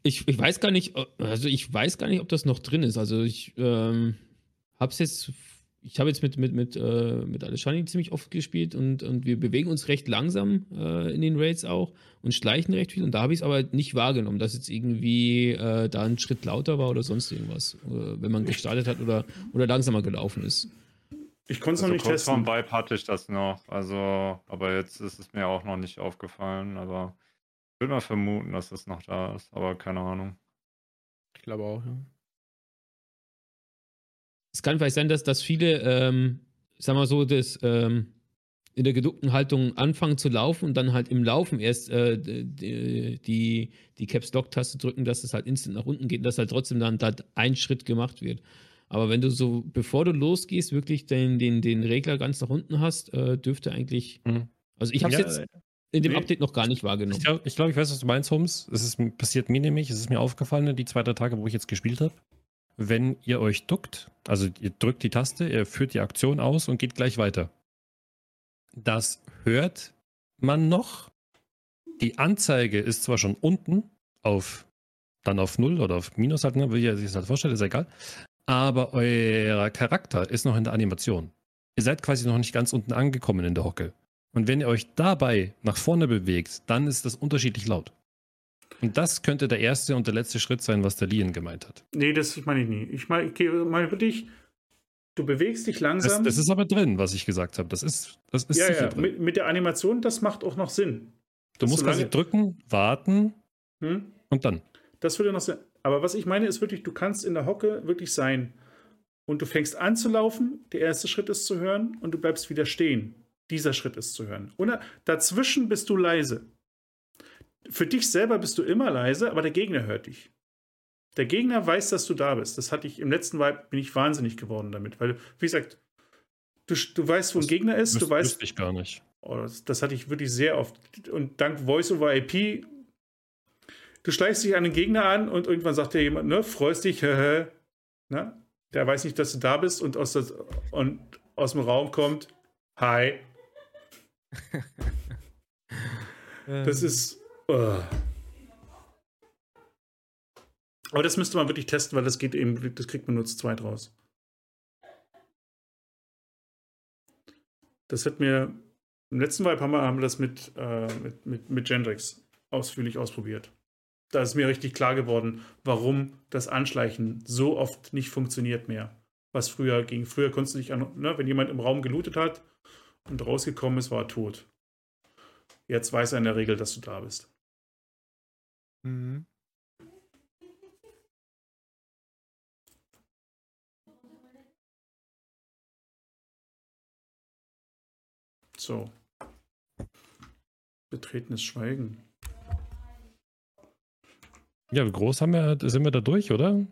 Ich, ich weiß gar nicht, also ich weiß gar nicht, ob das noch drin ist. Also ich ähm, hab's jetzt ich habe jetzt mit, mit, mit, äh, mit Aleshani ziemlich oft gespielt und, und wir bewegen uns recht langsam äh, in den Raids auch und schleichen recht viel. Und da habe ich es aber nicht wahrgenommen, dass jetzt irgendwie äh, da ein Schritt lauter war oder sonst irgendwas, äh, wenn man gestartet hat oder, oder langsamer gelaufen ist. Ich konnte es also noch nicht kurz testen. Vom Vibe hatte ich das noch. Also, aber jetzt ist es mir auch noch nicht aufgefallen. Aber würde mal vermuten, dass es noch da ist, aber keine Ahnung. Ich glaube auch, ja. Es kann vielleicht sein, dass, dass viele, ähm, sagen wir so, das ähm, in der geduckten Haltung anfangen zu laufen und dann halt im Laufen erst äh, die, die, die Caps-Lock-Taste drücken, dass es halt instant nach unten geht und dass halt trotzdem dann halt ein Schritt gemacht wird. Aber wenn du so, bevor du losgehst, wirklich den, den, den Regler ganz nach unten hast, äh, dürfte eigentlich. Mhm. Also ich habe es ja, jetzt in dem nee. Update noch gar nicht wahrgenommen. Ich glaube, ich, glaub, ich weiß, was du meinst, Holmes. Es ist passiert mir nämlich, es ist mir aufgefallen, die zwei, drei Tage, wo ich jetzt gespielt habe wenn ihr euch duckt, also ihr drückt die Taste, ihr führt die Aktion aus und geht gleich weiter. Das hört man noch. Die Anzeige ist zwar schon unten auf dann auf 0 oder auf Minus halt, ne, wie ihr sich das halt vorstellt, ist egal. Aber euer Charakter ist noch in der Animation. Ihr seid quasi noch nicht ganz unten angekommen in der Hocke. Und wenn ihr euch dabei nach vorne bewegt, dann ist das unterschiedlich laut. Und das könnte der erste und der letzte Schritt sein, was der Lien gemeint hat. Nee, das meine ich nie. Ich meine, ich meine wirklich, du bewegst dich langsam. Das, das, ist aber drin, was ich gesagt habe. Das ist, das ist ja, sicher ja. drin. Mit, mit, der Animation, das macht auch noch Sinn. Du musst quasi drücken, warten hm? und dann. Das würde noch sein. Aber was ich meine, ist wirklich, du kannst in der Hocke wirklich sein und du fängst an zu laufen, der erste Schritt ist zu hören und du bleibst wieder stehen. Dieser Schritt ist zu hören. Und dazwischen bist du leise für dich selber bist du immer leise, aber der Gegner hört dich. Der Gegner weiß, dass du da bist. Das hatte ich im letzten Vibe, bin ich wahnsinnig geworden damit. Weil, wie gesagt, du, du weißt, wo ein Gegner ist, du weißt. ich gar nicht. Oh, das, das, hatte ich wirklich sehr oft. Und dank Voice over IP, du schleichst dich an den Gegner an und irgendwann sagt dir jemand, ne, freust dich, *laughs* hä, ne? Der weiß nicht, dass du da bist und aus, das, und aus dem Raum kommt, hi. *laughs* das ist Uh. Aber das müsste man wirklich testen, weil das geht eben, das kriegt man nur zu zweit raus. Das hat mir im letzten Vibe haben wir, haben wir das mit, äh, mit, mit, mit Gendrix ausführlich ausprobiert. Da ist mir richtig klar geworden, warum das Anschleichen so oft nicht funktioniert mehr. Was früher ging. Früher konntest du nicht, an, ne, wenn jemand im Raum gelootet hat und rausgekommen ist, war er tot. Jetzt weiß er in der Regel, dass du da bist. Mhm. So. Betretenes Schweigen. Ja, wie groß haben wir, sind wir da durch, oder?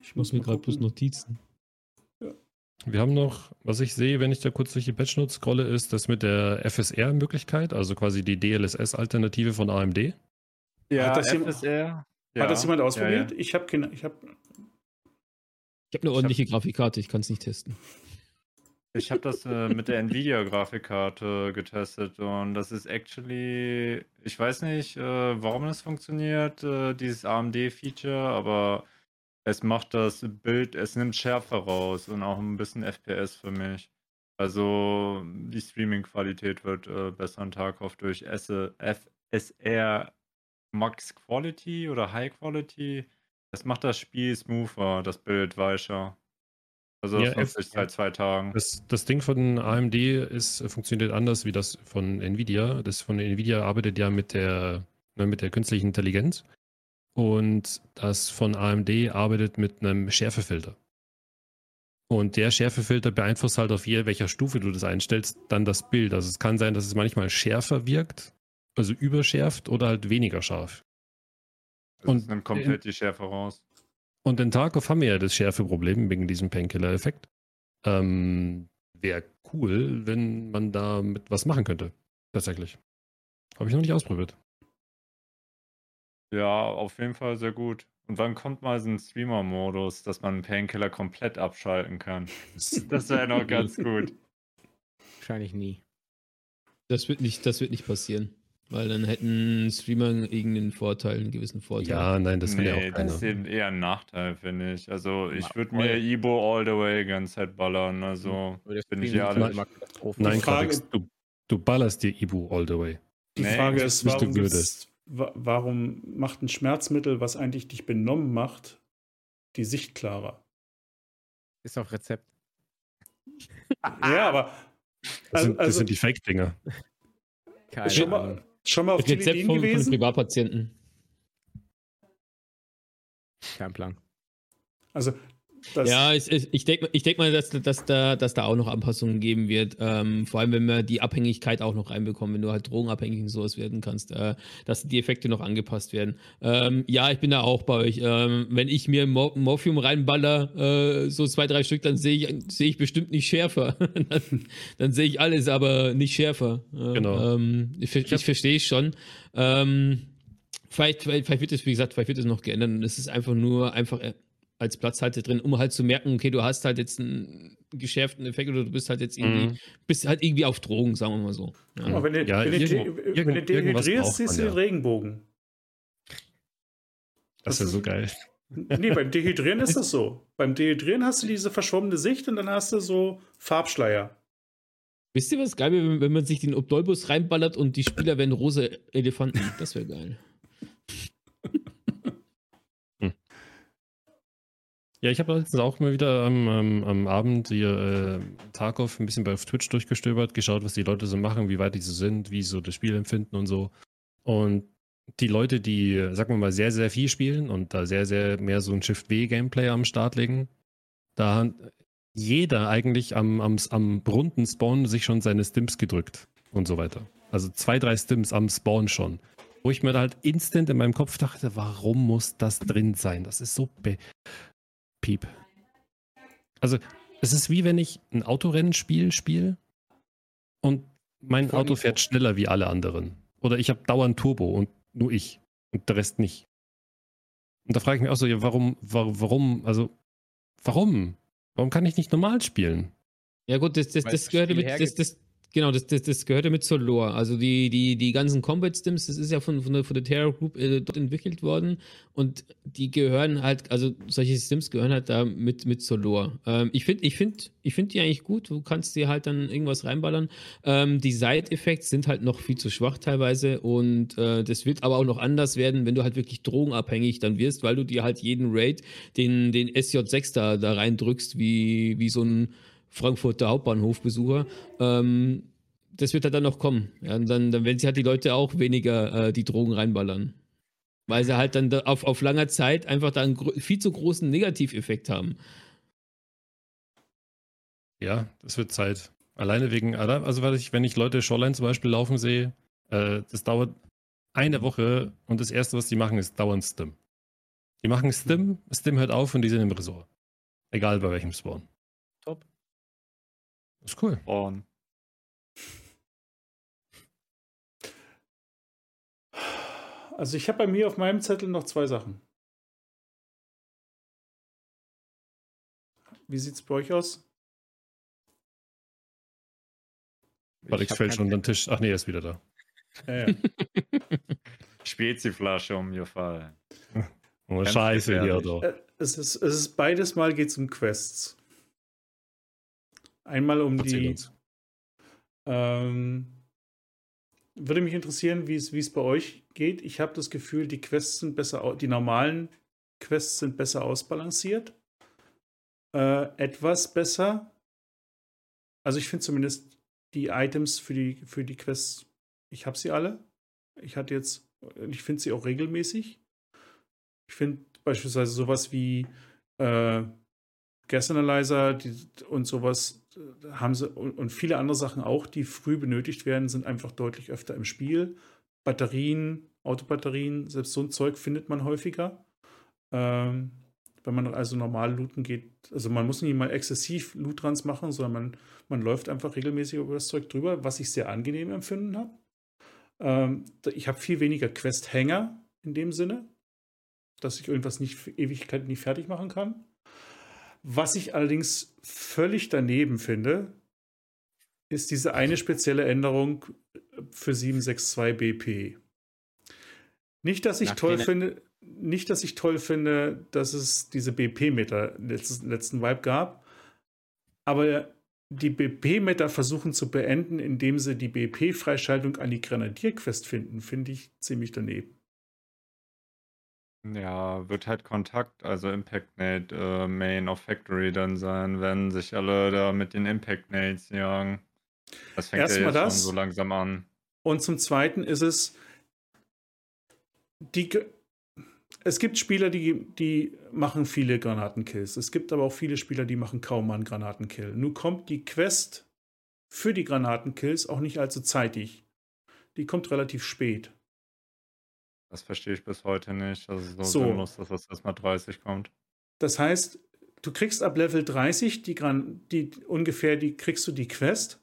Ich muss mir gerade bloß. Notizen. Wir haben noch, was ich sehe, wenn ich da kurz durch die Patch Notes scrolle, ist das mit der FSR-Möglichkeit, also quasi die DLSS-Alternative von AMD. Ja, Hat das jemand- FSR. Ja. Hat das jemand ausprobiert? Ja, Ich habe keine. Ich habe. Ich habe eine ordentliche Grafikkarte, ich kann es nicht testen. ja. Ich habe das äh, mit der Nvidia-Grafikkarte getestet und das ist actually, ich weiß nicht, äh, warum das funktioniert, äh, dieses AMD-Feature, aber es macht das Bild, es nimmt Schärfe raus und auch ein bisschen FPS für mich. Also die Streaming-Qualität wird äh, besser an Tarkov durch S FSR Max Quality oder High Quality. Das macht das Spiel smoother, das Bild weicher. Also das Ja, nutze ich seit zwei Tagen. Das, das Ding von AMD ist, funktioniert anders wie das von Nvidia. Das von Nvidia arbeitet ja mit der, ne, mit der künstlichen Intelligenz. Und das von AMD arbeitet mit einem Schärfefilter. Und der Schärfefilter beeinflusst halt auf je, welcher Stufe du das einstellst, dann das Bild. Also es kann sein, dass es manchmal schärfer wirkt, also überschärft oder halt weniger scharf. Das und nimmt komplett die Schärfe raus. Und in Tarkov haben wir ja das Schärfeproblem wegen diesem Painkiller-Effekt. Ähm, Wäre cool, wenn man da mit was machen könnte. Tatsächlich. Habe ich noch nicht ausprobiert. Ja, auf jeden Fall sehr gut. Und wann kommt mal so ein Streamer-Modus, dass man einen Painkiller komplett abschalten kann? Das wäre noch ganz gut. Wahrscheinlich nie. Das wird nicht, das wird nicht passieren. Weil dann hätten Streamer irgendeinen Vorteil, einen gewissen Vorteil. Ja, nein, das will ja nee, auch keiner. das ist eben eher ein Nachteil, finde ich. Also ich würde mir Ibo all the way ganze Zeit ballern. Also der bin ich ja immer Katastrophe. Nein, Frage- Quadix, du, du ballerst dir Ibu all the way. Die Nee, Frage das ist, bist du warum, gibt's, warum macht ein Schmerzmittel, was eigentlich dich benommen macht, die Sicht klarer? Ist auf Rezept. Ja, aber. Das sind, das also, sind die Fake-Dinger. Keine schon, Ahnung. mal, schon mal auf Rezept von, von gewesen? Privatpatienten. Kein Plan. Also, das, Ja, ich, ich, ich denke ich denk mal, dass, dass, da, dass da auch noch Anpassungen geben wird. Ähm, vor allem, wenn wir die Abhängigkeit auch noch reinbekommen, wenn du halt drogenabhängig und sowas werden kannst, äh, dass die Effekte noch angepasst werden. Ähm, ja, ich bin da auch bei euch. Ähm, wenn ich mir Mor Morphium reinballer, äh, so zwei, drei Stück, dann sehe ich, seh ich bestimmt nicht schärfer. *laughs* dann dann sehe ich alles, aber nicht schärfer. Äh, Genau. Ähm, ich ver- ich verstehe schon. Ähm, vielleicht, vielleicht, vielleicht wird es, wie gesagt, vielleicht wird es noch geändert. Und es ist einfach nur einfach als Platzhalter drin, um halt zu merken, okay, du hast halt jetzt einen geschärften Effekt oder du bist halt jetzt irgendwie, Mhm. bist halt irgendwie auf Drogen, sagen wir mal so. Ja. aber wenn du, Ja, wenn de- dehydrierst, siehst du den. Regenbogen. Das ist ja so geil. Nee, beim Dehydrieren ist das so. Beim Dehydrieren hast du diese verschwommene Sicht und dann hast du so Farbschleier. Wisst ihr, was geil wäre, wenn, wenn man sich den Obdolbus reinballert und die Spieler werden rosa Elefanten? Das wäre geil. Ja, ich habe letztens auch mal wieder am, am, am Abend hier äh, Tarkov ein bisschen bei Twitch durchgestöbert, geschaut, was die Leute so machen, wie weit die so sind, wie sie so das Spiel empfinden und so. Und die Leute, die, sagen wir mal, sehr, sehr viel spielen und da sehr, sehr mehr so ein Shift-W-Gameplay am Start legen, da hat jeder eigentlich am, am, am runden Spawn sich schon seine Stims gedrückt und so weiter. Also zwei, drei Stims am Spawn schon. Wo ich mir da halt instant in meinem Kopf dachte, warum muss das drin sein? Das ist so be Piep. Also, es ist wie wenn ich ein Autorennenspiel spiele und mein Auto fährt schneller wie alle anderen. Oder ich habe dauernd Turbo und nur ich und der Rest nicht. Und da frage ich mich auch so, ja, warum, warum, warum, also, warum? Warum kann ich nicht normal spielen? Ja gut, das, das, das das gehört mit, das, das, genau, das, das, das gehört mit zur Lore. Also die, die, die ganzen Combat Stims, das ist ja von, von der, von der Terra Group äh, dort entwickelt worden und die gehören halt, also solche Stims gehören halt da mit, mit zur Lore. Ähm, ich finde ich find, ich find die eigentlich gut, du kannst dir halt dann irgendwas reinballern. Ähm, die Side-Effects sind halt noch viel zu schwach teilweise und äh, das wird aber auch noch anders werden, wenn du halt wirklich drogenabhängig dann wirst, weil du dir halt jeden Raid, den, den SJ6 da, da reindrückst, wie, wie so ein Frankfurter Hauptbahnhofbesucher. Ähm, das wird halt dann noch kommen. Ja, dann, dann werden sie halt die Leute auch weniger äh, die Drogen reinballern. Weil sie halt dann da auf, auf langer Zeit einfach da einen viel zu großen Negativeffekt haben. Ja, das wird Zeit. Alleine wegen, also wenn ich Leute Shoreline zum Beispiel laufen sehe, äh, das dauert eine Woche und das erste, was die machen, ist dauernd Stim. Die machen Stim, Stim hört auf und die sind im Resort. Egal bei welchem Spawn. Top. ist cool. Und Also ich habe bei mir auf meinem Zettel noch zwei Sachen. Wie sieht's bei euch aus? Alex hab fällt kein- schon unter den Tisch. Ach nee, er ist wieder da. Ja, ja. *laughs* Speziflasche um ihr Fall. Oh, scheiße, hier doch. Äh, es, ist, es ist beides Mal geht es um Quests. Einmal um Erzähl die. uns. Ähm, würde mich interessieren, wie es bei euch geht. Ich habe das Gefühl, die Quests sind besser, die normalen Quests sind besser ausbalanciert. Äh, etwas besser. Also ich finde zumindest die Items für die, für die Quests, ich habe sie alle. Ich hatte jetzt, ich finde sie auch regelmäßig. Ich finde beispielsweise sowas wie äh, Gas Analyzer die, und sowas äh, haben sie und, viele andere Sachen auch, die früh benötigt werden, sind einfach deutlich öfter im Spiel. Batterien, Autobatterien, selbst so ein Zeug findet man häufiger. Ähm, wenn man also normal looten geht, also man muss nicht mal exzessiv Loot-Runs machen, sondern man, man läuft einfach regelmäßig über das Zeug drüber, was ich sehr angenehm empfunden habe. Ähm, ich habe viel weniger Quest-Hänger in dem Sinne, dass ich irgendwas nicht für Ewigkeit nicht fertig machen kann. Was ich allerdings völlig daneben finde, ist diese eine spezielle Änderung für 762 BP. Nicht, dass ich Nach toll finde, nicht, dass ich toll finde, dass es diese BP-Meter letzten, letzten Vibe gab, aber die BP-Meter versuchen zu beenden, indem sie die BP-Freischaltung an die Grenadier-Quest finden, finde ich ziemlich daneben. Ja, wird halt Kontakt, also Impact Nade äh, Main of Factory dann sein, wenn sich alle da mit den Impact Nades jagen. Das fängt Erstmal ja jetzt das. schon so langsam an. Und zum Zweiten ist es, die, es gibt Spieler, die, die machen viele Granatenkills. Es gibt aber auch viele Spieler, die machen kaum mal einen Granatenkill. Nun kommt die Quest für die Granatenkills auch nicht allzu zeitig. Die kommt relativ spät. Das verstehe ich bis heute nicht. Das ist so, So. sinnlos, dass das erstmal 30 kommt. Das heißt, du kriegst ab Level 30 die, die ungefähr die kriegst du die Quest.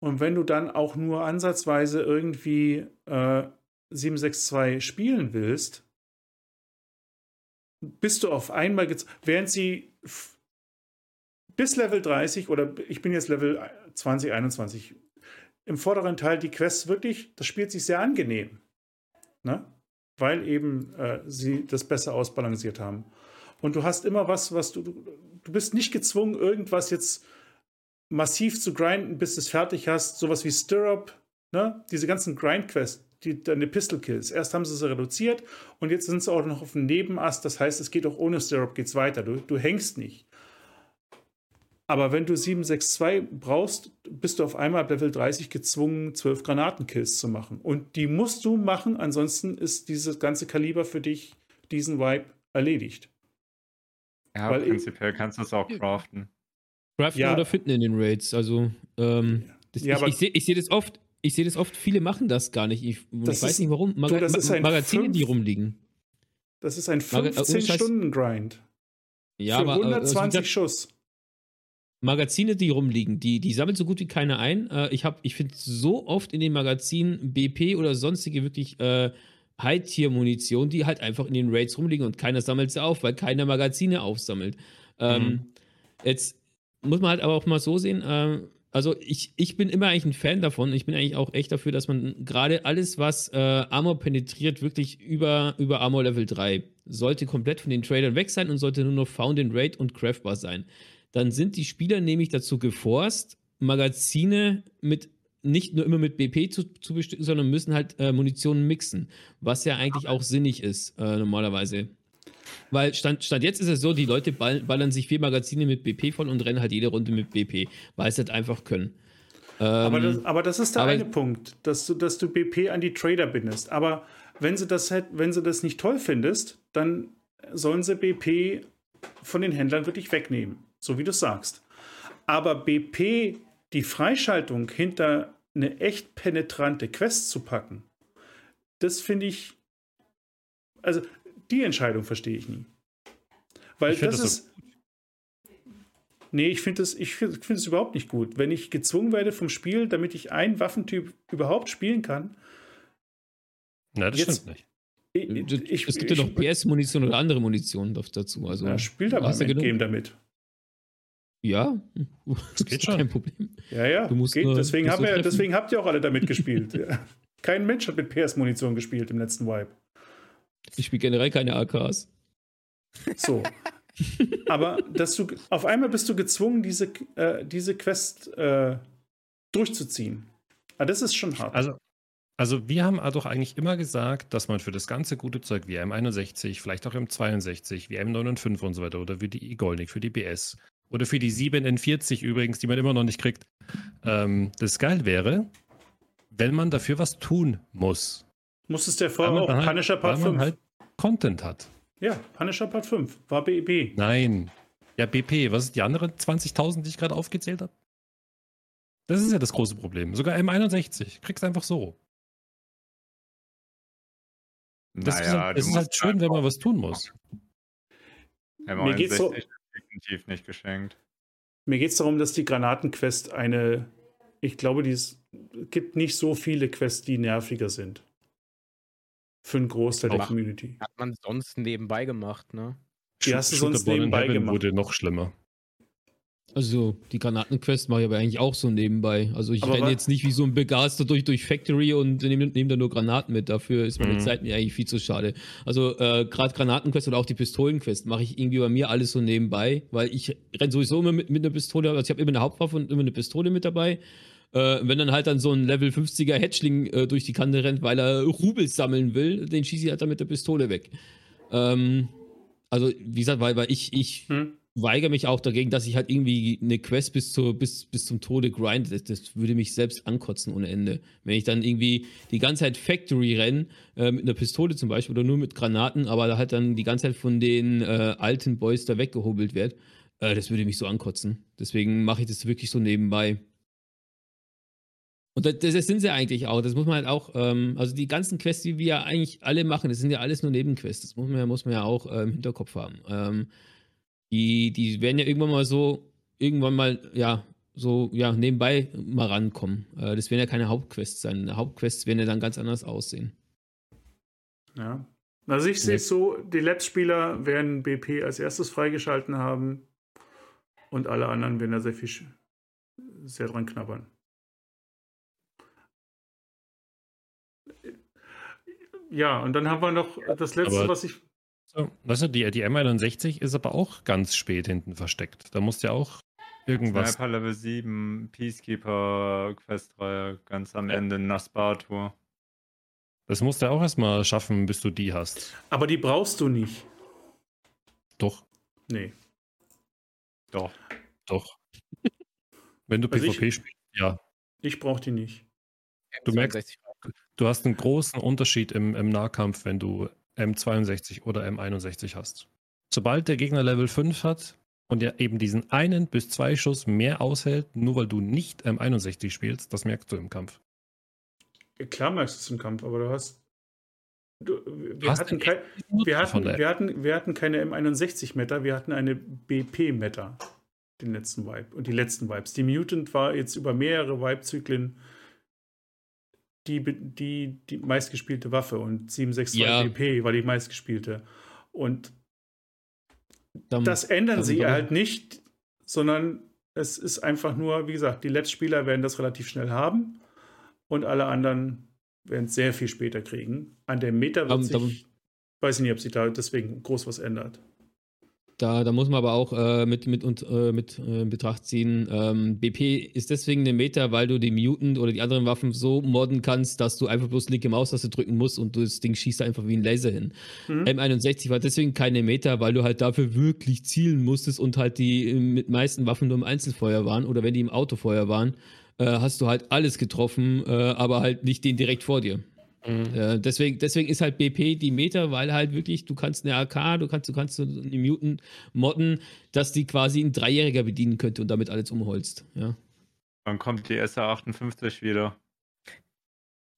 Und wenn du dann auch nur ansatzweise irgendwie äh, 762 spielen willst, bist du auf einmal während sie bis Level 30 oder ich bin jetzt Level 20, 21 im vorderen Teil die Quests wirklich, das spielt sich sehr angenehm. Ne? Weil eben äh, sie das besser ausbalanciert haben. Und du hast immer was, was du, du, bist nicht gezwungen, irgendwas jetzt massiv zu grinden, bis du es fertig hast. Sowas wie Stirrup, ne? diese ganzen Grind-Quests, die, deine Pistol-Kills. Erst haben sie sie reduziert und jetzt sind sie auch noch auf dem Nebenast. Das heißt, es geht auch ohne Stirrup geht's weiter. Du, du hängst nicht. Aber wenn du 762 brauchst, bist du auf einmal ab Level 30 gezwungen, 12 Granatenkills zu machen. Und die musst du machen, ansonsten ist dieses ganze Kaliber für dich, diesen Vibe, erledigt. Ja, Weil ich- prinzipiell kannst du es auch craften. Craften Ja. oder finden in den Raids. Also, ähm, das, Ja, ich, aber- ich sehe ich seh das oft. Ich sehe das oft, viele machen das gar nicht. Ich, ich weiß ist- nicht warum. Maga das ist ein Magazine, fünf- die rumliegen. Das ist ein Maga- äh, ohne Scheiß- 15-Stunden-Grind. Ja, für aber äh, 120 also, wie gesagt, Schuss. Magazine, die rumliegen, die, die sammelt so gut wie keiner ein. Äh, ich hab, ich finde so oft in den Magazinen BP oder sonstige wirklich äh, High-Tier-Munition, die halt einfach in den Raids rumliegen und keiner sammelt sie auf, weil keiner Magazine aufsammelt. Ähm, Mhm. Jetzt muss man halt aber auch mal so sehen, ähm, also ich, ich bin immer eigentlich ein Fan davon. Ich bin eigentlich auch echt dafür, dass man gerade alles, was äh, Armor penetriert, wirklich über, über Armor Level 3, sollte komplett von den Tradern weg sein und sollte nur noch Found in Raid und Craftbar sein. Dann sind die Spieler nämlich dazu geforst, Magazine mit nicht nur immer mit BP zu, zu bestücken, sondern müssen halt äh, Munition mixen, was ja eigentlich auch sinnig ist, äh, normalerweise. Weil Stand, Stand jetzt ist es so, die Leute ball, ballern sich vier Magazine mit BP voll und rennen halt jede Runde mit BP, weil sie halt einfach können. Aber, Ähm, das, aber das ist der aber- eine Punkt, dass du, dass du BP an die Trader bindest. Aber wenn sie das wenn sie das nicht toll findest, dann sollen sie BP von den Händlern wirklich wegnehmen, so wie du sagst. Aber BP die Freischaltung hinter eine echt penetrante Quest zu packen, das finde ich, also die Entscheidung verstehe ich nie. Weil Ich das das ist. Nee, ich finde es ich find, überhaupt nicht gut. Wenn ich gezwungen werde vom Spiel, damit ich einen Waffentyp überhaupt spielen kann, Nein, das Jetzt- stimmt nicht. ich, ich, es gibt ja noch PS-Munition oder andere Munition dazu. Also, ja, spielt aber hast im du genug. Endgame damit. Ja, das geht ist schon. kein Problem. Ja, ja. Du musst geht. nur- deswegen, musst haben wir, deswegen habt ihr auch alle damit gespielt. ja. Kein Mensch hat mit PS-Munition gespielt im letzten Wipe. Ich spiele generell keine AKs. So. Aber dass du auf einmal bist du gezwungen, diese, äh, diese Quest äh, durchzuziehen. Ah, das ist schon hart. Also, also wir haben doch eigentlich immer gesagt, dass man für das ganze gute Zeug wie M61, vielleicht auch M62, wie M95 und so weiter oder für die Igolnik, für die BS oder für die 7N40 übrigens, die man immer noch nicht kriegt, ähm, das geil wäre, wenn man dafür was tun muss. Musstest du ja Weil vorher man auch halt- Punisher Part weil man 5. halt Content hat. Ja, Punisher Part 5. War BEB. Nein. Ja, BP, was ist die anderen 20.000, die ich gerade aufgezählt habe? Das ist ja das große Problem. Sogar M61. Kriegst einfach so. Das ist, halt, es ist halt schön, wenn man was tun muss. Mir geht's so- M61 definitiv nicht geschenkt. Mir geht es darum, dass die Granatenquest eine. Ich glaube, die es gibt nicht so viele Quests, die nerviger sind. Für einen Großteil der Community. Hat man sonst nebenbei gemacht, ne? Die hast du sonst nebenbei gemacht. wurde noch schlimmer. Also, die Granatenquest mache ich aber eigentlich auch so nebenbei. Also, ich Aber renne jetzt nicht wie so ein Begeister durch, durch Factory und nehme nehm da nur Granaten mit. Dafür ist meine Mhm. Zeit mir eigentlich viel zu schade. Also, äh, gerade Granatenquest oder auch die Pistolenquest mache ich irgendwie bei mir alles so nebenbei, weil ich renne sowieso immer mit, mit einer Pistole. Also, ich habe immer eine Hauptwaffe und immer eine Pistole mit dabei. Äh, wenn dann halt dann so ein Level 50er Hatchling äh, durch die Kante rennt, weil er Rubel sammeln will, den schieße ich halt dann mit der Pistole weg. Ähm, also, wie gesagt, weil, weil ich, ich Hm? Weigere mich auch dagegen, dass ich halt irgendwie eine Quest bis, zur, bis, bis zum Tode grind. Das, das würde mich selbst ankotzen ohne Ende. Wenn ich dann irgendwie die ganze Zeit Factory renne, äh, mit einer Pistole zum Beispiel oder nur mit Granaten, aber da halt dann die ganze Zeit von den äh, alten Boys da weggehobelt wird, äh, das würde mich so ankotzen. Deswegen mache ich das wirklich so nebenbei. Und das, das sind sie eigentlich auch. Das muss man halt auch, ähm, also die ganzen Quests, die wir ja eigentlich alle machen, das sind ja alles nur Nebenquests. Das muss man ja, muss man ja auch äh, im Hinterkopf haben. Ähm, die, die werden ja irgendwann mal so, irgendwann mal, ja, so, ja, nebenbei mal rankommen. Äh, das werden ja keine Hauptquests sein. Hauptquests werden ja dann ganz anders aussehen. Ja. Also ich sehe es so, die Let's-Spieler werden BP als erstes freigeschalten haben und alle anderen werden da sehr viel sehr dran knabbern. Ja, und dann haben wir noch das letzte, Aber- was ich. So, weißt du, die, die M61 ist aber auch ganz spät hinten versteckt. Da musst du ja auch irgendwas. Sniper Level 7, Peacekeeper, Questreihe, ganz am Ende Nasbar-Tour. Das musst du ja auch erstmal schaffen, bis du die hast. Aber die brauchst du nicht. Doch, Nee. Doch. doch. Wenn du Also ich- PvP spielst, ja. Ich brauche die nicht. Du merkst- 62 Du hast einen großen Unterschied im, im Nahkampf, wenn du M62 oder M61 hast. Sobald der Gegner Level 5 hat und er eben diesen einen bis zwei Schuss mehr aushält, nur weil du nicht M61 spielst, das merkst du im Kampf. Klar merkst du es im Kampf, aber du hast. Du, wir, hast hatten kein, wir, hatten, wir, hatten, wir hatten keine M61-Meta, wir hatten eine BP-Meta. Den letzten Vibe und die letzten Vibes. Die Mutant war jetzt über mehrere Vibe-Zyklen die, die, die meistgespielte Waffe und 762 Ja. BP war die meistgespielte. Und Dann, das ändern sie dann- halt nicht, sondern es ist einfach nur, wie gesagt, die Letztspieler werden das relativ schnell haben und alle anderen werden es sehr viel später kriegen. An der Meta wird Ähm, sich, dann- weiß ich nicht, ob sich da deswegen groß was ändert. Da, da muss man aber auch äh, mit, mit, und, äh, mit äh, in Betracht ziehen, ähm, BP ist deswegen eine Meta, weil du die Mutant oder die anderen Waffen so modden kannst, dass du einfach bloß linke Maustaste drücken musst und das Ding schießt einfach wie ein Laser hin. Mhm. M61 war deswegen keine Meta, weil du halt dafür wirklich zielen musstest und halt die äh, mit meisten Waffen nur im Einzelfeuer waren oder wenn die im Autofeuer waren, äh, hast du halt alles getroffen, äh, aber halt nicht den direkt vor dir. Mhm. Äh, deswegen, deswegen ist halt BP die Meta, weil halt wirklich, du kannst eine AK, du kannst, du kannst eine Mutant modden, dass die quasi ein Dreijähriger bedienen könnte und damit alles umholst. Ja. Wann kommt die SA58 wieder?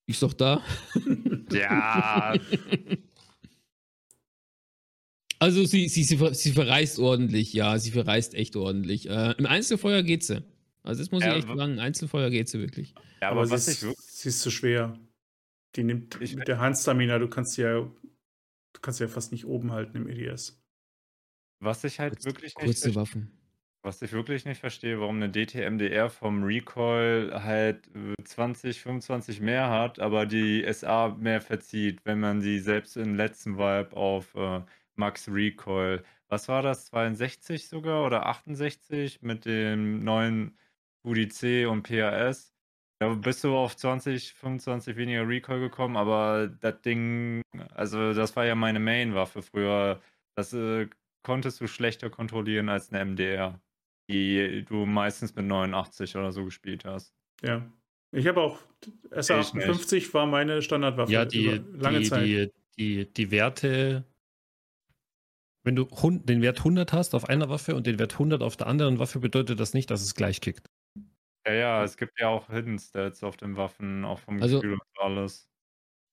Ist doch da. Ja, *laughs* Also sie, sie, sie, sie verreist ordentlich, ja, sie verreist echt ordentlich. Äh, Im Einzelfeuer geht sie. Also das muss Ja, ich echt sagen, im Einzelfeuer geht sie wirklich. ja aber aber sie was ich ist, wirklich. sie ist zu schwer. Die nimmt Ich- mit der Handstamina, du kannst ja, du kannst ja fast nicht oben halten im EDS. Was ich halt Kurz- wirklich nicht Kurze verstehe, Waffen. was ich wirklich nicht verstehe, warum eine DTMDR vom Recoil halt äh, 20, 25 mehr hat, aber die SA mehr verzieht, wenn man sie selbst im letzten Vibe auf äh, Max Recoil, was war das, 62 sogar oder 68 mit dem neuen UDC und PAS? Da bist du auf 20, 25 weniger Recoil gekommen, aber das Ding, also das war ja meine Main-Waffe früher. Das äh, konntest du schlechter kontrollieren als eine MDR, die du meistens mit 89 oder so gespielt hast. Ja. Ich habe auch SA58 war meine Standardwaffe Ja, die, über lange die, Zeit. die, die, die Werte, wenn du den Wert 100 hast auf einer Waffe und den Wert 100 auf der anderen Waffe, bedeutet das nicht, dass es gleich kickt. Ja, ja, es gibt ja auch Hidden Stats auf den Waffen, auch vom Also- Gefühl und alles.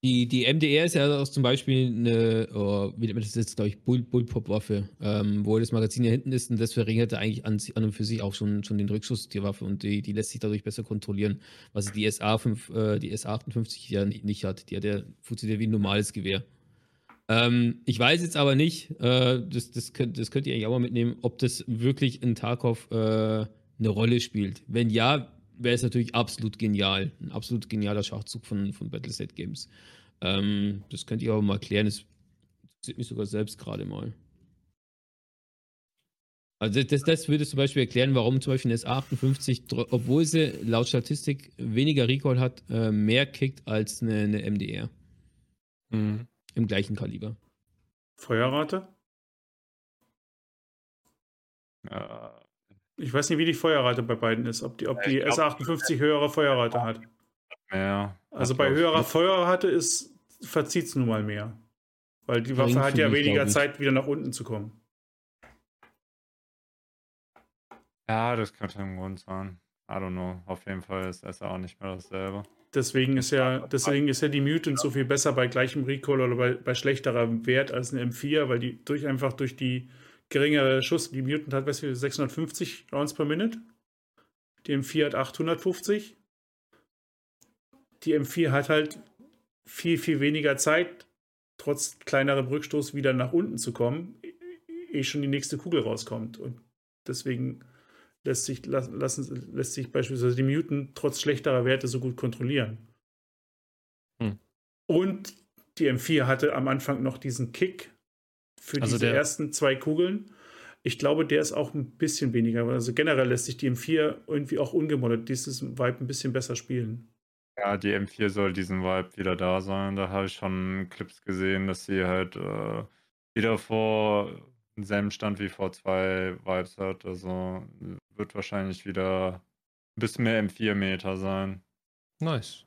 Die, die MDR ist ja auch zum Beispiel eine, oh, wie nennt man das jetzt, glaube ich, Bull, Bullpop-Waffe, ähm, wo das Magazin ja hinten ist und das verringert eigentlich an, an und für sich auch schon, schon den Rückschuss der Waffe und die, die lässt sich dadurch besser kontrollieren, was die SA5, äh, die SA58 ja nicht, nicht hat. Die hat ja, funktioniert wie ein normales Gewehr. Ähm, ich weiß jetzt aber nicht, äh, das, das, könnt, das könnt ihr eigentlich auch mal mitnehmen, ob das wirklich in Tarkov äh, eine Rolle spielt. Wenn ja, wäre es natürlich absolut genial. Ein absolut genialer Schachzug von, von Battleset Games. Ähm, das könnt ihr aber mal klären. Das interessiert mich sogar selbst gerade mal. Also das, das würde zum Beispiel erklären, warum zum Beispiel eine S58, tro- obwohl sie laut Statistik weniger Recall hat, äh, mehr kickt als eine, eine MDR Mhm. im gleichen Kaliber. Feuerrate? Äh, Ich weiß nicht, wie die Feuerrate bei beiden ist. Ob die, ob Ja, die ich glaub- SA58 höhere Feuerrate hat. mehr. Also bei höherer Feuerrate ist, verzieht es nun mal mehr. Weil die Waffe hat ja weniger. Zeit, wieder nach unten zu kommen. Ja, das könnte ein Grund sein. I don't know. Auf jeden Fall ist es auch nicht mehr dasselbe. Deswegen ist ja, deswegen ist ja die Mutant so viel besser bei gleichem Recall oder bei, bei schlechterer Wert als eine M4, weil die durch einfach durch die geringere Schuss, die Mutant hat, weißt du, 650 Rounds per Minute. Die M4 hat 850. Die M4 hat halt viel, viel weniger Zeit, trotz kleinerem Rückstoß wieder nach unten zu kommen, ehe schon die nächste Kugel rauskommt. Und deswegen lässt sich, las- lassen, lässt sich beispielsweise die Mutant trotz schlechterer Werte so gut kontrollieren. Hm. Und die M4 hatte am Anfang noch diesen Kick für Also diese ersten zwei Kugeln. Ich glaube, der ist auch ein bisschen weniger. Also generell lässt sich die M4 irgendwie auch ungemoddet dieses Vibe ein bisschen besser spielen. Ja, die M4 soll diesen Vibe wieder da sein. Da habe ich schon Clips gesehen, dass sie halt äh, wieder vor denselben Stand wie vor zwei Vibes hat. Also wird wahrscheinlich wieder ein bisschen mehr M4-Meter sein. Nice.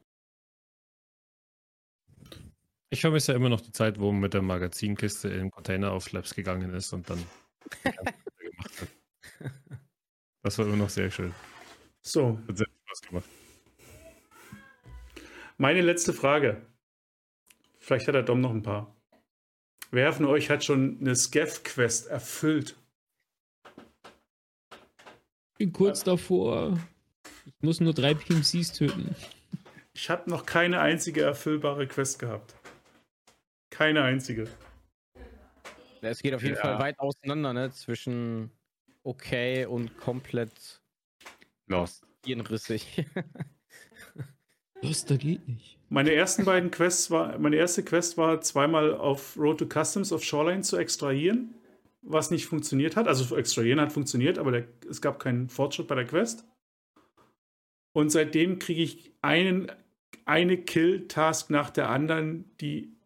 Ich vermisse ja immer noch die Zeit, wo man mit der Magazinkiste in Container auf Labs gegangen ist und dann *laughs* gemacht hat. Das war immer noch sehr schön. So, Hat sehr viel Spaß gemacht. meine letzte Frage. Vielleicht hat der Dom noch ein paar. Wer von euch hat schon eine Scav-Quest erfüllt? bin kurz davor. Ich muss nur drei PMCs töten. Ich habe noch keine einzige erfüllbare Quest gehabt. Keine einzige. Ja, Es geht auf jeden Ja. Fall weit auseinander, ne? Zwischen okay und komplett Lost. hirnrissig. *laughs* Was, da geht nicht. Meine ersten beiden Quests war, meine erste Quest war zweimal auf Road to Customs auf Shoreline zu extrahieren, was nicht funktioniert hat. Also extrahieren hat funktioniert, aber der, es gab keinen Fortschritt bei der Quest. Und seitdem kriege ich einen, eine Kill-Task nach der anderen, die,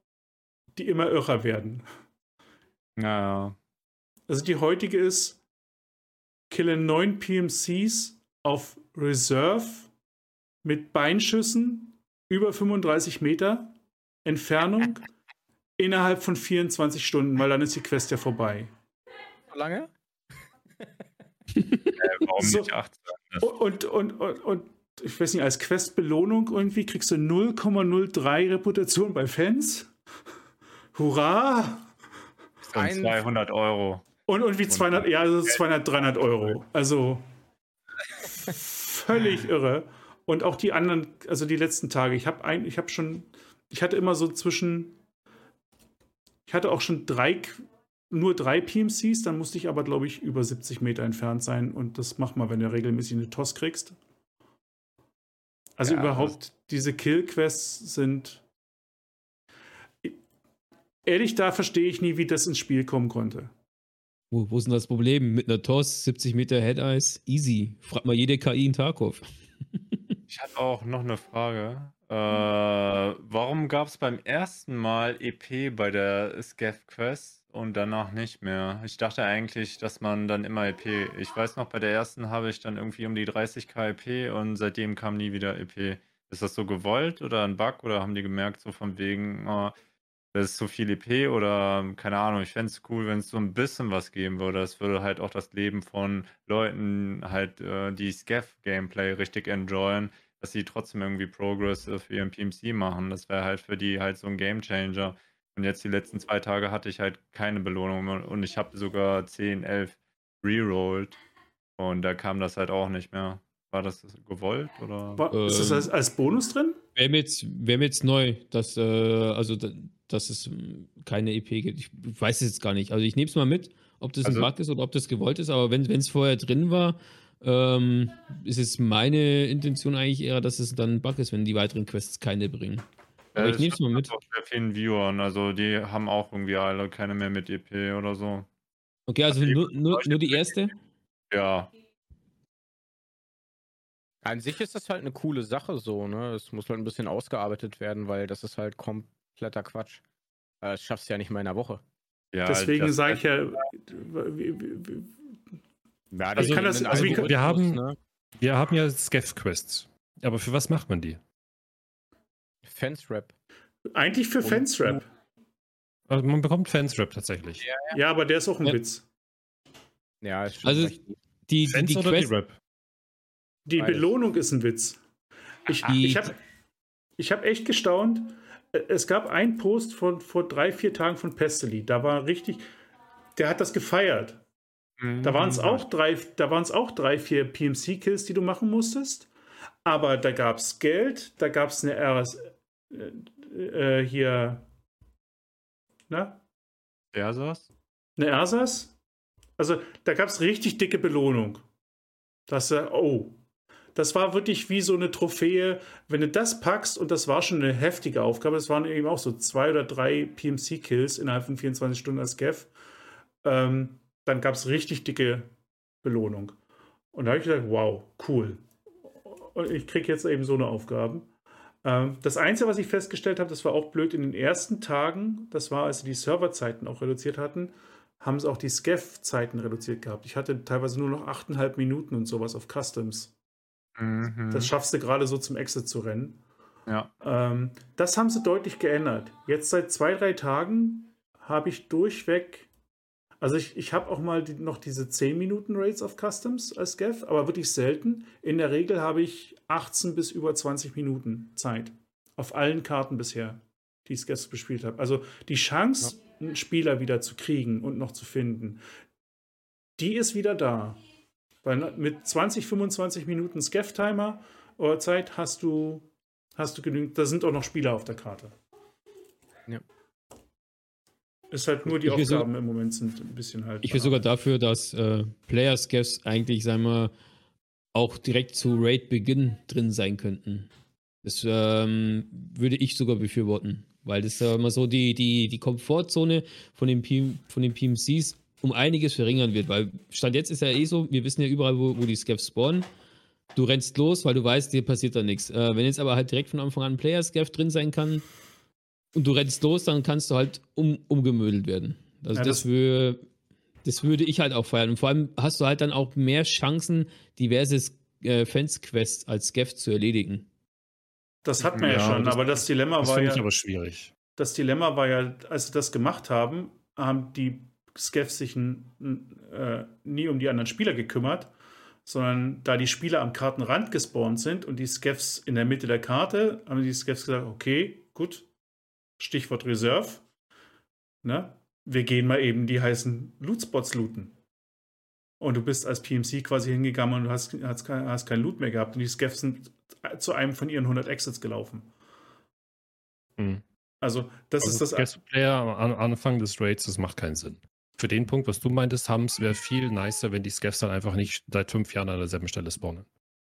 die immer irrer werden. Ja, Also die heutige ist, kille neun PMCs auf Reserve mit Beinschüssen über 35 Meter Entfernung *laughs* innerhalb von 24 Stunden, weil dann ist die Quest ja vorbei. So lange? *laughs* Äh, warum So. nicht 18? Das- Und, und, und, und ich weiß nicht, als Quest-Belohnung irgendwie kriegst du 0,03 Reputation bei Fans. Hurra! Und Ein- 200 Euro. Und irgendwie 200, ja, also 200, 300 Euro. Also völlig *laughs* irre. Und auch die anderen, also die letzten Tage. Ich habe ein, ich habe schon, ich hatte immer so zwischen, ich hatte auch schon drei, nur drei PMCs, dann musste ich aber, glaube ich, über 70 Meter entfernt sein. Und das macht man, wenn du regelmäßig eine TOS kriegst. Also Ja, überhaupt, diese Kill-Quests sind. Ehrlich, da verstehe ich nie, wie das ins Spiel kommen konnte. Wo, wo ist denn das Problem? Mit einer TOS, 70 Meter Head-Eyes, easy. Fragt mal jede KI in Tarkov. *laughs* Ich hatte auch noch eine Frage. Äh, warum gab es beim ersten Mal EP bei der Scav Quest und danach nicht mehr? Ich dachte eigentlich, dass man dann immer EP. Ich weiß noch, bei der ersten habe ich dann irgendwie um die 30k EP und seitdem kam nie wieder EP. Ist das so gewollt oder ein Bug oder haben die gemerkt, so von wegen, oh, das ist zu viel EP oder keine Ahnung, ich fände es cool, wenn es so ein bisschen was geben würde. Das würde halt auch das Leben von Leuten halt, äh, die Scav-Gameplay richtig enjoyen, dass sie trotzdem irgendwie Progress für ihren PMC machen. Das wäre halt für die halt so ein Gamechanger. Und jetzt die letzten zwei Tage hatte ich halt keine Belohnung mehr und ich habe sogar 10, 11 rerollt und da kam das halt auch nicht mehr. War das gewollt oder? War, ist das Ähm, als, als Bonus drin? Wäre mir jetzt, wär mir jetzt neu, dass, äh, also, dass es ähm, keine EP gibt. Ich weiß es jetzt gar nicht. Also ich nehme es mal mit, ob das Also- ein Bug ist oder ob das gewollt ist, aber wenn es vorher drin war, ähm, ist es meine Intention eigentlich eher, dass es dann ein Bug ist, wenn die weiteren Quests keine bringen. Aber ich das nehme es mal mit. Auch sehr vielen Viewern, also die haben auch irgendwie alle keine mehr mit EP oder so. Okay, also Ach, nur, nur, nur die erste? Ja, An sich ist das halt eine coole Sache so, ne? Es muss halt ein bisschen ausgearbeitet werden, weil das ist halt kompletter Quatsch. Äh, Das schaffst du ja nicht mal in einer Woche. ja. Deswegen das- sage ich ja, Ja, Also ich kann das- also wie- wir haben- ne? Wir haben ja Scav-Quests. Aber für was macht man die? Fence-Rap. eigentlich für Fansrap. Also man bekommt Fansrap tatsächlich. Ja, aber der ist auch ein Ja. Witz. Ja, ist schon Also recht. die, die, Fans die oder Quest, die Rap? Die. Belohnung ist ein Witz. Ich, Die- ich habe ich hab echt gestaunt. Es gab einen Post von vor drei, vier Tagen von Pesteli. Da war richtig, der hat das gefeiert. Da waren es Mhm. auch drei, da waren es auch drei, vier PMC-Kills, die du machen musstest. Aber da gab es Geld, da gab es eine RS, äh, äh, hier, na, Wer saß? eine Ersatz. Also da gab es richtig dicke Belohnung. Das, äh, oh, das war wirklich wie so eine Trophäe. Wenn du das packst, und das war schon eine heftige Aufgabe, das waren eben auch so zwei oder drei PMC-Kills innerhalb von 24 Stunden als Gav, ähm, dann gab es richtig dicke Belohnung. Und da habe ich gedacht, wow, cool. Und ich kriege jetzt eben so eine Aufgabe. Ähm, das Einzige, was ich festgestellt habe, das war auch blöd in den ersten Tagen, das war, als sie die Serverzeiten auch reduziert hatten, haben sie auch die Scav-Zeiten reduziert gehabt. Ich hatte teilweise nur noch 8,5 Minuten und sowas auf Customs. Mhm. Das schaffst du gerade so zum Exit zu rennen. ja. Ähm, das haben sie deutlich geändert. Jetzt seit zwei, drei Tagen habe ich durchweg, also ich, ich habe auch mal die, noch diese 10 Minuten Rates auf Customs als Gav, aber wirklich selten. In der Regel habe ich 18 bis über 20 Minuten Zeit. Auf allen Karten bisher, die ich Gav bespielt habe. Also die Chance, einen Spieler wieder zu kriegen und noch zu finden, die ist wieder da. Weil mit 20, 25 Minuten Scav-Timer oder Zeit hast du hast du genügend. Da sind auch noch Spieler auf der Karte. Ja. Ist halt nur die Ich Aufgaben im Moment sind ein bisschen halt. Ich bin sogar dafür, dass äh, Player Scavs eigentlich, sagen wir, auch direkt zu Raid-Beginn drin sein könnten. Das ähm, würde ich sogar befürworten, weil das äh, mal so die, die, die Komfortzone von den, PM, von den PMCs um einiges verringern wird, weil Stand jetzt ist ja eh so, wir wissen ja überall, wo, wo die Scavs spawnen. Du rennst los, weil du weißt, dir passiert da nichts. Äh, wenn jetzt aber halt direkt von Anfang an ein Player Scav drin sein kann und du rennst los, dann kannst du halt um, umgemödelt werden. Also Ja, das, das- wür, das würde ich halt auch feiern. Und vor allem hast du halt dann auch mehr Chancen, diverse äh, Fans-Quests als Scav zu erledigen. Das hat man ja, Ja, schon, das- aber das Dilemma Das war finde ja. ich aber schwierig. das Dilemma war ja, als sie das gemacht haben, haben die Skeffs sich äh, nie um die anderen Spieler gekümmert, sondern da die Spieler am Kartenrand gespawnt sind und die Skeffs in der Mitte der Karte, haben die Skeffs gesagt, okay, gut, Stichwort Reserve, ne? wir gehen mal eben die heißen Lootspots looten. Und du bist als PMC quasi hingegangen und du hast, hast, kein, hast kein Loot mehr gehabt und die Skeffs sind zu einem von ihren 100 Exits gelaufen. Hm. Also das ist das... Guest Player am An- Anfang des Raids, das macht keinen Sinn. Für den Punkt, was du meintest, Hams, wäre viel nicer, wenn die Scavs dann einfach nicht seit fünf Jahren an derselben Stelle spawnen.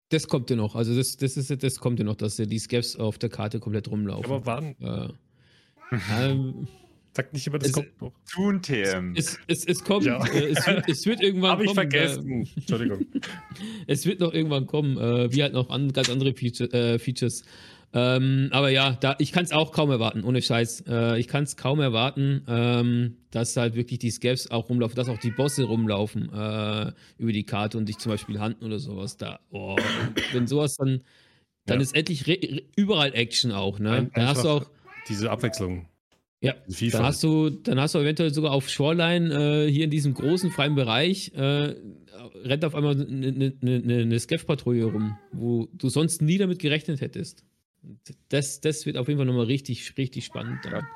Das kommt ja noch. Also das, das, ist, das kommt ja noch, dass ja die Scavs auf der Karte komplett rumlaufen. Aber wann? äh, ähm, Sag nicht immer, das Es- kommt noch. Tun TM. es, es, es kommt, Ja. äh, es, wird, es wird irgendwann Habe ich kommen. vergessen. Entschuldigung. Äh, *laughs* es wird noch irgendwann kommen, äh, wie halt noch an, ganz andere Feature, äh, Features. Ähm, aber ja, da, ich kann es auch kaum erwarten, ohne Scheiß. Äh, ich kann es kaum erwarten, ähm, dass halt wirklich die Scavs auch rumlaufen, dass auch die Bosse rumlaufen äh, über die Karte und dich zum Beispiel handen oder sowas. Da, oh, wenn sowas dann, dann Ja. ist endlich überall Action auch, ne? Ein- dann hast du auch, Diese Abwechslung. Ja, dann hast du, dann hast du eventuell sogar auf Shoreline äh, hier in diesem großen freien Bereich äh, rennt auf einmal eine ne, ne, ne, eine Scav-Patrouille rum, wo du sonst nie damit gerechnet hättest. Das, das wird auf jeden Fall nochmal richtig, richtig spannend. Dann.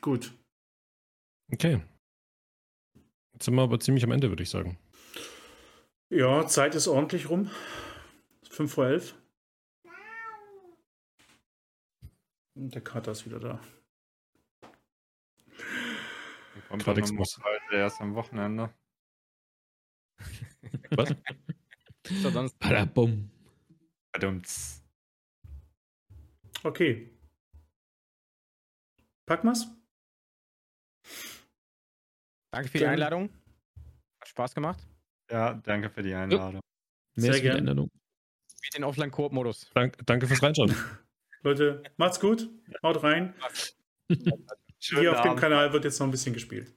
Gut. Okay. Jetzt sind wir aber ziemlich am Ende, würde ich sagen. Ja, Zeit ist ordentlich rum. 5 vor 11. Und der Kater ist wieder da. Kommt Gerade dann muss. erst am Wochenende. Was? *laughs* Doch sonst Badabum. Verdammt. Okay. Packen wir's? Danke für die Dann- Einladung. Hat Spaß gemacht. Ja, danke für die Einladung. Sehr ist die gern. Änderung. Spielt den Offline-Koop-Modus. Dank, danke fürs Reinschauen. *laughs* Leute, macht's gut. Haut rein. Hier auf dem Abend. Kanal wird jetzt noch ein bisschen gespielt.